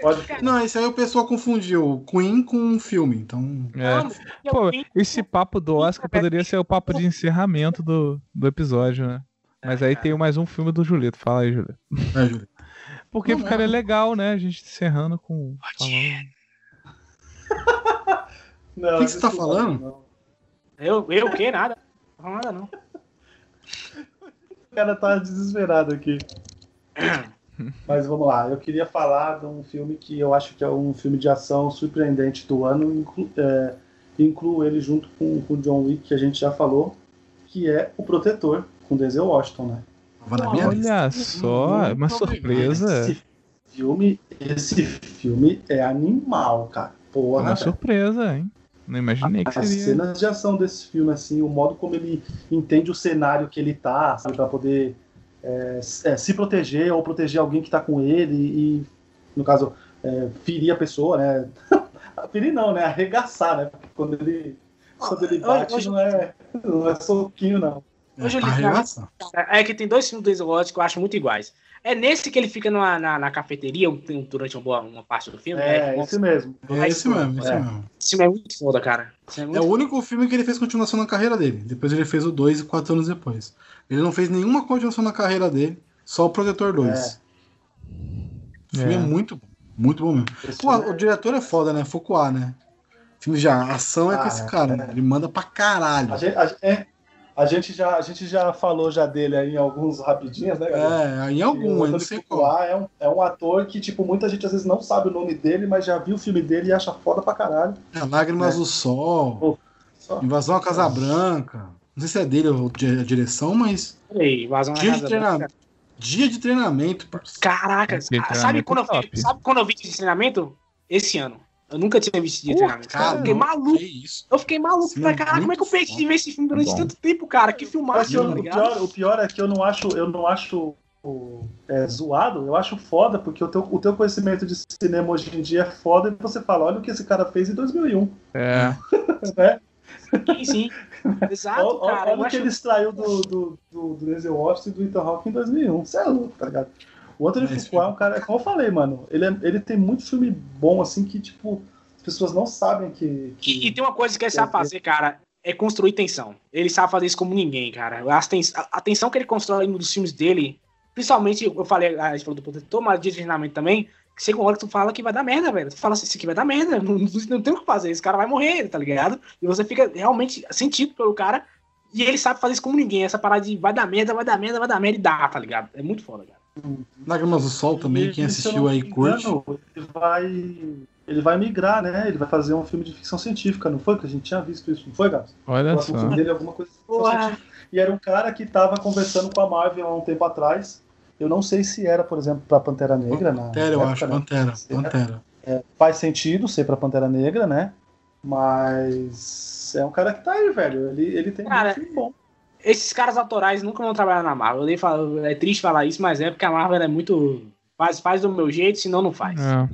Pode Não, esse aí o pessoal confundiu Queen com um filme, então. É. Pô, esse papo do Oscar poderia ser o papo de encerramento do, do episódio, né? Mas aí tem mais um filme do Julito. Fala aí, Julito. É, Júlio. Porque Não, ficaria é. legal, né? A gente encerrando com. Falando... [LAUGHS] Não, O que que você tá falando? não. Eu, eu o quê? Nada. Não nada, não. [LAUGHS] O cara tá desesperado aqui. [CLEARS THROAT] [LAUGHS] Mas vamos lá, eu queria falar de um filme que eu acho que é um filme de ação surpreendente do ano, inclu, é, incluo ele junto com o John Wick, que a gente já falou, que é O Protetor, com Denzel Washington, né? Lista. Olha só, Muito uma surpresa. Esse filme, esse filme é animal, cara. Porra, Uma surpresa, hein? Não imaginei que As seria. cenas de ação desse filme, assim, o modo como ele entende o cenário que ele tá, sabe, pra poder é, é, se proteger ou proteger alguém que tá com ele e, no caso, é, ferir a pessoa, né? [LAUGHS] ferir não, né? Arregaçar, né? Porque Quando ele, quando ele bate, Hoje- não é, não é soquinho, não. Hoje É, ele-. É que tem dois filmes do Washington que eu acho muito iguais. É nesse que ele fica numa- na, na cafeteria durante uma, boa, uma parte do filme. É, esse mesmo. É esse mesmo, esse É. mesmo. Esse filme é muito foda, cara. Filme É o único filme que ele fez continuação na carreira dele. Depois ele fez o 2 e 4 anos depois. Ele não fez nenhuma continuação na carreira dele, só o Protetor 2. O filme é. É. muito bom. Muito bom mesmo. Pô, o diretor é foda, né? Fuqua, né? Filme de ação é com Ah, esse cara, né? Ele manda pra caralho. A gente, a, é, A gente, já, a gente já falou já dele aí em alguns rapidinhos, né, galera? É, em algum, o eu não sei qual. É um, é um ator que, tipo, muita gente às vezes não sabe o nome dele, mas já viu o filme dele e acha foda pra caralho. É, Lágrimas É. do Sol, Só- Invasão à Casa Branca. Não sei se é dele ou de- a direção, mas. Peraí, Dia de casa treinamento. branca. Dia de treinamento, parceiro. Caraca, de sabe treinamento quando, eu é sabe quando eu vi esse treinamento? Esse ano. Eu nunca tinha visto treinamento. cara, eu fiquei maluco. isso. Eu fiquei maluco pra é caralho. Como é que eu perdi de ver esse filme durante Bom. tanto tempo, cara? Que filmagem, eu- tá o, ligado? pior, o pior é que eu não acho, eu não acho é, zoado, eu acho foda, porque o teu, o teu conhecimento de cinema hoje em dia é foda e você fala, olha o que esse cara fez em 2001, É, [LAUGHS] né? Sim, sim. Exato, cara. olha o que acho... ele extraiu do, do, do, do Denzel Washington e do Ethan Hawke em 2001. Você é louco, tá ligado? O Anthony Mas, Fuqua é um cara, como eu falei, mano, ele, é- ele tem muito filme bom, assim, que, tipo, as pessoas não sabem que... que- E, e tem uma coisa que ele sabe fazer, cara, é construir tensão. Ele sabe fazer isso como ninguém, cara. As tens- A, a tensão que ele constrói nos filmes dele, principalmente, eu falei, a gente falou do protetor, mas de treinamento também, que chega uma hora que tu fala que vai dar merda, velho. Tu fala assim, isso aqui vai dar merda, [LAUGHS] não, não, não tem o que fazer, esse cara vai morrer, tá ligado? E você fica realmente sentido pelo cara, e ele sabe fazer isso como ninguém. Essa parada de vai dar merda, vai dar merda, vai dar merda e dá, tá ligado? É muito foda, cara. Lágrimas do Sol também, E, quem assistiu aí curte. engano, Ele vai, ele vai migrar, né? Ele vai fazer um filme de ficção científica, não foi? Que a gente tinha visto isso, não foi, Gabs? O olha próximo só. filme dele alguma coisa de ficção Porra. científica. E era um cara que tava conversando com a Marvel há um tempo atrás. Eu não sei se era, por exemplo, pra Pantera Negra. na Pantera, eu época, acho. né? Pantera. Se- Pantera. É, faz sentido ser pra Pantera Negra, né? Mas é um cara que tá aí, velho. Ele, ele tem Cara, um filme bom. Esses caras autorais nunca vão trabalhar na Marvel. Eu falo- é triste falar isso, mas é porque a Marvel é muito. Faz, faz do meu jeito, senão não faz. É.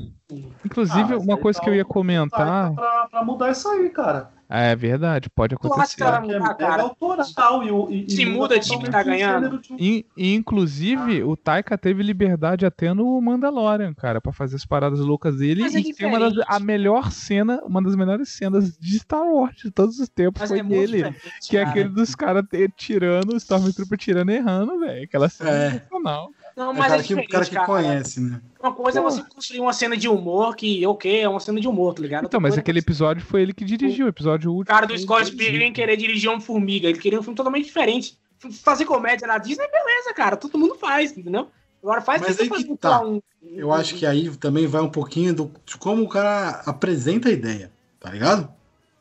Inclusive, Ah, uma coisa tá que eu ia comentar. Pra, pra mudar isso aí, cara. É verdade, pode acontecer. é cara? autoral e, e, Se e muda de time que tá ganhando. E, e, inclusive, o Taika teve liberdade até no Mandalorian, cara, pra fazer as paradas loucas dele. Mas é e tem uma das, a melhor cena, uma das melhores cenas de Star Wars de todos os tempos Mas foi é dele. Que é cara. aquele dos caras tirando, o Stormtrooper tirando e errando, velho. Aquela cena É. sensacional. Não, É o mas é cara que, o diferente, cara que cara. conhece, né? Uma coisa é você construir uma cena de humor que, ok, é uma cena de humor, tá ligado? Então, mas é aquele episódio foi ele que dirigiu, o episódio último. O cara do Scott que. Pilgrim querer dirigir um Formiga. Ele queria um filme totalmente diferente. Fazer comédia na Disney, beleza, cara. Todo mundo faz, entendeu? Agora faz Mas aí que tá. lá, um- Eu acho que aí também vai um pouquinho do, de como o cara apresenta a ideia, tá ligado?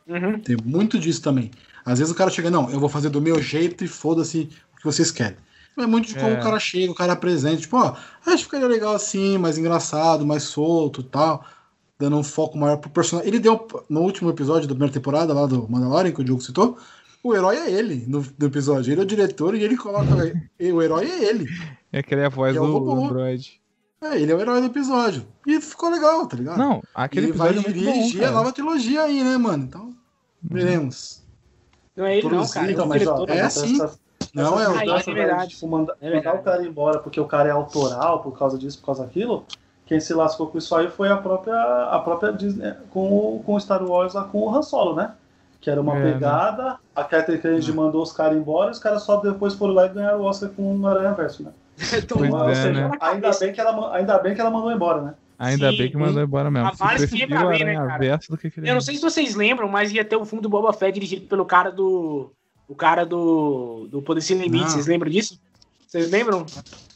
Uhum. Tem muito disso também. Às vezes o cara chega, não, eu vou fazer do meu jeito e foda-se o que vocês querem. É muito de como É. o cara chega, o cara apresenta, tipo, ó, acho que ficaria legal assim, mais engraçado, mais solto e tal, dando um foco maior pro personagem. Ele deu, no último episódio da primeira temporada lá do Mandalorian, que o Diogo citou, o herói é ele no, no episódio. Ele é o diretor e ele coloca. [LAUGHS] e o herói é ele. É aquele é a voz é do robô. Android. É, ele é o herói do episódio. E ficou legal, tá ligado? Não, aquele ele vai episódio é muito bom, dirigir a cara. nova trilogia aí, né, mano? Então, veremos. Não é ele, não, Produzir, cara. Então, é o mas, ó, é essas- assim. Não, é o. Aí, é né, verdade. tipo, manda- É mandar o cara embora porque o cara é autoral por causa disso, por causa daquilo. Quem se lascou com isso aí foi a própria, a própria Disney com, o- com o Star Wars lá com o Han Solo, né? Que era uma É, né? pegada, a Kathleen Kennedy É. mandou os caras embora e os caras só depois foram lá e ganharam o Oscar com o Aranha Verso, né? [LAUGHS] Então, Ou é, seja, né? ainda, bem que ela, ainda bem que ela mandou embora, né? Ainda Sim, bem que mandou embora mesmo. A Se mais preferiu fibra o bem, né, cara? Verso do que aquele. Eu não sei se vocês lembram, mas ia ter o filme do Boba Fett dirigido pelo cara do. O cara do. Do Poder Sem Limites. Não. Vocês lembram disso? Vocês lembram?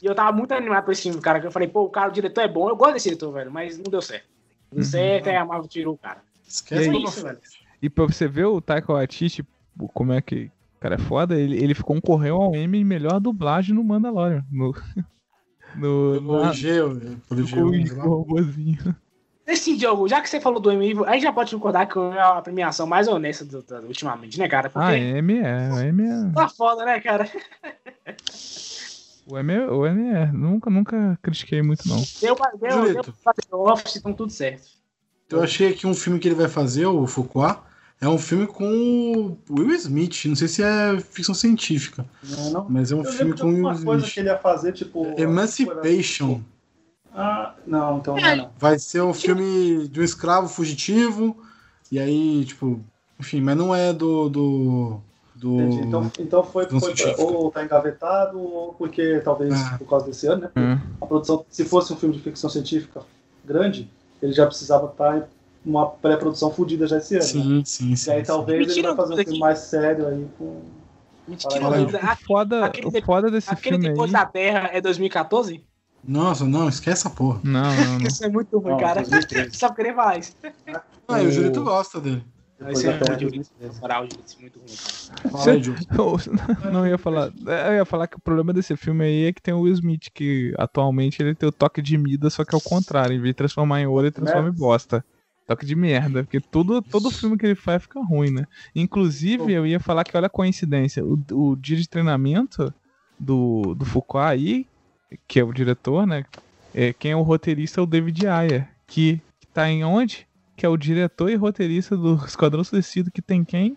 E eu tava muito animado por esse filme, cara. Que eu falei, pô, o cara, o diretor é bom. Eu gosto desse diretor, velho, mas não deu certo. Não deu Uhum. certo, aí a Marvel tirou o cara. Esquece E? Boba Isso, velho. E pra você ver o Taika Waititi, como é que o cara é foda, ele, ele concorreu ao em melhor dublagem no Mandalorian. No, [LAUGHS] no, Pelo na, IG, pelo no, IG, com sei lá. o robôzinho. Esse Diogo, já que você falou do Emmy, aí já pode concordar que é a premiação mais honesta do, do- ultimamente, né, cara? Porque Ah, Emmy é. O Emmy é. tá foda, né, cara? O Emmy, é- o Emmy é. Nunca, nunca critiquei muito, não. Deu, pra- deu, Julito. fazer office, então tudo certo. Eu achei aqui um filme que ele vai fazer, o Fuqua, é um filme com o Will Smith. Não sei se é ficção científica, Não, não. mas é um Eu filme com o Will alguma coisa Smith. que ele ia fazer, tipo. Emancipation. Ah, não, então não é não. Vai ser um filme de um escravo fugitivo. E aí, tipo, enfim, mas não é do. do, do... Entendi. Então, então foi, foi ou tá engavetado, ou porque talvez Ah. por causa desse ano, né? É. A produção, se fosse um filme de ficção científica grande, ele já precisava estar em uma pré-produção fodida já esse ano. né? Sim, sim, E sim. aí sim. talvez Me ele vai fazer um filme mais sério aí com. Mentira. O foda, Aquele o de- foda desse Aquele filme Depois aí. da Terra é 2014? Nossa, não, esquece essa porra. Não, não, não. [LAUGHS] Isso é muito ruim, Não, cara. 2013. [LAUGHS] Só querer isso. Ah, e o O- Julito gosta dele. É da Terra, muito ruim. 2013. Moral, gente, isso é muito ruim, cara. Fala aí. [LAUGHS] Eu não ia falar. Eu ia falar que o problema desse filme aí é que tem o Will Smith, que atualmente ele tem o toque de Midas, só que é o contrário. Em vez de transformar em ouro, ele transforma em bosta. Toque de merda. Porque tudo, todo filme que ele faz fica ruim, né? Inclusive, eu ia falar que, olha a coincidência, o, o dia de treinamento do, do Foucault aí, que é o diretor, né? É, quem é o roteirista é o David Ayer, que, que tá em onde? Que é o diretor e roteirista do Esquadrão Suicida, que tem quem?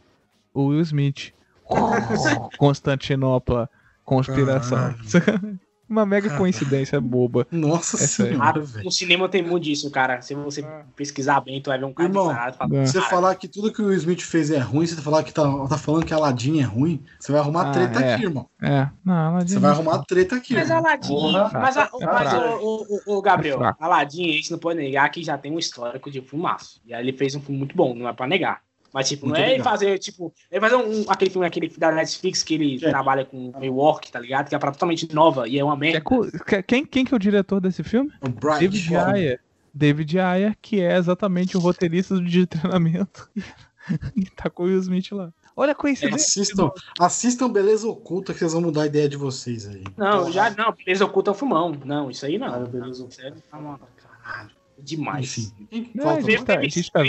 O Will Smith. [LAUGHS] Constantinopla, conspiração. [LAUGHS] Uma mega [LAUGHS] coincidência boba. Nossa sério. senhora, Ah, velho. no cinema tem muito disso, cara. Se você pesquisar bem, tu vai ver um cara Irmão, falando. é. Você "Cara, falar que tudo que o Smith fez é ruim, você falar que tá, tá falando que a Aladdin é ruim, você vai arrumar Ah, treta é. aqui, irmão. É, não, Aladdin Você é vai arrumar treta aqui. Mas irmão. Aladdin, Porra, mas, a, é mas o, o, o Gabriel, É. Aladdin, a gente não pode negar que já tem um histórico de filmaço. E aí ele fez um filme muito bom, não é pra negar. Mas, tipo, Muito não é ele obrigado. fazer, tipo, ele fazer um, aquele filme aquele da Netflix que ele Gente. trabalha com Rework, tá ligado? Que é pra totalmente nova e é uma É merda. co- que- quem, quem que é o diretor desse filme? O Bright David. Ayer. David Ayer, que é exatamente o roteirista de treinamento. [LAUGHS] e tá com o Will Smith lá. Olha a coincidência. Assistam, assistam Beleza Oculta que vocês vão mudar a ideia de vocês aí. Não, já não, Beleza Oculta é um filmão. Não, isso aí não. Ah, Beleza é uma- caralho, demais. Enfim. Não, Falta- a gente tá, a gente tá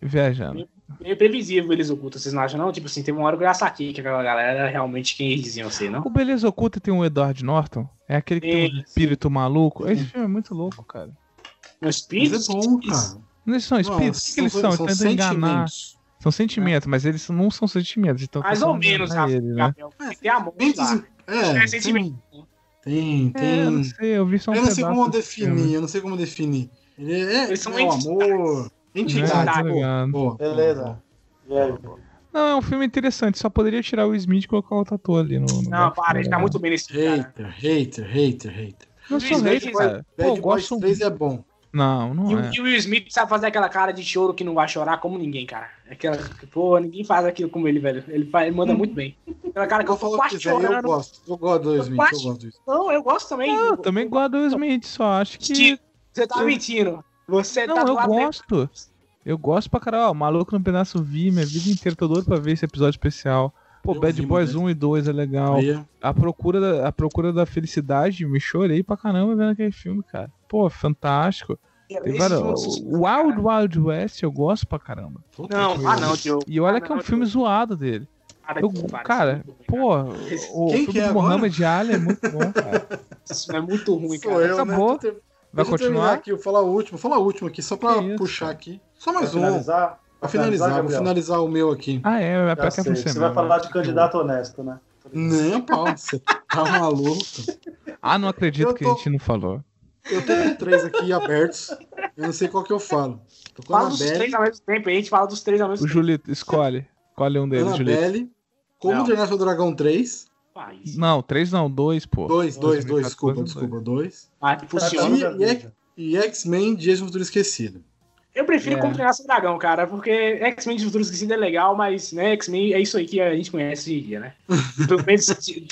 viajando. Meio previsível Beleza Oculta, vocês não acham, não? Tipo assim, teve uma hora que eu já saquei que aquela galera era realmente quem eles diziam ser, não? O Beleza Oculta tem o Edward Norton. É aquele que tem um Sim. espírito maluco. Esse filme é muito louco, cara. Meus espíritos? Mas é bom, cara. Eles são espíritos? O que, eles são? Eles tentam enganar. sentimentos. São sentimentos, mas eles não são sentimentos. Então Mais ou menos. Gabriel. Ele, né? Tem que ter amor lá. É, É tem, sentimento. tem, É, eu não tem. sei, eu vi só um Eu não sei pedaço como definir, eu não sei como definir. Ele é, Eles são é o amor, É, entidade. ligado. Pô, Beleza. E aí? Não, é um filme interessante. Só poderia tirar o Smith e colocar outro ator ali no. no Não, para, ele tá muito bem nesse cara. Hater, hater, hater, hater. Não Will sou hater, cara. Pô, eu Bad Boys gosto. 3 é bom. Não, não E, o- é. e o Will Smith sabe fazer aquela cara de choro que não vai chorar como ninguém, cara. Aquela, pô, ninguém faz aquilo como ele, velho. Ele, faz, ele manda muito bem. Aquela cara que Eu eu vou tô falar o quase que quiser, eu chorando. gosto. Eu gosto do Eu Smith, eu gosto do Smith. Não, eu gosto também. Eu também gosto do Will Smith, só acho que. Você tá mentindo. Você Não, tá eu gosto. Eu gosto pra caralho. Ó, Maluco no Pedaço vi minha vida inteira. Tô doido pra ver esse episódio especial. Pô, Eu Bad vi, Boys mas- 1 e 2 é legal. Aí, A procura, da, a procura da felicidade, me chorei pra caramba vendo aquele filme, cara. Pô, fantástico. Filme- o Wild Wild West eu gosto pra caramba. puta Não, ah não, tio. E olha Ah, que é um não, filme zoado dele. Eu, cara, é pô, o Quem filme que é do? Mohamed Ali é muito bom, cara. Isso é muito ruim, Sou cara. eu, né? Acabou. Ter- Vai deixa continuar? aqui, eu vou falar o último. Vou falar o último aqui, só pra Que puxar aqui. Só Pra mais um. finalizar? Pra finalizar, vou Gabriel? finalizar o meu aqui. Ah, é, é pra que sei, você Você vai falar de candidato honesto, né? Nem pau, você tá maluco. [LAUGHS] Ah, não acredito Eu que tô- a gente não falou. Eu tô com três aqui abertos. Eu não sei qual que eu falo. Tô com Fala dos Annabelle, três ao mesmo tempo, a gente fala dos três ao mesmo O tempo. Julito, escolhe. Escolhe um deles, Julito. Como Não. Treinar Seu Dragão 3. País. Não, três não, dois, pô. Dois, dois, dois, 2014, desculpa, dois. desculpa, dois. Ah, que funciona. E. E X-Men Dias do Futuro Esquecido. Eu prefiro É. Como Treinar Seu Dragão, cara, porque X-Men de Futuro Esquecido é legal, mas né, X-Men é isso aí que a gente conhece hoje em dia, né? [LAUGHS] Pelo menos,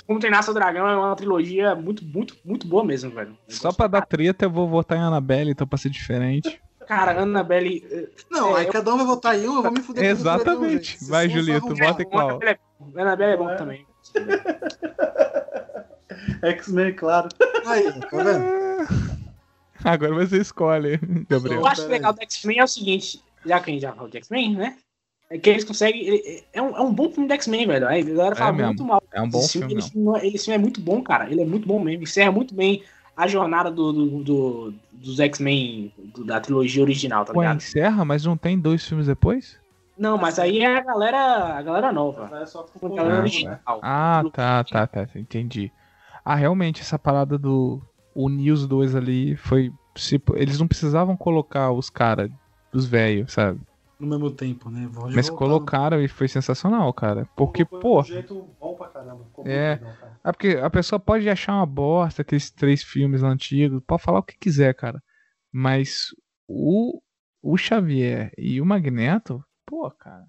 Como Treinar Seu Dragão é uma trilogia muito, muito, muito boa mesmo, velho. Eu Só pra dar treta, eu vou votar em Annabelle, então pra ser diferente. Cara, Annabelle. eh, Não, É, aí eu- cada um vai votar em um, eu vou me fuder. com o Exatamente. Vai, Julito. Bota em qual? Annabelle é bom. Annabelle é bom É. também. [LAUGHS] X-Men, claro. Aí, tá vendo? Agora você escolhe, Gabriel. Eu acho legal do X-Men é o seguinte, já que a gente já falou de X-Men, né? É que eles conseguem. ele- é, um, é um bom filme do X-Men, velho. Aí a galera fala mesmo. muito mal. É um bom Esse filme, Ele, filme, ele- esse filme é muito bom, cara. Ele é muito bom mesmo. Encerra muito bem a jornada do, do- do- dos X-Men do- da trilogia original, tá Ué, ligado? encerra, mas não tem dois filmes depois? Não, mas aí é a galera, a galera nova. É só A galera Ah, original. Ah, tá, tá, tá, entendi. Ah, realmente, essa parada do unir os dois ali foi. eles não precisavam colocar os caras dos velhos, sabe? No mesmo tempo, né? Pode Mas voltar. colocaram e foi sensacional, cara. Porque, Foi pô. um jeito bom pra caramba. Ficou É. legal, cara. É porque a pessoa pode achar uma bosta aqueles três filmes antigos, pode falar o que quiser, cara. Mas o, o Xavier e o Magneto, pô, cara.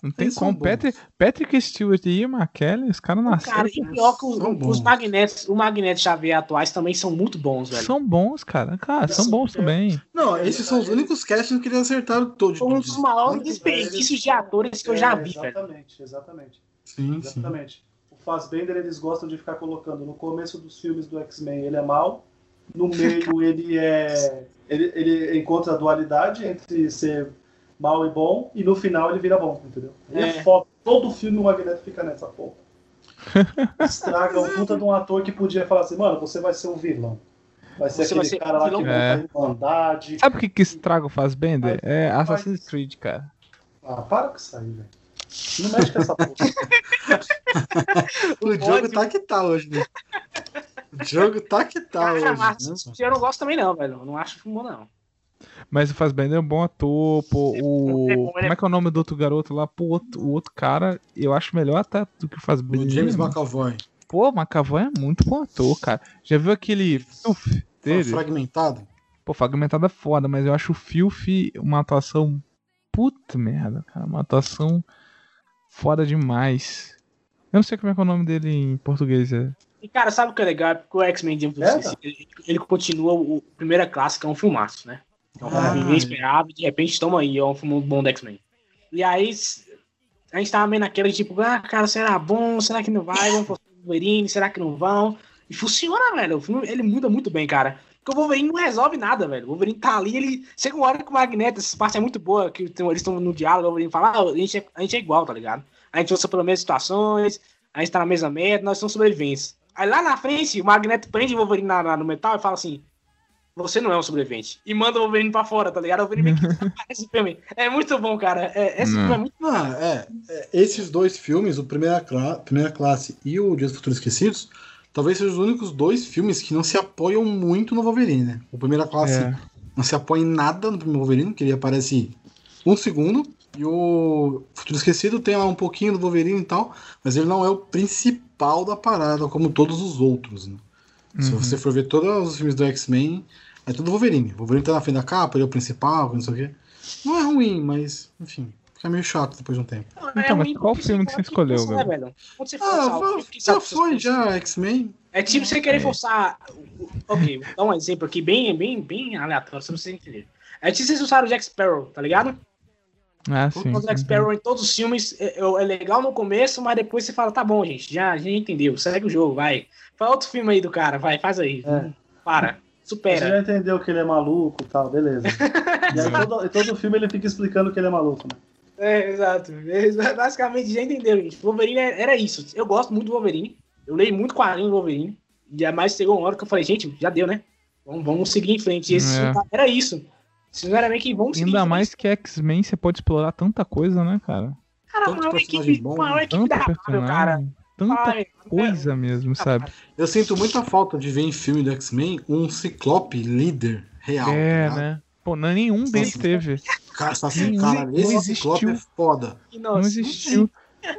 Não tem são como. Patrick, Patrick Stewart e Ian McKellen, os caras nasceram. Cara, e pior que os, São os bons. magnetos, o Magneto Xavier atuais também são muito bons, velho. São bons, cara. Cara, são Sim, bons também. Não, esses são os únicos castings que eles acertaram todos. São um dos maiores desperdícios de atores que eu já vi, velho. Exatamente, exatamente. Sim, sim. Exatamente. O Fassbender eles gostam de ficar colocando no começo dos filmes do X-Men ele é mal, no meio [LAUGHS] ele é ele, ele encontra a dualidade entre ser mal e bom e no final ele vira bom, entendeu? É, É. foda. Todo filme o Magneto fica nessa porra. [LAUGHS] Estraga o puta de um ator que podia falar assim, mano, você vai ser o vilão. Vai ser Você vai aquele ser cara lá vilão que É. vai Irmandade. Sabe o que, que estraga o Fassbender? É Assassin's Creed, cara. Ah, para com isso aí, velho. Não mexe com essa porra. [LAUGHS] O jogo tá que tá hoje, né? O jogo tá que tá Cara, hoje. mas né? eu não gosto também, não, velho. Eu não acho bom, não. Mas o Fassbender é um bom ator, pô. É O... é Como é é que é o nome do outro garoto lá? Pô, o outro, o outro cara, eu acho melhor até do que o Fassbender. O James McAvoy. Pô, o McAvoy é muito bom ator, cara. Já viu aquele Tá dele? fragmentado. Pô, fragmentado é foda, mas eu acho o Filth uma atuação. Puta merda, cara. Uma atuação foda demais. Eu não sei como é que é o nome dele em português. É. E, cara, sabe o que é legal? Porque o X-Men de É, ele, ele continua o Primeira Classe, que é um filmaço, né? É um Ah. filme e de repente, toma aí, é um filme bom do X-Men. E aí, a gente tava meio naquela, tipo, ah, cara, será bom? Será que não vai? Vamos pro Wolverine? Será que não vão? E funciona, velho. O filme, ele muda muito bem, cara. Porque o Wolverine não resolve nada, velho. O Wolverine tá ali, ele. Chega uma hora que o Magneto, essa parte é muito boa, que eles estão no diálogo, o Wolverine fala, ah, a gente, é, a gente é igual, tá ligado? A gente passa pelas mesmas situações, a gente tá na mesma meta, nós somos sobreviventes. Aí lá na frente, o Magneto prende o Wolverine na- na- no metal e fala assim: Você não é um sobrevivente. E manda o Wolverine pra fora, tá ligado? O Wolverine meio que desaparece esse filme. É muito bom, cara. É, esse filme é muito. Não, é, é, Esses dois filmes, o Primeira, Cla- Primeira Classe e o Dias do Futuro Esquecidos, talvez sejam os únicos dois filmes que não se apoiam muito no Wolverine, né? O Primeira Classe É. não se apoia em nada no primeiro Wolverine, que ele aparece um segundo. E o Futuro Esquecido tem lá um pouquinho do Wolverine e tal, mas ele não é o principal da parada, como todos os outros, né? Se Uhum. você for ver todos os filmes do X-Men, é tudo Wolverine. O Wolverine tá na frente da capa, ele é o principal, não sei o quê. Não é ruim, mas, enfim, fica meio chato depois de um tempo. Não, Então, mas ruim qual filme que você escolheu, Gabriel? velho? Quando você Ah, forçar o já, foi, já, X-Men. É tipo você querer forçar. Ok, vou dar um exemplo aqui bem, bem, bem aleatório, só pra vocês entenderem. É tipo vocês usaram o Jack Sparrow, tá ligado? Ah, O sim. Jack uhum. Sparrow em todos os filmes é, é legal no começo, mas depois você fala, tá bom, gente, já, já entendeu, segue o jogo, vai. Fala outro filme aí do cara, vai, faz aí. É. Para, Você supera. já entendeu que ele é maluco e tal, beleza. [LAUGHS] E aí todo, todo filme ele fica explicando que ele é maluco, né? É, exato. É, basicamente, já entendeu, gente. Wolverine é- era isso. Eu gosto muito do Wolverine. Eu leio muito quadrinho do Wolverine. E mais chegou uma hora que eu falei, gente, já deu, né? Vamos, vamos seguir em frente. E esse É. filme era isso. Sinceramente, que vamos seguir em Ainda mais que X-Men você pode explorar tanta coisa, né, cara? Cara, a maior equipe, bom, maior né? equipe da Marvel, cara. Tanta Ai, coisa mesmo, sabe? Eu sinto muita falta de ver em filme do X-Men um Ciclope líder real. É, tá né? Pô, não, nenhum deles Nossa. teve. Cara, assim, Não- cara, não esse Ciclope existiu. é foda. Não existiu.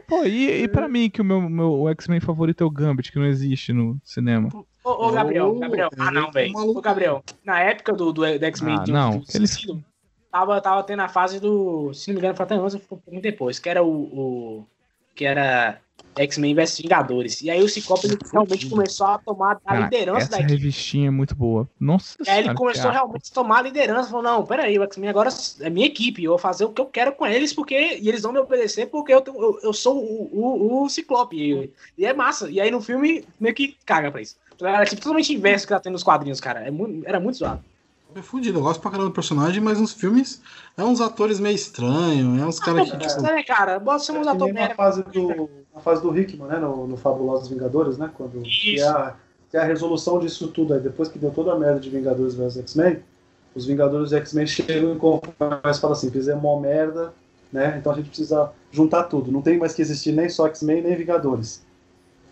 Pô, e, e pra mim, que o meu, meu X-Men favorito é o Gambit, que não existe no cinema. Ô, ô, Gabriel, Gabriel. Ah, não, velho. Ô, Gabriel, na época do, do, do X-Men Ah, não, um ele- Esquecido, tava, tava tendo a fase do. Se não me engano, foi até foi um pouquinho depois, que era o. o- que era X-Men vs Vingadores. E aí o Ciclope ele realmente começou a tomar a Cara, liderança essa da equipe. revistinha é muito boa. Nossa E aí ele começou cara. realmente a tomar a liderança. Falou, não, peraí, o X-Men agora é minha equipe. Eu vou fazer o que eu quero com eles, porque. E eles vão me obedecer porque eu, tenho- eu, eu sou o, o, o Ciclope. E, e é massa. E aí no filme, meio que caga pra isso. Era tipo, totalmente inverso que tá tendo nos quadrinhos, cara. É muito, era muito zoado. É fudido, eu gosto pra caramba do personagem, mas nos filmes é uns atores meio estranhos, é uns caras que, tipo, né, cara? Bota ser uns É atores na fase do, na fase do Hickman, né? No, no Fabulosos Vingadores, né? Quando, que, Isso. é a, que é a resolução disso tudo. Aí depois que deu toda a merda de Vingadores vs X-Men, os Vingadores e X-Men chegam e conversam e falam assim: fizemos uma merda, né? Então a gente precisa juntar tudo. Não tem mais que existir nem só X-Men nem Vingadores.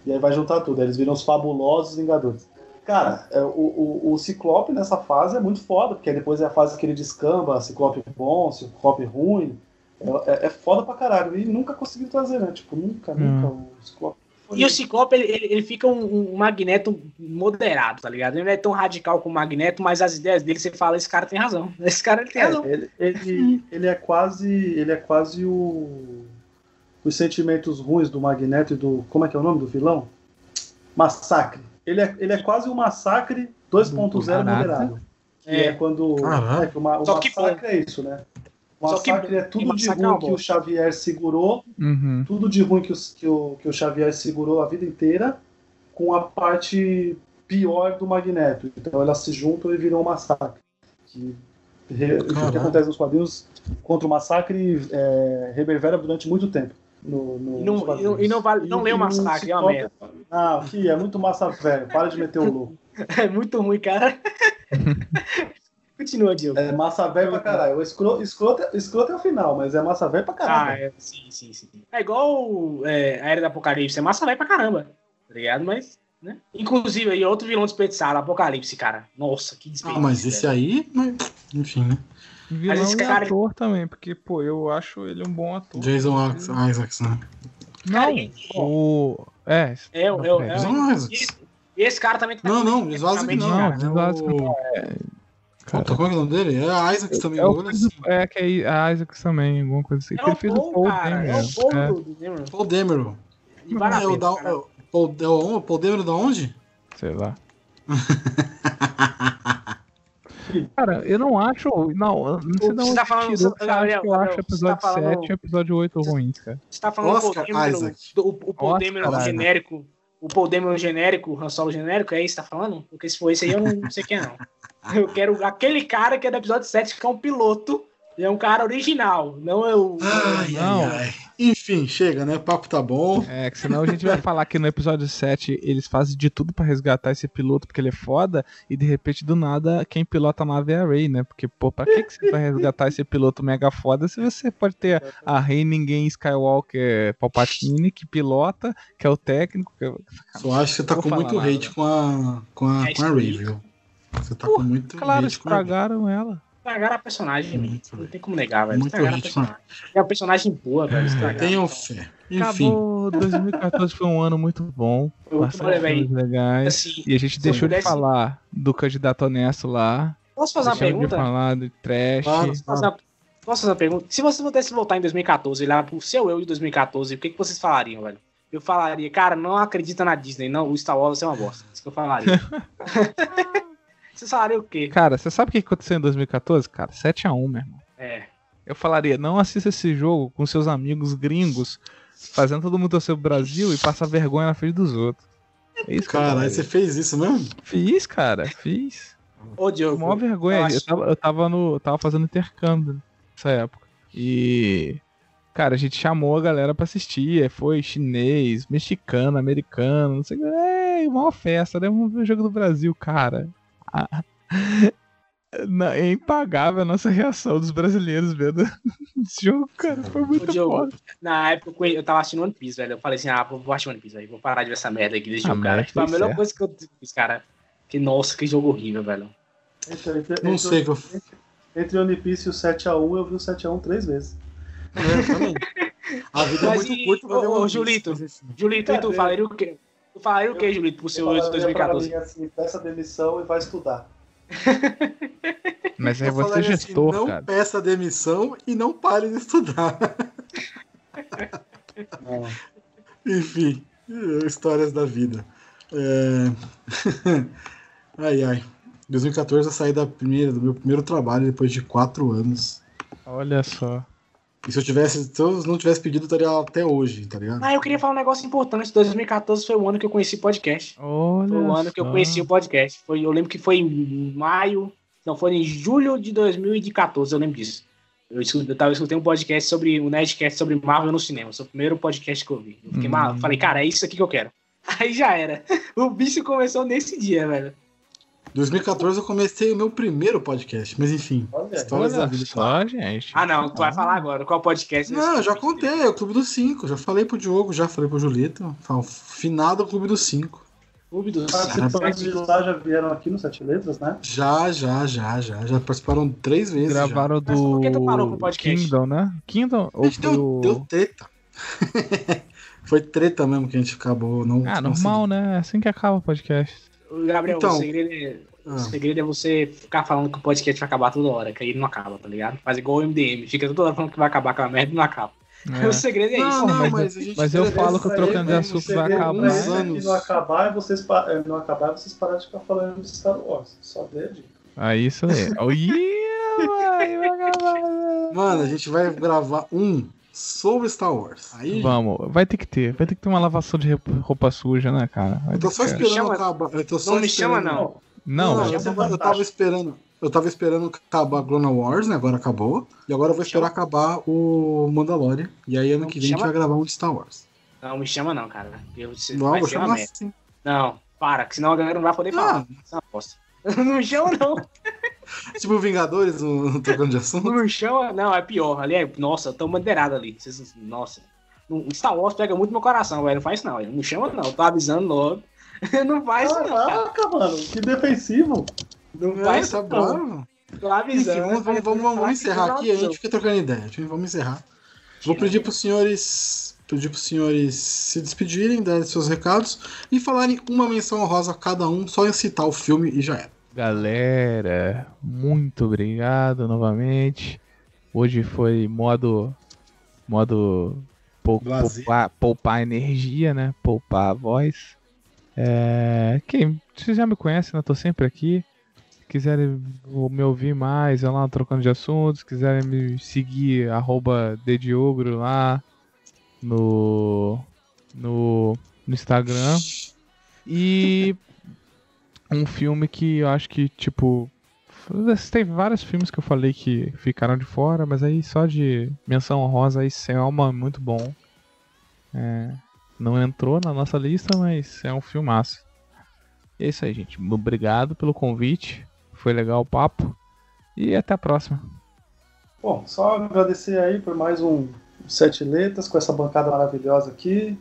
E aí vai juntar tudo. Aí eles viram os fabulosos Vingadores. Cara, é, o, o, o Ciclope nessa fase é muito foda, porque aí depois é a fase que ele descamba, Ciclope bom, Ciclope ruim. É, é- é foda pra caralho. E nunca conseguiu trazer, né? Tipo, nunca, nunca o Ciclope. foi- E o Ciclope, ele, ele, fica um, um magneto moderado, tá ligado? Ele não é tão radical como o magneto, mas as ideias dele, você fala, esse cara tem razão. [LAUGHS] Esse cara ele tem razão. É, ele, ele, ele é quase. Ele é quase o. os sentimentos ruins do Magneto e do. Como é que é o nome do vilão? Massacre. Ele é, ele é quase um massacre 2.0 Caraca. moderado. Que é, É. quando. É, que uma, o Só que massacre é isso, né? O Só que massacre é tudo de massacre é ruim que o. Xavier segurou, Uhum. tudo de ruim que, os, que, o, que o Xavier segurou a vida inteira, com a parte pior do Magneto. Então elas se juntam e viram um massacre. Que, re- o que acontece nos quadrinhos contra o massacre é, reverbera durante muito tempo. No, no, E não, e não, e não vale, não E- lê o massacre, é uma merda. Ah, que é muito massa velho. Para de meter o louco. [LAUGHS] É muito ruim, cara. [LAUGHS] Continua, Diogo. É massa velho pra caralho. O escroto, escroto, escroto é o final, mas é massa velho pra Ah, caralho. é, sim, sim, sim. É igual é, a Era do Apocalipse, é massa vai pra caramba, tá ligado? Mas, né? Inclusive, aí, outro vilão desperdiçado, Apocalipse, cara. Nossa, que Ah, desperdício. mas esse velho. aí, mas, enfim, né? Vilão esse e cara- ator também, porque, pô, eu acho ele um bom ator. Jason Isaacs, né? Não, Cara, e- o... É, É, o- é, o- é, Jason o- Isaacs. esse, esse cara também tá Não, não, com- Jason Isaacs não. Não, é Jason Isaacs o- não cara. Puta, é que é o nome dele? É Isaacs também. É, o olha assim. é que é a Isaac também, alguma coisa assim. É ele o fez Paul, o Paul cara. É Dameron. o Paul É. do Dameron. Paul. E a É o da, o Paul, é o Paul Demerol da onde? Sei lá. [LAUGHS] Cara, eu não acho. Não, não você onde tá falando, tirou Gabriel, eu acho tá episódio falando- 7 e o episódio 8 ruins, cara. Você tá falando Oscar do- o, o Paul Oscar genérico, o Paul Dameron genérico, o Han Solo genérico, é isso que você tá falando? Porque se for esse aí, eu não [LAUGHS] sei quem é, não. Eu quero aquele cara que é do episódio 7, que é um piloto, e é um cara original, não é o... Ai, Não. ai, ai. Enfim, chega, né? O papo tá bom. É, que senão a gente vai falar que no episódio 7 eles fazem de tudo pra resgatar esse piloto porque ele é foda e de repente do nada quem pilota a nave é a Rey, né? Porque, pô, pra que, que você vai resgatar esse piloto mega foda se você pode ter a Rey ninguém Skywalker Palpatine que pilota, que é o técnico. Que é... Só acho que você tá com muito falar hate com a, com a, É com a isso Ray, viu? Você tá com muito Claro, hate com a Ray. estragaram ela. Estragaram a personagem, Muito não tem como negar, velho. Muito Estragaram a personagem. É uma personagem boa, velho. Estragaram. Tenham fé. Enfim, Acabou, 2014 foi um ano muito bom. Coisas legais. Assim, E a gente deixou pudesse- de falar do candidato honesto lá. posso fazer uma Deixamos de pergunta? falar de trash. Posso fazer uma- Posso fazer uma pergunta? Se você pudesse voltar em 2014 e olhar pro seu eu de 2014, o que, que vocês falariam, velho? Eu falaria, cara, não acredita na Disney, não, o Star Wars é uma bosta. Isso que eu falaria. [LAUGHS] vocês falariam o quê? Cara, você sabe o que aconteceu em 2014? Cara, 7x1, meu irmão. É. Eu falaria, não assista esse jogo com seus amigos gringos, fazendo todo mundo torcer pro Brasil e passar vergonha na frente dos outros. É isso que eu caralho, falaria. você fez isso mesmo? Fiz, cara, fiz. Ô, Diogo. Mó vergonha. eu Eu, acho- tava, eu tava no. eu tava fazendo intercâmbio nessa época. E. Cara, a gente chamou a galera pra assistir. Foi chinês, mexicano, americano, não sei o que. É, uma festa, né? Vamos ver o jogo do Brasil, cara. [LAUGHS] Não, é impagável a nossa reação dos brasileiros vendo [LAUGHS] esse jogo, cara. Foi muito Diogo, foda. Na época eu tava assistindo One Piece, velho. Eu falei assim, ah, vou, assistir One Piece, velho. Vou parar de ver essa merda aqui desse Ah, jogo, cara. Foi a melhor certo. coisa que eu fiz, cara. Que, nossa, que jogo horrível, velho. Entre, entre, Não entre- sei que eu. Entre One Piece e o 7x1, eu vi o 7x1 três vezes. É. [LAUGHS] A vida é Mas muito e- curta pra ô, Piece, Julito. Julito, e tu falaria o quê? Tu falaria o quê, Julito, pro seu eu de falaria pra 2014? mim assim, peça demissão e vai estudar. [LAUGHS] Mas é você assim, gestor, não cara. peça demissão e não pare de estudar. Não. [LAUGHS] Enfim, histórias da vida. É... [LAUGHS] ai, ai. 2014 eu saí da primeira, do meu primeiro trabalho depois de quatro anos. Olha só. E se eu tivesse, se eu não tivesse pedido, eu estaria até hoje, tá ligado? Ah, eu queria falar um negócio importante. 2014 foi o ano que eu conheci podcast. Olha Foi o ano que eu só. conheci o podcast. Foi, eu lembro que foi em maio. Não, foi em julho de 2014, eu lembro disso. Eu, escutei, eu, tava, eu escutei um podcast sobre um Nerdcast sobre Marvel no cinema. Foi o primeiro podcast que eu vi. Eu fiquei Hum. mal, falei, cara, é isso aqui que eu quero. [LAUGHS] Aí já era. O bicho começou nesse dia, velho. 2014 eu comecei o meu primeiro podcast, mas enfim, Olha, histórias da Olha vida. só, gente. Ah, não, tu vai falar agora. Qual podcast? Não, eu já contei, é o Clube dos Cinco. Já falei pro Diogo, já falei pro Julito. Fala, Finado Clube dos Cinco. Clube dos Participantes de lá já vieram aqui no Sete Letras, né? Já, já, já, já. Já participaram três vezes. já. Gravaram Mas por que tu parou com do o podcast? Kingdom, né? Kingdom A ou deu, o... deu treta. [LAUGHS] Foi treta mesmo que a gente acabou não Ah, normal, né? É assim que acaba o podcast. Gabriel, Então, o, segredo é, o ah. segredo é você ficar falando que o podcast vai acabar toda hora, que aí não acaba, tá ligado? Faz igual o MDM, fica toda hora falando que vai acabar aquela merda e não acaba. É. [LAUGHS] O segredo é isso. Não, não, mas- mas, a gente mas eu falo que o Trocando de né? Assunto vai acabar. Se anos. não acabar, vocês, pa- eh, não acabar, vocês parar de ficar falando de Star Wars. Só dei a dica. Aí isso aí. Oh, yeah, vai, vai acabar. Mano, a gente vai gravar um sobre Star Wars. Aí Vamos, vai ter que ter. Vai ter que ter uma lavação de roupa suja, né, cara? Vai eu tô só que- esperando chama- acabar. Eu tô só Não me chama, não. Não, Não, mas- eu, tava, eu tava esperando. Eu tava esperando acabar Clone Wars, né? Agora acabou. E agora eu vou esperar acabar o Mandalorian. E aí ano Não que vem a gente chama- vai gravar um de Star Wars. Não me chama, não, cara. Eu, você Não, vai vou chamar assim. Não, para, que senão a galera não vai poder falar. Isso é uma bosta. [LAUGHS] Não me chama, não. [LAUGHS] Tipo Vingadores, no trocando de assunto. Me chama, não, é pior. Ali é, nossa, eu tô bandeirado ali. Nossa. Star Wars pega muito meu coração, velho. Não faz não. velho. Não chama, não. Tô avisando logo. [LAUGHS] Não faz isso, não. cara. Caraca, mano, que defensivo. Não É, faz tá não. Tô Enfim, avisando. vamos, vamos, vamos, vamos encerrar aqui, a gente fica trocando ideia. Vamos encerrar. Vou pedir pros senhores. Pedir pros senhores se despedirem, darem seus recados e falarem uma menção honrosa a cada um, só em citar o filme e já era. Galera, muito obrigado novamente. Hoje foi modo modo pou- poupar, poupar energia, né? Poupar a voz. É, quem vocês já me conhecem, né? Tô sempre aqui. Se quiserem me ouvir mais, eu lá trocando de assuntos. Se quiserem me seguir, arroba Dediogro lá no, no, no Instagram. [LAUGHS] E um filme que eu acho que, tipo. Tem vários filmes que eu falei que ficaram de fora, mas aí só de menção honrosa aí Selma, muito bom. É, não entrou na nossa lista, mas é um filmaço. E é isso aí, gente. Obrigado pelo convite. Foi legal o papo. E até a próxima. Bom, só agradecer aí por mais um Sete Letras com essa bancada maravilhosa aqui.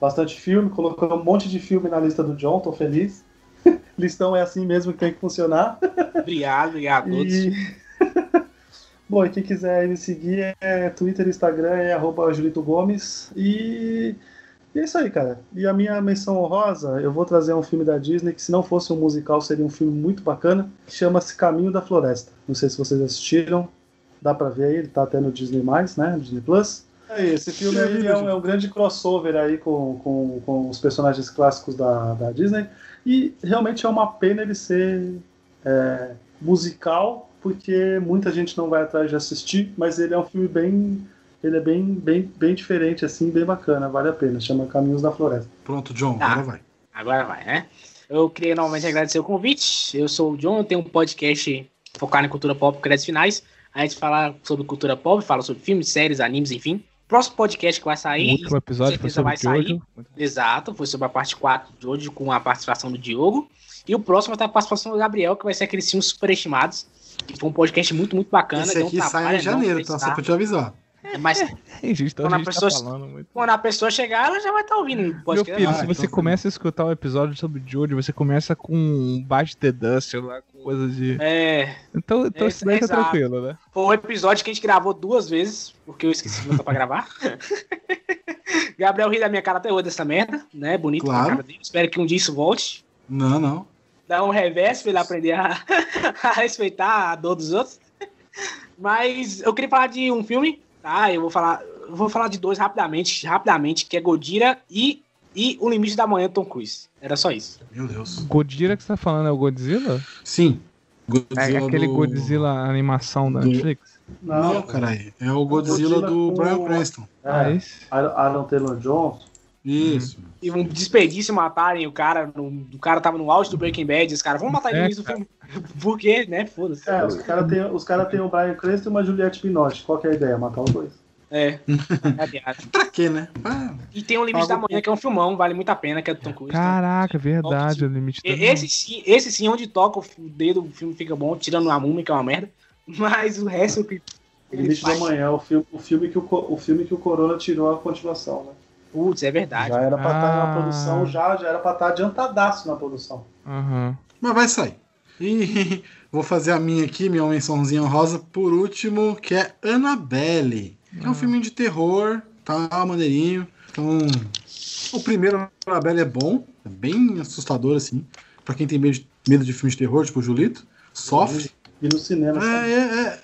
Bastante filme, colocando um monte de filme na lista do John, tô feliz. [LAUGHS] Listão é assim mesmo que tem que funcionar. Obrigado, obrigado a todos. E... [LAUGHS] Bom, e quem quiser me seguir é Twitter, Instagram, é arroba Julito Gomes. E... e é isso aí, cara. E a minha menção honrosa, eu vou trazer um filme da Disney que se não fosse um musical seria um filme muito bacana, que chama-se Caminho da Floresta. Não sei se vocês assistiram, dá pra ver aí, ele tá até no Disney+, né, Disney Plus. É, esse filme é um, é um grande crossover aí com, com, com os personagens clássicos da, da Disney. E realmente é uma pena ele ser é, musical, porque muita gente não vai atrás de assistir, mas ele é um filme bem. Ele é bem, bem, bem diferente, assim, bem bacana, vale a pena. Chama Caminhos da Floresta. Pronto, John, Tá. agora vai. Agora vai, né? Eu queria novamente agradecer o convite. Eu sou o John, eu tenho um podcast focado em cultura pop, créditos finais. A gente fala sobre cultura pop, fala sobre filmes, séries, animes, enfim. Próximo podcast que vai O sair. último episódio foi certeza sobre vai sair. Jojo. Exato, foi sobre a parte 4 de hoje, com a participação do Diogo. E o próximo vai ter a participação do Gabriel, que vai ser aqueles filmes superestimados. Que foi um podcast muito, muito bacana. Esse aqui sai trabalho em janeiro, pra Só pra te avisar. É, Mas então [LAUGHS] Quando a a gente pessoa- tá falando muito. quando a pessoa chegar, ela já vai estar ouvindo o Meu filho, Ah, se então você tá começa a escutar o episódio sobre Jojo, você começa com um Bate The Dust lá, com coisas de. É, Então, então É, isso daí tá exato. tranquilo, né? foi um episódio que a gente gravou duas vezes, porque eu esqueci de botar pra gravar. [LAUGHS] Gabriel ri da minha cara até hoje dessa merda, né? Bonito Claro. cara dele. Espero que um dia isso volte. Não, não. Dar um revés pra ele aprender a, [LAUGHS] a respeitar a dor dos outros. Mas eu queria falar de um filme, tá? Eu vou falar, eu vou falar de dois rapidamente, rapidamente, que é Godira e, e O Limite da Manhã, Tom Cruise. Era só isso. Meu Deus. Godira que você tá falando é o Godzilla? Sim. É Godzilla aquele do- Godzilla animação da do- Netflix? Não, caralho. É o Godzilla, Godzilla do Brian Cranston. Ah, É, esse? Aaron Taylor Jones. Isso. E um desperdício matarem o cara. no- o cara tava no auge do Breaking Bad. Os caras, vamos matar ele no É, início do filme. Por quê, né? Foda-se. É, os caras têm os cara tem o Brian Cranston e uma Juliette Binoche. Qual que é a ideia? Matar os dois. É. [LAUGHS] É. Pra quê, né? Ah, e tem o Limite da Manhã, que é um filmão, vale muito a pena, que é do Tom Cruise. Caraca, verdade, o limite da Esse sim, esse sim, onde toca o dedo, o filme fica bom, tirando a múmia, que é uma merda. [LAUGHS] Mas o resto que. O Limite da Manhã, o filme, o, filme que o, o filme que o Corona tirou a continuação, né? Putz, é verdade. Já era pra estar Ah. na produção, já, já era pra estar adiantadaço na produção. Aham. Mas vai sair. E [LAUGHS] vou fazer a minha aqui, minha mençãozinha rosa, por último, que é Annabelle. Que é um filme de terror, tá maneirinho. Então, o primeiro Annabelle é bom, é bem assustador, assim. Pra quem tem medo de, medo de filme de terror, tipo o Julito, sofre. E no cinema. É, é,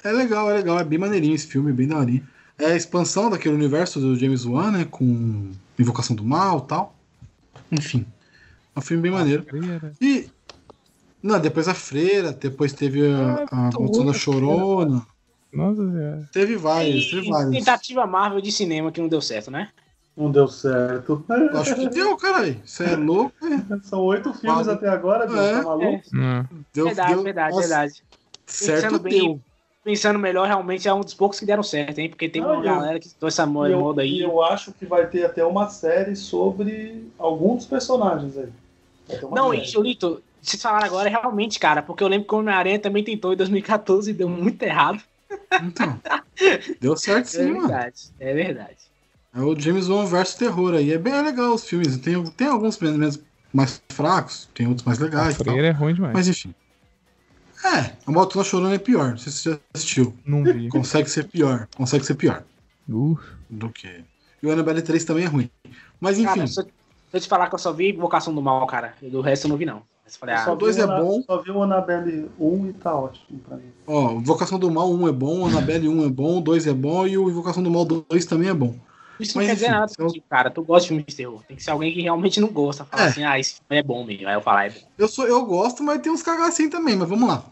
é, é legal, é legal, é bem maneirinho esse filme, bem daorinho. É a expansão daquele universo do James Wan, né? Com Invocação do Mal e tal. Enfim. É um filme bem maneiro. E. Não, depois a Freira, depois teve a, a muito Maldição da Chorona. Nossa senhora. Teve vários, teve E vários. Tentativa Marvel de cinema que não deu certo, né? Não deu certo. Acho que deu, caralho. Você é louco? é. São oito filmes Quase. até agora, Deus, É. tá maluco? Hum. Deu, verdade, deu- verdade, nossa, verdade. Certo Pensando bem, deu. Pensando melhor, realmente é um dos poucos que deram certo, hein? Porque tem Não, uma eu- galera que deu essa moda eu, moda e aí. eu acho que vai ter até uma série sobre alguns dos personagens aí. Não, série. e Julito, vocês falaram agora realmente, cara, porque eu lembro que o Homem-Aranha também tentou em 2014 e deu muito errado. Então. Deu certo [LAUGHS] sim, é mano. verdade, é verdade. É o James Wan versus terror aí. É bem legal os filmes. Tem, tem alguns menos mais fracos, tem outros mais legais. tal. freira é ruim demais. Mas enfim. É, a Maldição da Chorona é pior. Não sei se você já assistiu. Não vi. Consegue ser pior. Consegue ser pior Uh, do que. E o Annabelle 3 também é ruim. Mas enfim. Cara, se eu, se eu te falar que eu só vi Invocação do Mal, cara, do resto eu não vi, não. Falei, ah, só dois vi o é Ana- bom. Só vi o Annabelle 1 e tá ótimo pra mim. Ó, Invocação do Mal 1 é bom, Annabelle 1 é bom, o 2 é bom e o Invocação do Mal 2 também é bom. Isso não mas quer dizer enfim, nada contigo, cara. Tu gosta de filme de terror. Tem que ser alguém que realmente não gosta. Falar É. assim, ah, esse filme é bom mesmo. Aí eu falar, é bom. Eu, sou, eu gosto, mas tem uns cagacinhos também, mas vamos lá.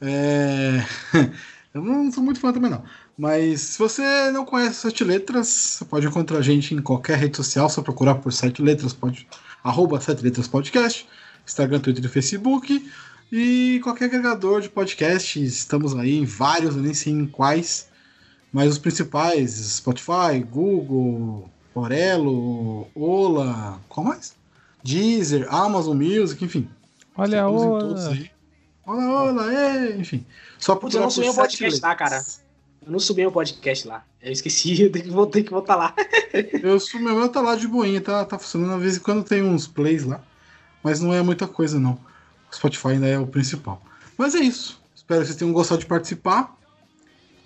É... [LAUGHS] eu não sou muito fã também, não. Mas se você não conhece Sete Letras, você pode encontrar a gente em qualquer rede social, só procurar por Sete Letras, pode, arroba Sete Letras Podcast, Instagram, Twitter e Facebook, e qualquer agregador de podcasts, estamos aí em vários, eu nem sei em quais, mas os principais, Spotify, Google, Orelo, Ola, qual mais? Deezer, Amazon Music, enfim. olha, em todos olha. aí. Olha, olha, é, enfim. Só Putz, eu não subi o podcast lá, cara. Eu não subi o podcast lá. Eu esqueci, [LAUGHS] eu tenho que voltar, tenho que voltar lá. [LAUGHS] Eu sou, meu meu tá lá de boinha, tá, tá funcionando. Às vezes em quando tem uns plays lá. Mas não é muita coisa, não. O Spotify ainda é o principal. Mas é isso. Espero que vocês tenham gostado de participar.